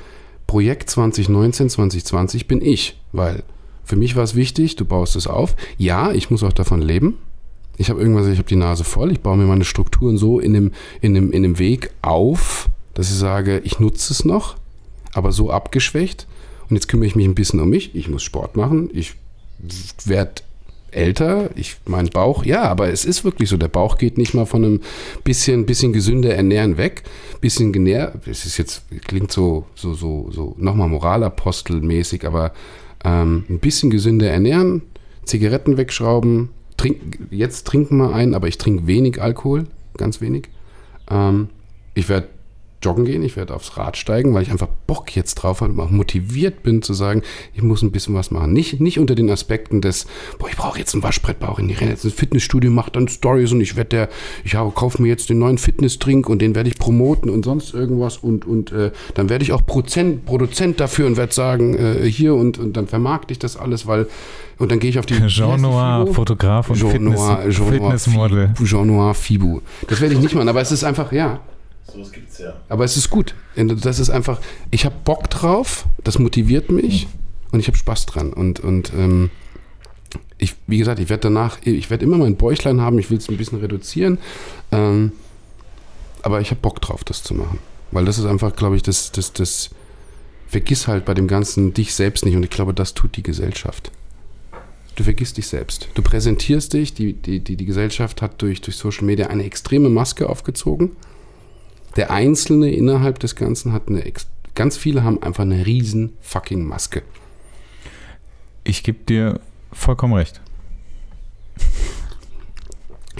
Projekt 2019, 2020 bin ich, weil für mich war es wichtig, du baust es auf. Ja, ich muss auch davon leben. Ich habe irgendwas, ich habe die Nase voll. Ich baue mir meine Strukturen so in dem, in dem, in dem Weg auf, dass ich sage, ich nutze es noch, aber so abgeschwächt. Und jetzt kümmere ich mich ein bisschen um mich. Ich muss Sport machen. Ich werde älter. Ich, mein Bauch, ja, aber es ist wirklich so. Der Bauch geht nicht mal von einem bisschen, bisschen gesünder ernähren weg. Bisschen genähr. Es ist jetzt, klingt so, so, so, so nochmal Moralapostelmäßig, aber ähm, ein bisschen gesünder ernähren, Zigaretten wegschrauben. Trink, jetzt trinken wir ein, aber ich trinke wenig Alkohol, ganz wenig. Ähm, ich werde joggen gehen, ich werde aufs Rad steigen, weil ich einfach Bock jetzt drauf habe und auch motiviert bin zu sagen, ich muss ein bisschen was machen. Nicht, nicht unter den Aspekten des, boah, ich brauche jetzt ein Waschbrettbauch in die Renne, jetzt ein Fitnessstudio macht dann Stories und ich werde der, ich hau- kaufe mir jetzt den neuen Fitnessdrink und den werde ich promoten und sonst irgendwas und, und äh, dann werde ich auch Prozent, Produzent dafür und werde sagen, äh, hier und, und dann vermarkte ich das alles, weil und dann gehe ich auf die Jean Noir, Fotograf und Jean Fitness, Noir, Jean Noir Fitnessmodel. Fibu, Jean Noir Fibu. Das werde ich nicht machen, aber es ist einfach, ja, So was gibt's ja. aber es ist gut. Das ist einfach, ich habe Bock drauf, das motiviert mich und ich habe Spaß dran. Und, und ähm, ich, wie gesagt, ich werde danach, ich werde immer mein Bäuchlein haben, ich will es ein bisschen reduzieren. Ähm, aber ich habe Bock drauf, das zu machen. Weil das ist einfach, glaube ich, das, das, das, vergiss halt bei dem Ganzen dich selbst nicht. Und ich glaube, das tut die Gesellschaft. Du vergisst dich selbst. Du präsentierst dich, die, die, die, die Gesellschaft hat durch, durch Social Media eine extreme Maske aufgezogen. Der Einzelne innerhalb des Ganzen hat eine, ganz viele haben einfach eine riesen fucking Maske. Ich gebe dir vollkommen recht.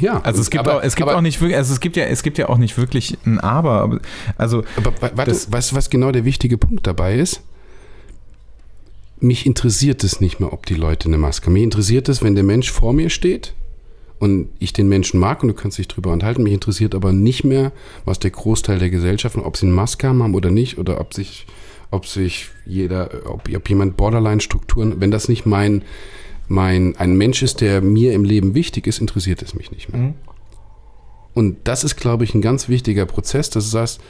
Ja, Also es gibt, aber, auch, es gibt aber, auch nicht wirklich, also es gibt ja, es gibt ja auch nicht wirklich ein Aber. aber also Aber wa- warte, Das- weißt du, was genau der wichtige Punkt dabei ist? Mich interessiert es nicht mehr, ob die Leute eine Maske haben. Mich interessiert es, wenn der Mensch vor mir steht und ich den Menschen mag und du kannst dich drüber unterhalten. Mich interessiert aber nicht mehr, was der Großteil der Gesellschaft, ob sie eine Maske haben oder nicht oder ob sich, ob sich jeder, ob, ob jemand Borderline-Strukturen, wenn das nicht mein, mein, ein Mensch ist, der mir im Leben wichtig ist, interessiert es mich nicht mehr. Und das ist, glaube ich, ein ganz wichtiger Prozess, dass du sagst,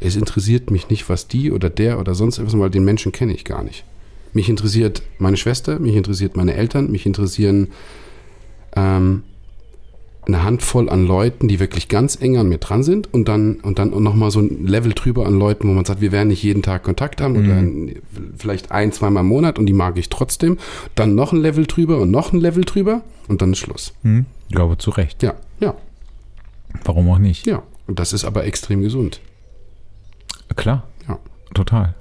es interessiert mich nicht, was die oder der oder sonst etwas, weil den Menschen kenne ich gar nicht. Mich interessiert meine Schwester, mich interessiert meine Eltern, mich interessieren ähm, eine Handvoll an Leuten, die wirklich ganz eng an mir dran sind und dann und dann nochmal so ein Level drüber an Leuten, wo man sagt, wir werden nicht jeden Tag Kontakt haben oder ein, vielleicht ein, zweimal im Monat und die mag ich trotzdem. Dann noch ein Level drüber und noch ein Level drüber und dann ist Schluss. Hm? Ich glaube, zu Recht. Ja, ja, Warum auch nicht? ja. Und das ist aber extrem gesund. Klar, Ja. total.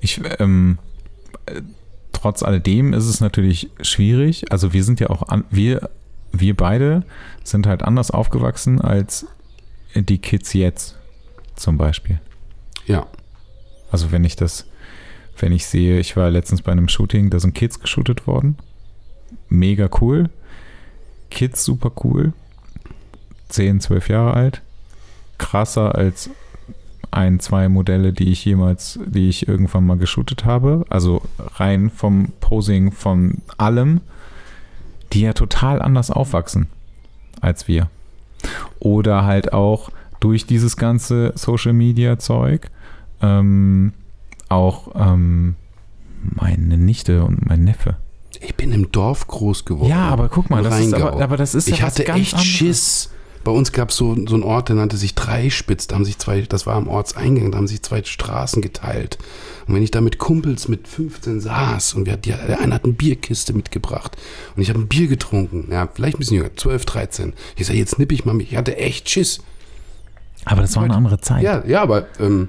Ich, ähm, äh, trotz alledem ist es natürlich schwierig. Also wir sind ja auch, an, wir, wir beide sind halt anders aufgewachsen als die Kids jetzt zum Beispiel. Ja. Also wenn ich das, wenn ich sehe, ich war letztens bei einem Shooting, da sind Kids geshootet worden. Mega cool. Kids super cool. 10, 12 Jahre alt. Krasser als ein, zwei Modelle, die ich jemals, die ich irgendwann mal geshootet habe. Also rein vom Posing, von allem, die ja total anders aufwachsen als wir. Oder halt auch durch dieses ganze Social Media Zeug ähm, auch ähm, meine Nichte und mein Neffe. Ich bin im Dorf groß geworden. Ja, aber guck mal, das ist aber, aber das ist ja ich hatte ganz echt anderes. Schiss. Bei uns gab es so, so einen Ort, der nannte sich Dreispitz. Da haben sich zwei, das war am Ortseingang, da haben sich zwei Straßen geteilt. Und wenn ich da mit Kumpels mit 15 saß und wir, die, der eine hat eine Bierkiste mitgebracht und ich habe ein Bier getrunken, ja, vielleicht ein bisschen jünger, 12, 13. Ich sage, jetzt nipp ich mal mich. Ich hatte echt Schiss. Aber das war eine andere Zeit. Ja, ja, aber ähm,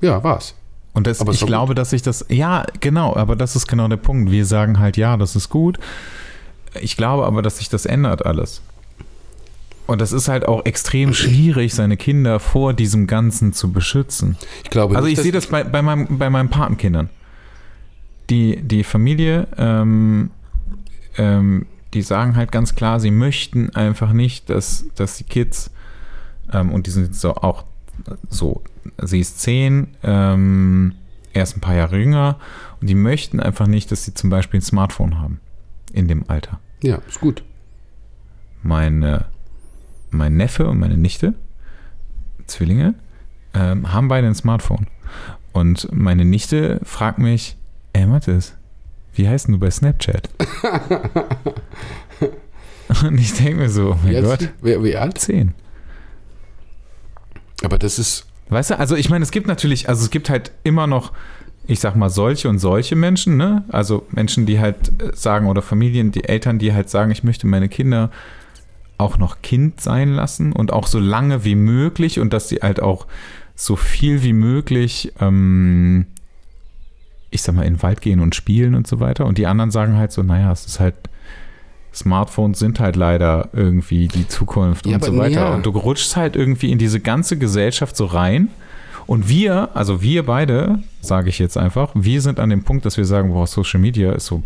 ja, war's. Und das, Aber ich glaube, dass ich das, ja, genau, aber das ist genau der Punkt. Wir sagen halt, ja, das ist gut. Ich glaube aber, dass sich das ändert alles. Und das ist halt auch extrem schwierig, seine Kinder vor diesem Ganzen zu beschützen. Ich glaube Also nicht, ich sehe das bei, bei, meinem, bei meinen Patenkindern. Die, die Familie, ähm, ähm, die sagen halt ganz klar, sie möchten einfach nicht, dass, dass die Kids, ähm, und die sind so auch so, sie ist zehn, ähm, erst ein paar Jahre jünger, und die möchten einfach nicht, dass sie zum Beispiel ein Smartphone haben in dem Alter. Ja, ist gut. Meine, mein Neffe und meine Nichte, Zwillinge, ähm, haben beide ein Smartphone. Und meine Nichte fragt mich, ey Mathis, wie heißt denn du bei Snapchat? und ich denke mir so, oh mein Wie alt ist Gott? Wie, wie alt? zehn. Aber das ist, Weißt du, also ich meine, es gibt natürlich, also es gibt halt immer noch, ich sag mal, solche und solche Menschen, ne? Also Menschen, die halt äh, sagen, oder Familien, die Eltern, die halt sagen, ich möchte meine Kinder auch noch Kind sein lassen und auch so lange wie möglich und dass sie halt auch so viel wie möglich, ähm, ich sag mal, in den Wald gehen und spielen und so weiter. Und die anderen sagen halt so, naja, es ist halt, Smartphones sind halt leider irgendwie die Zukunft Ja, und so weiter. ja. Und du rutschst halt irgendwie in diese ganze Gesellschaft so rein. Und wir, also wir beide, sage ich jetzt einfach, wir sind an dem Punkt, dass wir sagen, boah, Social Media ist so,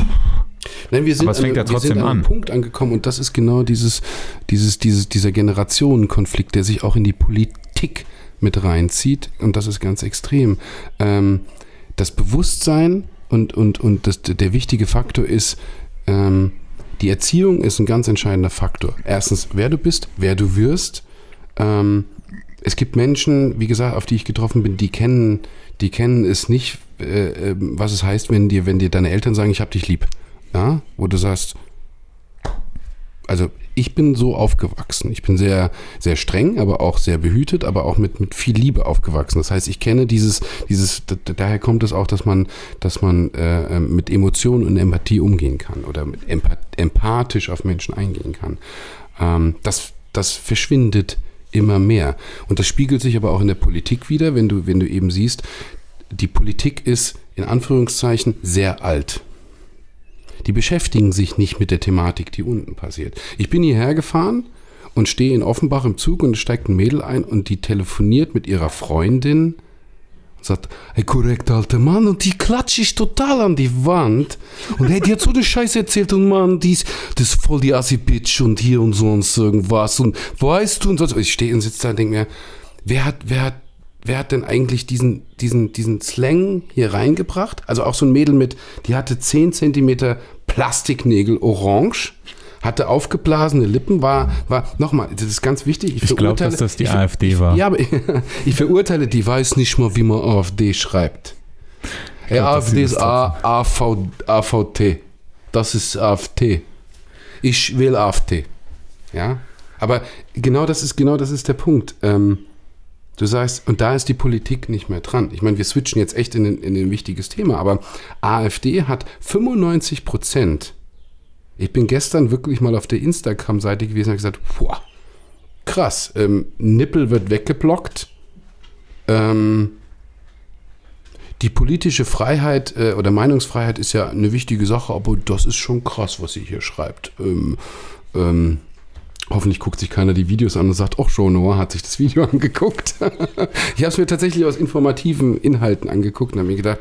Nein, wir sind, Aber es fängt an, ja trotzdem an einem an. Punkt angekommen und das ist genau dieses, dieses, dieses, dieser Generationenkonflikt, der sich auch in die Politik mit reinzieht und das ist ganz extrem. Ähm, das Bewusstsein und, und, und das, der wichtige Faktor ist, ähm, die Erziehung ist ein ganz entscheidender Faktor. Erstens, wer du bist, wer du wirst. Ähm, es gibt Menschen, wie gesagt, auf die ich getroffen bin, die kennen, die kennen es nicht, äh, äh, was es heißt, wenn dir, wenn dir deine Eltern sagen, ich hab dich lieb. Ja, wo du sagst, also ich bin so aufgewachsen. Ich bin sehr, sehr streng, aber auch sehr behütet, aber auch mit, mit viel Liebe aufgewachsen. Das heißt, ich kenne dieses, dieses, da- daher kommt es auch, dass man, dass man äh, ähm, mit Emotionen und Empathie umgehen kann oder mit empath empathisch auf Menschen eingehen kann. Ähm, das, das verschwindet immer mehr. Und das spiegelt sich aber auch in der Politik wieder, wenn du, wenn du eben siehst, die Politik ist in Anführungszeichen sehr alt. Die beschäftigen sich nicht mit der Thematik, die unten passiert. Ich bin hierher gefahren und stehe in Offenbach im Zug und es steigt ein Mädel ein und die telefoniert mit ihrer Freundin und sagt, ey, korrekt, alter Mann, und die klatsche ich total an die Wand. Und hey, die hat so eine Scheiße erzählt und Mann, die ist, das ist voll die Assi-Bitch und hier und sonst irgendwas und weißt du und sonst. Ich stehe und sitze da und denke mir, wer hat, wer hat, wer hat denn eigentlich diesen, diesen, diesen Slang hier reingebracht? Also auch so ein Mädel mit, die hatte 10 Zentimeter Plastiknägel orange, hatte aufgeblasene Lippen, war, war, nochmal, das ist ganz wichtig. Ich glaub, verurteile- dass das die ich AfD ich, war. Ja, aber ich verurteile, die weiß nicht mal, wie man AfD schreibt. Glaub, dass AfD ist A, AV, AVT. Das ist AfT. Ich will AfD. Ja? Aber genau das ist, genau das ist der Punkt. Ähm, du sagst, und da ist die Politik nicht mehr dran. Ich meine, wir switchen jetzt echt in, ein- in ein wichtiges Thema, aber AfD hat 95 Prozent. Ich bin gestern wirklich mal auf der Instagram-Seite gewesen und habe gesagt, boah, krass, ähm, Nippel wird weggeblockt. Ähm, die politische Freiheit äh, oder Meinungsfreiheit ist ja eine wichtige Sache, aber das ist schon krass, was sie hier schreibt. Ähm, ähm, hoffentlich guckt sich keiner die Videos an und sagt, ach, Joe Noah hat sich das Video angeguckt. ich habe es mir tatsächlich aus informativen Inhalten angeguckt und habe mir gedacht,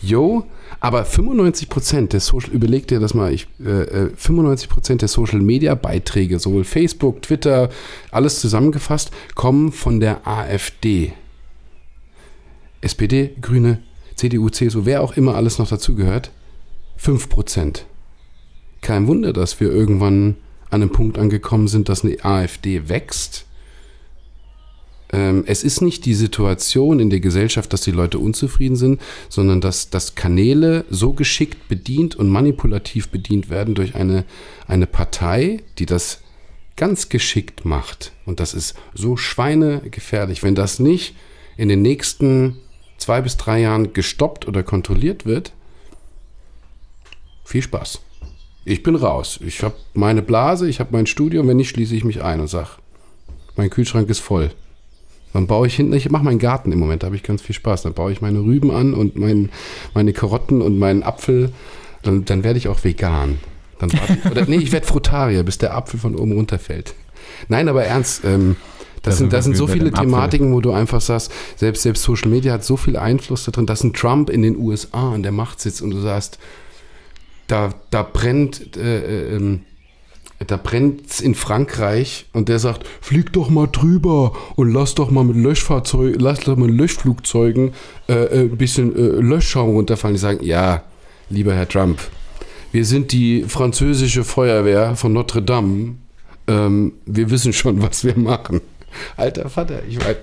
yo, aber 95 Prozent der Social, überleg dir das mal, ich, äh, äh, 95 Prozent der Social Media Beiträge, sowohl Facebook, Twitter, alles zusammengefasst, kommen von der AfD. SPD, Grüne, CDU, CSU, wer auch immer alles noch dazugehört, 5 Prozent. Kein Wunder, dass wir irgendwann an einem Punkt angekommen sind, dass eine AfD wächst. Ähm, es ist nicht die Situation in der Gesellschaft, dass die Leute unzufrieden sind, sondern dass, dass Kanäle so geschickt bedient und manipulativ bedient werden durch eine, eine Partei, die das ganz geschickt macht. Und das ist so schweinegefährlich. Wenn das nicht in den nächsten zwei bis drei Jahren gestoppt oder kontrolliert wird, viel Spaß. Ich bin raus. Ich habe meine Blase, ich habe mein Studio. Wenn nicht, schließe ich mich ein und sage, mein Kühlschrank ist voll. Dann baue ich hinten, ich mache meinen Garten im Moment, da habe ich ganz viel Spaß. Dann baue ich meine Rüben an und mein, meine Karotten und meinen Apfel. Dann, dann werde ich auch vegan. Dann ich, oder nee, ich werde Frutarier, bis der Apfel von oben runterfällt. Nein, aber ernst, ähm, Da das, sind das sind so viele. Thematiken, wo du einfach sagst, selbst, selbst Social Media hat so viel Einfluss da drin, dass ein Trump in den USA an der Macht sitzt und du sagst, da, da brennt, äh, äh, ähm, da brennt's in Frankreich und der sagt, flieg doch mal drüber und lass doch mal mit Löschfahrzeug, lass doch mal mit Löschflugzeugen äh, äh, ein bisschen äh, Löschschaum runterfallen. Die sagen, ja, lieber Herr Trump, wir sind die französische Feuerwehr von Notre Dame. Ähm, wir wissen schon, was wir machen. Alter Vater, ich weiß,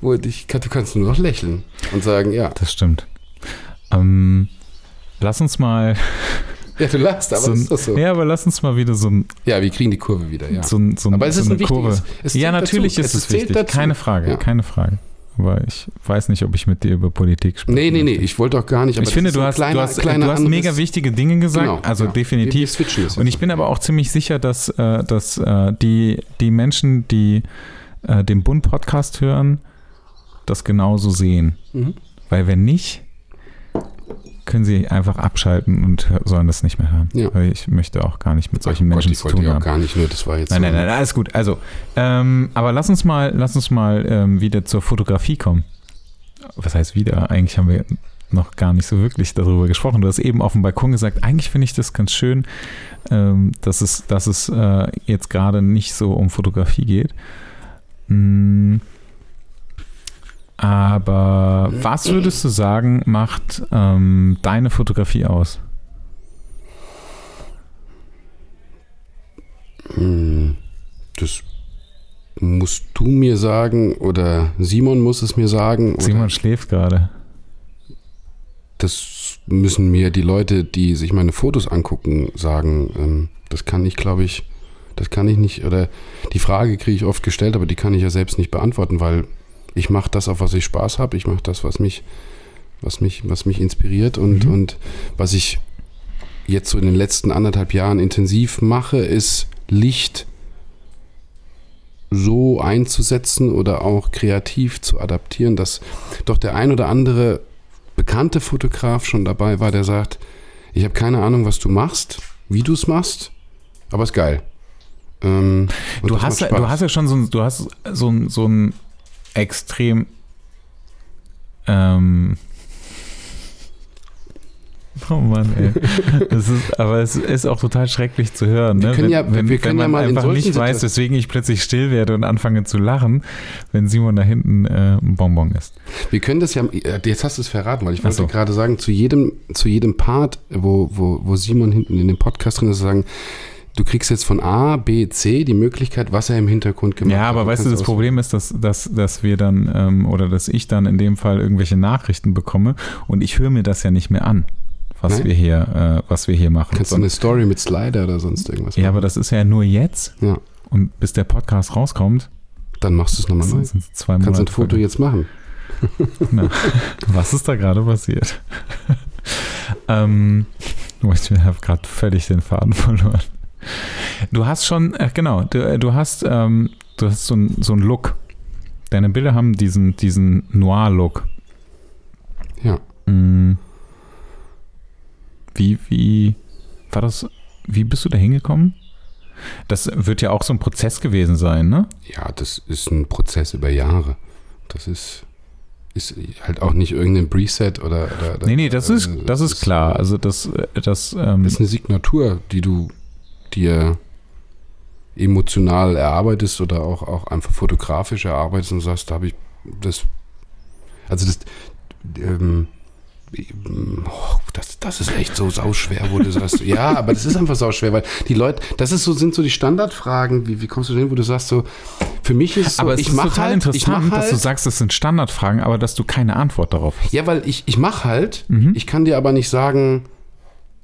du kannst nur noch lächeln und sagen, ja. Das stimmt. Ähm, lass uns mal. Ja, du lachst, aber so ein, ist das so? Ja, aber lass uns mal wieder so, ein, Ja, wir kriegen die Kurve wieder, ja. so, ein, so, ein, Aber es so ist eine ein Kurve. Ja, natürlich dazu. ist Es es wichtig. dazu. Keine Frage, Ja. keine Frage. Aber ich weiß nicht, ob ich mit dir über Politik spreche. Nee, nee, nee, ich wollte auch gar nicht. Ich finde, du hast, kleiner- du hast, kleiner du hast mega wichtige Dinge gesagt, Genau, also ja. Definitiv. Und ich bin aber auch ziemlich sicher, dass, äh, dass äh, die, die Menschen, die äh, den Bund Podcast hören, das genauso sehen. Mhm. Weil wenn nicht, können sie einfach abschalten und sollen das nicht mehr hören. Ja. Ich möchte auch gar nicht mit solchen Ach Gott, Menschen ich zu tun haben. gar nicht nur, das war jetzt Nein, so nein, nein, alles gut. Also, ähm, aber lass uns mal, lass uns mal ähm, wieder zur Fotografie kommen. Was heißt wieder? Eigentlich haben wir noch gar nicht so wirklich darüber gesprochen. Du hast eben auf dem Balkon gesagt, eigentlich finde ich das ganz schön, ähm, dass es, dass es äh, jetzt gerade nicht so um Fotografie geht. Mm, aber was würdest du sagen, macht ähm, deine Fotografie aus? Hm, Das musst du mir sagen oder Simon muss es mir sagen. Simon schläft gerade. Das müssen mir die Leute, die sich meine Fotos angucken, sagen. Ähm, Das kann ich, glaube ich, das kann ich nicht, oder die Frage kriege ich oft gestellt, aber die kann ich ja selbst nicht beantworten, weil ich mache das, auf was ich Spaß habe. Ich mache das, was mich, was mich, was mich inspiriert und, Mhm. und was ich jetzt so in den letzten anderthalb Jahren intensiv mache, ist Licht so einzusetzen oder auch kreativ zu adaptieren, dass doch der ein oder andere bekannte Fotograf schon dabei war, der sagt, ich habe keine Ahnung, was du machst, wie du es machst, aber ist geil. Ähm, Du hast, du hast ja schon so, ein- du hast so, ein- so ein extrem ähm, Oh Mann, ey. Das ist, aber es ist auch total schrecklich zu hören. Wir Ne? können wenn, ja- wenn, wenn ja man in einfach nicht weiß, weswegen ich plötzlich still werde und anfange zu lachen, wenn Simon da hinten äh, ein Bonbon ist. Wir können das ja, äh, jetzt hast du es verraten, weil ich wollte so. gerade sagen, zu jedem, zu jedem Part, wo, wo, wo Simon hinten in dem Podcast drin ist, sagen, du kriegst jetzt von A, B, C die Möglichkeit, was er im Hintergrund gemacht Ja, hat. aber weißt du, das Problem ist, dass, dass, dass wir dann ähm, oder dass ich dann in dem Fall irgendwelche Nachrichten bekomme und ich höre mir das ja nicht mehr an, was Nein? wir hier, äh, was wir hier machen. Kannst du eine Story mit Slider oder sonst irgendwas ja, machen. aber das ist ja nur jetzt Ja. Und bis der Podcast rauskommt, Dann machst du es nochmal neu. zwei Monate. Kannst ein Foto jetzt machen. Na, was ist da gerade passiert? ähm, oh, ich habe gerade völlig den Faden verloren. Du hast schon, äh, genau, du, äh, du hast, ähm, du hast so, ein, so einen Look. Deine Bilder haben diesen, diesen Noir-Look. Ja. Mm. Wie, wie war das, wie bist du da hingekommen? Das wird ja auch so ein Prozess gewesen sein, ne? Ja, das ist ein Prozess über Jahre. Das ist, ist halt auch nicht irgendein Preset oder. oder oder- Nee, nee, das ist, äh, das ist klar. Also das, äh, das, ähm, Das ist eine Signatur, die du dir emotional erarbeitest oder auch, auch einfach fotografisch erarbeitest und sagst, da habe ich das. Also das. Ähm, oh, das, das ist echt so sauschwer, wo du sagst, ja, aber das ist einfach sauschwer, weil die Leute, das ist so, sind so die Standardfragen, wie, wie kommst du denn, wo du sagst so, für mich ist es so, aber es ich ist mache total halt, interessant, halt, dass du sagst, das sind Standardfragen, aber dass du keine Antwort darauf hast. ja, weil ich, ich mache halt, Mhm. ich kann dir aber nicht sagen,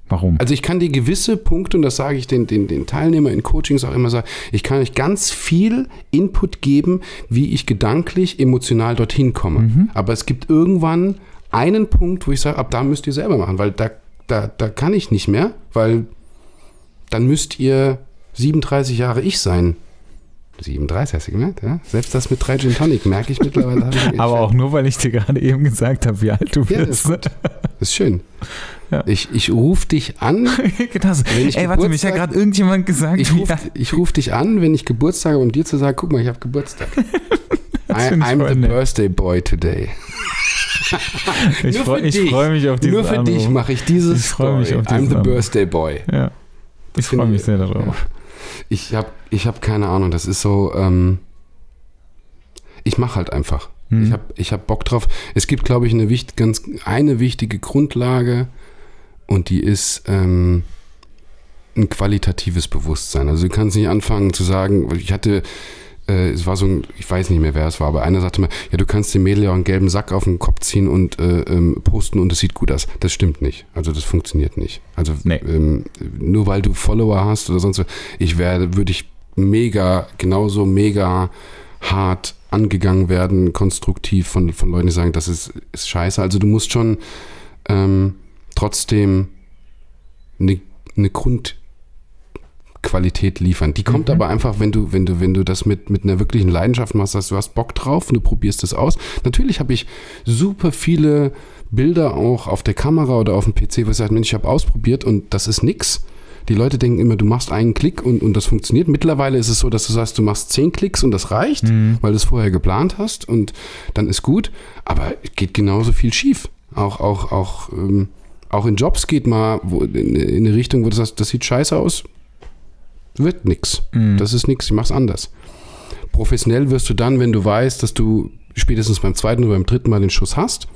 Warum? Also ich kann dir gewisse Punkte, und das sage ich den, den, den Teilnehmern in Coachings auch immer sagen, ich kann euch ganz viel Input geben, wie ich gedanklich, emotional dorthin komme. Mhm. Aber es gibt irgendwann einen Punkt, wo ich sage, ab da müsst ihr selber machen, weil da, da, da kann ich nicht mehr, weil dann müsst ihr 37 Jahre ich sein. 37 hast du gemerkt, ja? Selbst das mit 3 Gin Tonic merke ich mittlerweile. ich- aber auch nur, weil ich dir gerade eben gesagt habe, wie alt du Ja, das bist. ist Das ist schön. Ja. Ich, ich rufe dich an, genau. Wenn ich Ey, warte, mich hat Geburtstag- gerade irgendjemand gesagt, Ich rufe ruf dich an, wenn ich Geburtstag habe, um dir zu sagen, guck mal, ich habe Geburtstag. I, I'm the nett. birthday boy today. ich freue dich. freu mich auf diesen Nur für dich Anruf. mache ich dieses Ich freu mich Story. auf I'm the Anruf. birthday boy. Ja. Ich freue mich ich- sehr darauf. Ich habe ich hab keine Ahnung, das ist so, ähm, ich mache halt einfach. Hm. Ich habe ich hab Bock drauf. Es gibt, glaube ich, eine, wicht, ganz, eine wichtige Grundlage und die ist ähm, ein qualitatives Bewusstsein. Also du kannst nicht anfangen zu sagen, ich hatte, äh, es war so ein, ich weiß nicht mehr, wer es war, aber einer sagte mir, ja, du kannst dem Mädel ja auch einen gelben Sack auf den Kopf ziehen und äh, ähm, posten und es sieht gut aus. Das stimmt nicht. Also das funktioniert nicht. Also Nee. ähm, nur weil du Follower hast oder sonst was, ich werde, würde ich mega, genauso mega hart angegangen werden, konstruktiv von, von Leuten, die sagen, das ist, ist scheiße. Also du musst schon ähm, trotzdem eine, eine Grundqualität liefern. Die kommt Mhm. aber einfach, wenn du, wenn du, wenn du das mit, mit einer wirklichen Leidenschaft machst, dass du hast Bock drauf und du probierst es aus. Natürlich habe ich super viele Bilder auch auf der Kamera oder auf dem PC, wo ich sage, Mensch, ich habe ausprobiert und das ist nix. Die Leute denken immer, du machst einen Klick und, und das funktioniert. Mittlerweile ist es so, dass du sagst, du machst zehn Klicks und das reicht, Mhm. weil du es vorher geplant hast und dann ist gut. Aber es geht genauso viel schief. Auch, auch, auch, ähm, auch in Jobs geht mal wo, in, in eine Richtung, wo du sagst, das sieht scheiße aus. Wird nix. Mhm. Das ist nix, ich mach's anders. Professionell wirst du dann, wenn du weißt, dass du spätestens beim zweiten oder beim dritten Mal den Schuss hast.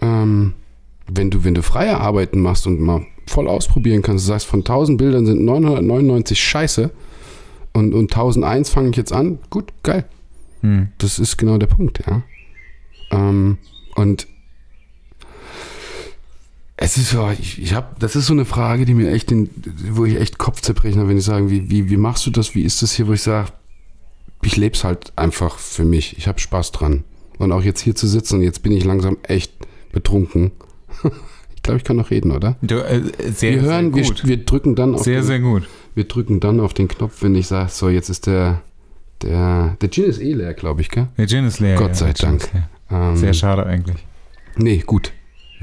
Ähm, wenn du, wenn du freie Arbeiten machst und mal voll ausprobieren kannst, du sagst, von 1000 Bildern sind 999 scheiße und, und 1001 fange ich jetzt an, gut, geil. Hm. Das ist genau der Punkt, ja. Ähm, und es ist so, ich, ich habe, das ist so eine Frage, die mir echt, den, wo ich echt Kopfzerbrechen habe, wenn ich sage, wie, wie, wie machst du das, wie ist das hier, wo ich sage, ich lebe es halt einfach für mich, ich habe Spaß dran. Und auch jetzt hier zu sitzen, jetzt bin ich langsam echt betrunken. ich glaube, ich kann noch reden, oder? Du, äh, sehr, wir hören, sehr wir, gut. wir drücken dann auf sehr, den, sehr gut. wir drücken dann auf den Knopf, wenn ich sage, so, jetzt ist der, der, der Gin ist eh leer, glaube ich, gell? Der Gin ist leer. Gott ja, sei Dank. leer. Ähm, Sehr schade eigentlich. Nee, gut.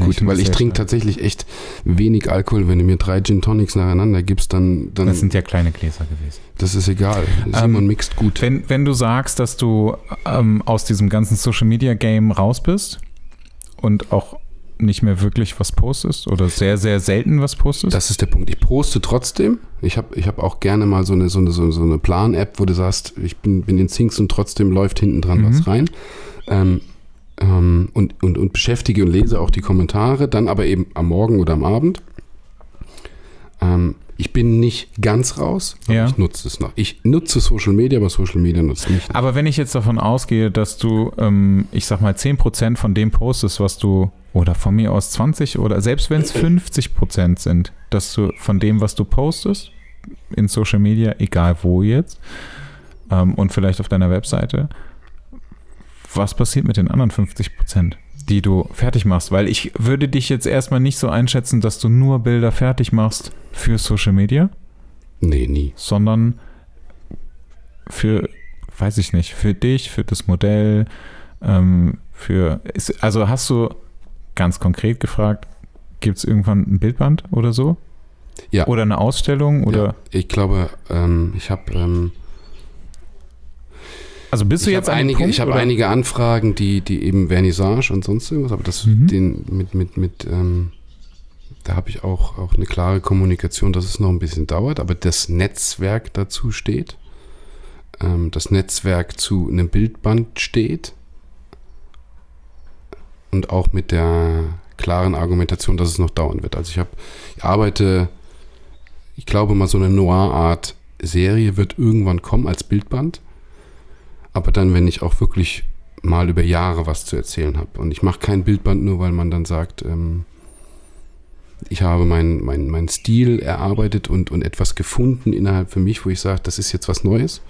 Gut, finde weil ich trinke tatsächlich echt wenig Alkohol. Wenn du mir drei Gin Tonics nacheinander gibst, dann, dann Das sind ja kleine Gläser gewesen. das ist egal. Simon mixt gut. Wenn, wenn du sagst, dass du ähm, aus diesem ganzen Social Media Game raus bist und auch nicht mehr wirklich was postest oder sehr, sehr selten was postest. Das ist der Punkt. Ich poste trotzdem. Ich habe ich hab auch gerne mal so eine, so eine, so eine, Plan-App, wo du sagst, ich bin, bin in Syncs und trotzdem läuft hinten dran Mhm. was rein. Ähm, ähm, und, und, und beschäftige und lese auch die Kommentare, dann aber eben am Morgen oder am Abend. Ähm, ich bin nicht ganz raus, aber Ja. ich nutze es noch. Ich nutze Social Media, aber Social Media nutzt mich. nicht. Aber wenn ich jetzt davon ausgehe, dass du, ähm, ich sag mal, 10% von dem postest, was du, oder von mir aus 20 oder selbst wenn es 50% sind, dass du von dem, was du postest, in Social Media, egal wo jetzt, ähm, und vielleicht auf deiner Webseite. Was passiert mit den anderen 50 Prozent, die du fertig machst? Weil ich würde dich jetzt erstmal nicht so einschätzen, dass du nur Bilder fertig machst für Social Media, Nee, nie. sondern für, weiß ich nicht, für dich, für das Modell, ähm, für, ist, also hast du ganz konkret gefragt, gibt es irgendwann ein Bildband oder so? Ja. Oder eine Ausstellung? Oder, Ja, ich glaube, ähm, ich habe ähm, Also bist du ich jetzt einige, Punkt, ich habe einige Anfragen, die, die eben Vernissage und sonst irgendwas, aber das Mhm. den mit, mit, mit, ähm, da habe ich auch, auch eine klare Kommunikation, dass es noch ein bisschen dauert, aber das Netzwerk dazu steht, ähm, das Netzwerk zu einem Bildband steht und auch mit der klaren Argumentation, dass es noch dauern wird. Also ich habe, ich arbeite, ich glaube mal so eine Noir-Art Serie wird irgendwann kommen als Bildband aber dann, wenn ich auch wirklich mal über Jahre was zu erzählen habe. Und ich mache kein Bildband nur, weil man dann sagt, ähm, ich habe meinen mein, mein Stil erarbeitet und, und etwas gefunden innerhalb für mich, wo ich sage, das ist jetzt was Neues.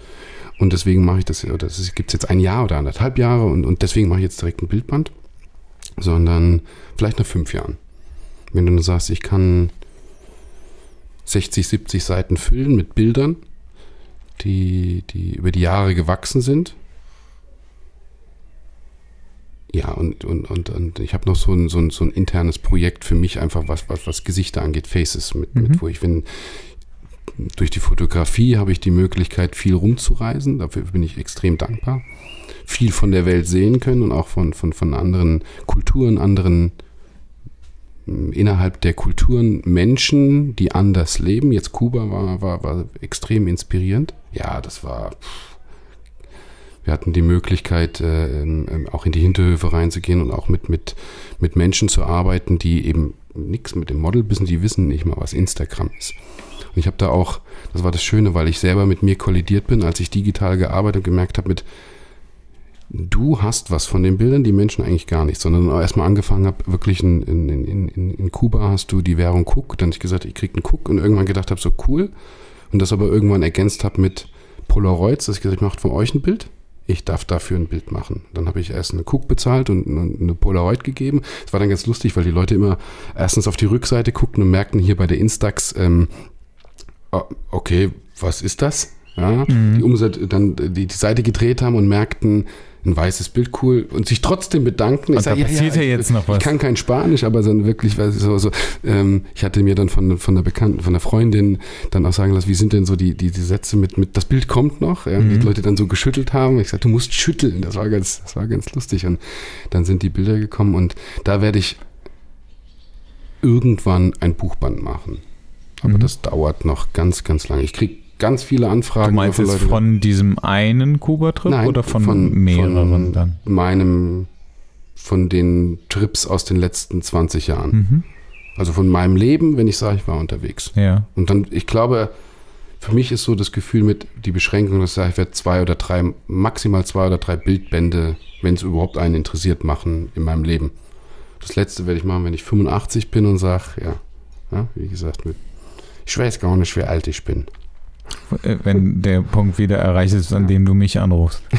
Und deswegen mache ich das, oder das gibt es jetzt ein Jahr oder anderthalb Jahre und, und deswegen mache ich jetzt direkt ein Bildband, sondern vielleicht nach fünf Jahren. Wenn du dann sagst, ich kann 60, 70 Seiten füllen mit Bildern, die, die über die Jahre gewachsen sind. Ja, und, und, und, und ich habe noch so ein, so, ein, so ein internes Projekt für mich, einfach was, was, was Gesichter angeht, Faces, mit, Mhm. mit wo ich, wenn durch die Fotografie habe ich die Möglichkeit, viel rumzureisen. Dafür bin ich extrem dankbar. Viel von der Welt sehen können und auch von, von, von anderen Kulturen, anderen mh, innerhalb der Kulturen Menschen, die anders leben. Jetzt Kuba war, war, war extrem inspirierend. Ja, das war. pff. Wir hatten die Möglichkeit, äh, ähm, auch in die Hinterhöfe reinzugehen und auch mit, mit, mit Menschen zu arbeiten, die eben nichts mit dem Model wissen, die wissen nicht mal, was Instagram ist. Und ich habe da auch, das war das Schöne, weil ich selber mit mir kollidiert bin, als ich digital gearbeitet und gemerkt habe, mit du hast was von den Bildern, die Menschen eigentlich gar nicht, sondern erstmal angefangen habe, wirklich in, in, in, in, Kuba hast du die Währung Cook, dann hab ich gesagt, ich krieg einen Cook. Und irgendwann gedacht habe, so cool. Und das aber irgendwann ergänzt habe mit Polaroids, dass ich gesagt habe, ich mache von euch ein Bild, ich darf dafür ein Bild machen. Dann habe ich erst eine Cook bezahlt und eine Polaroid gegeben. Es war dann ganz lustig, weil die Leute immer erstens auf die Rückseite guckten und merkten hier bei der Instax, ähm, ah, okay, was ist das? Ja, die Umsatz, dann die, die Seite gedreht haben und merkten, ein weißes Bild cool und sich trotzdem bedanken. Und da passiert ja ich, jetzt noch was. Ich kann kein Spanisch, aber dann wirklich, was so, so ähm, ich hatte mir dann von, von der Bekannten, von der Freundin dann auch sagen lassen, wie sind denn so die, die, die Sätze mit, mit das Bild kommt noch, ja, Mhm. die Leute dann so geschüttelt haben. Ich sagte, du musst schütteln. Das war ganz, das war ganz lustig. Und dann sind die Bilder gekommen und da werde ich irgendwann ein Buchband machen. Aber Mhm. das dauert noch ganz, ganz lange. Ich kriege ganz viele Anfragen. Du meinst jetzt Leuten- von diesem einen Kuba-Trip oder von, von- mehreren von- dann? meinem, von den Trips aus den letzten 20 Jahren. Mhm. Also von meinem Leben, wenn ich sage, ich war unterwegs. Ja. Und dann, ich glaube, für mich ist so das Gefühl mit die Beschränkung, dass ich sage, ich werde zwei oder drei, maximal zwei oder drei Bildbände, wenn es überhaupt einen interessiert, machen in meinem Leben. Das letzte werde ich machen, wenn ich 85 bin und sage, ja, ja, wie gesagt, mit, ich weiß gar nicht, wie alt ich bin. Äh, Wenn der Punkt wieder erreicht ist, an dem du mich anrufst.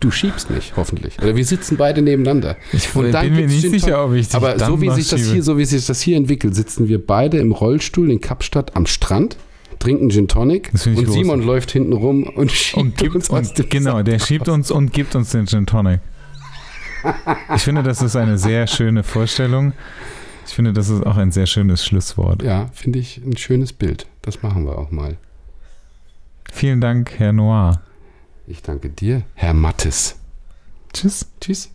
Du schiebst nicht, hoffentlich. Oder wir sitzen beide nebeneinander. Ich Und dann bin mir nicht sicher, ob ich dich Aber so wie sich das schiebe. hier, so wie sich das hier entwickelt, sitzen wir beide im Rollstuhl in Kapstadt am Strand, trinken Gin Tonic und Simon läuft hinten rum und schiebt und gibt uns aus dem genau, der schiebt uns und gibt uns den Gin Tonic. Ich finde, das ist eine sehr schöne Vorstellung. Ich finde, das ist auch ein sehr schönes Schlusswort. Ja, finde ich ein schönes Bild. Das machen wir auch mal. Vielen Dank, Herr Noir. Ich danke dir, Herr Mattes. Tschüss. Tschüss.